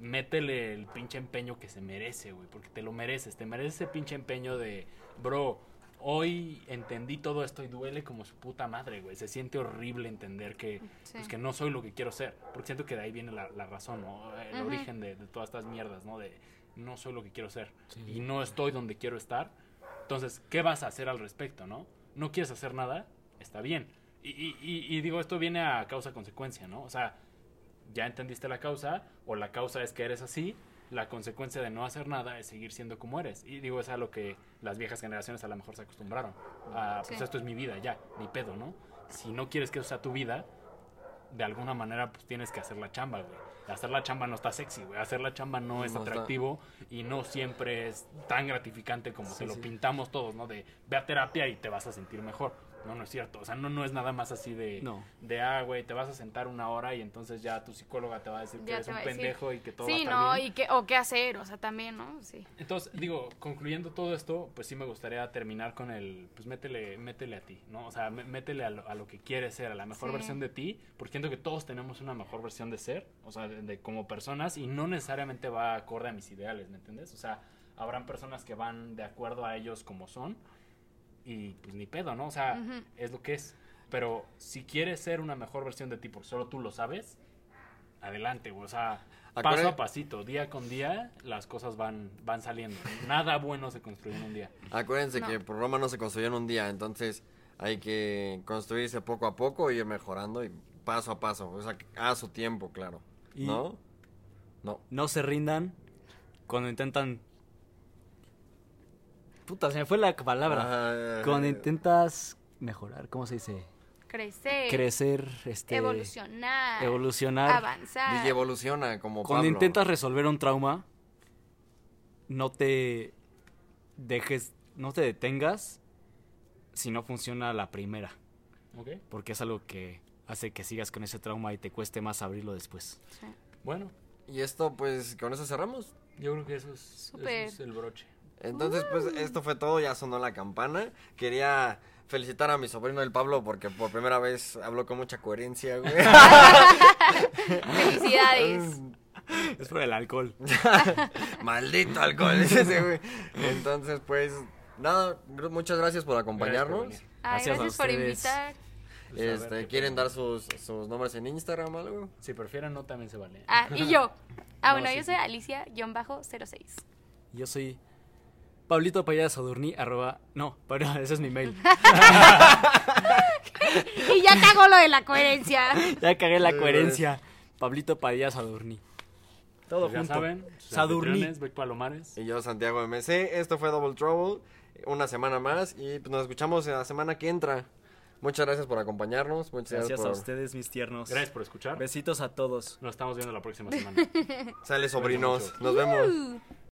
métele el pinche empeño que se merece, güey, porque te lo mereces, te mereces ese pinche empeño de, bro, hoy entendí todo esto y duele como su puta madre, güey, se siente horrible entender que, Sí. pues, que no soy lo que quiero ser, porque siento que de ahí viene la, la razón, ¿no? El origen de, de todas estas mierdas, ¿no? De no soy lo que quiero ser y no estoy donde quiero estar. Entonces, ¿qué vas a hacer al respecto, no? ¿No quieres hacer nada? Está bien. Y, y- y- y digo, esto viene a causa-consecuencia, ¿no? O sea, ya entendiste la causa, o la causa es que eres así, la consecuencia de no hacer nada es seguir siendo como eres. Y digo, es a lo que las viejas generaciones a lo mejor se acostumbraron. A, pues esto es mi vida, ya, ni pedo, ¿no? Si no quieres que eso sea tu vida, de alguna manera pues tienes que hacer la chamba, güey. Hacer la chamba no está sexy, güey. Hacer la chamba no es No está. atractivo y no siempre es tan gratificante como Sí, te lo sí. pintamos todos, ¿no? De ve a terapia y te vas a sentir mejor. No, no es cierto. O sea, no, no es nada más así de, No. de ah, güey, te vas a sentar una hora y entonces ya tu psicóloga te va a decir que eres un decir. pendejo y que todo va a Sí, estar no, bien. y qué, o qué hacer, o sea, también, ¿no? Sí. Entonces, digo, concluyendo todo esto, pues sí me gustaría terminar con el, pues métele, métele a ti, ¿no? O sea, mé- métele a lo, a lo que quieres ser, a la mejor Sí. versión de ti, porque siento que todos tenemos una mejor versión de ser, o sea, de, de como personas, y no necesariamente va acorde a mis ideales, ¿me entiendes? O sea, habrán personas que van de acuerdo a ellos como son, y pues ni pedo, ¿no? O sea, es lo que es. Pero si quieres ser una mejor versión de ti porque solo tú lo sabes, adelante, güey. O sea, paso a pasito, día con día, las cosas van, van saliendo. Nada bueno se construye en un día. Acuérdense No. que por Roma no se construyó en un día, entonces hay que construirse poco a poco, ir mejorando y paso a paso, o sea, a su tiempo, claro. Y- ¿No? No. No se rindan cuando intentan. Puta, se me fue la palabra. Ajá. Cuando intentas mejorar, ¿cómo se dice? Crecer. Crecer, este. Evolucionar. Evolucionar. Avanzar. DJ evoluciona como Cuando Pablo. intentas resolver un trauma, no te dejes, no te detengas si no funciona la primera, ¿Ok? porque es algo que hace que sigas con ese trauma y te cueste más abrirlo después. Sí. Bueno, Y esto, pues, con eso cerramos. yo creo que eso es, eso Súper. es el broche. Entonces, pues, Uh. esto fue todo, ya sonó la campana. Quería felicitar a mi sobrino el Pablo porque por primera vez habló con mucha coherencia, güey. Felicidades. Es por el alcohol. Maldito alcohol ese, güey. Entonces, pues, nada, muchas gracias por acompañarnos. Gracias por Ay, Gracias por invitar. Pues, Este, ¿quieren dar sus, sus nombres en Instagram o algo? Si prefieren, no, también se vale. Ah, y yo. Ah, No, bueno, sí, yo soy Alicia-06. Yo soy Pablito Payas Adurni, arroba. No, pero ese es mi mail. Y ya cagó lo de la coherencia. ya cagué la coherencia. Pablito Padillas Adurni. Todo Pues ya junto. saben, Sadurní. anfitriones, Beck Palomares. Y yo, Santiago MC. Esto fue Double Trouble. Una semana más. Y pues, nos escuchamos la semana que entra. Muchas gracias por acompañarnos. Muchas gracias, Gracias a por... ustedes, mis tiernos. Gracias por escuchar. Besitos a todos. Nos estamos viendo la próxima semana. Sale sobrinos. Nos vemos.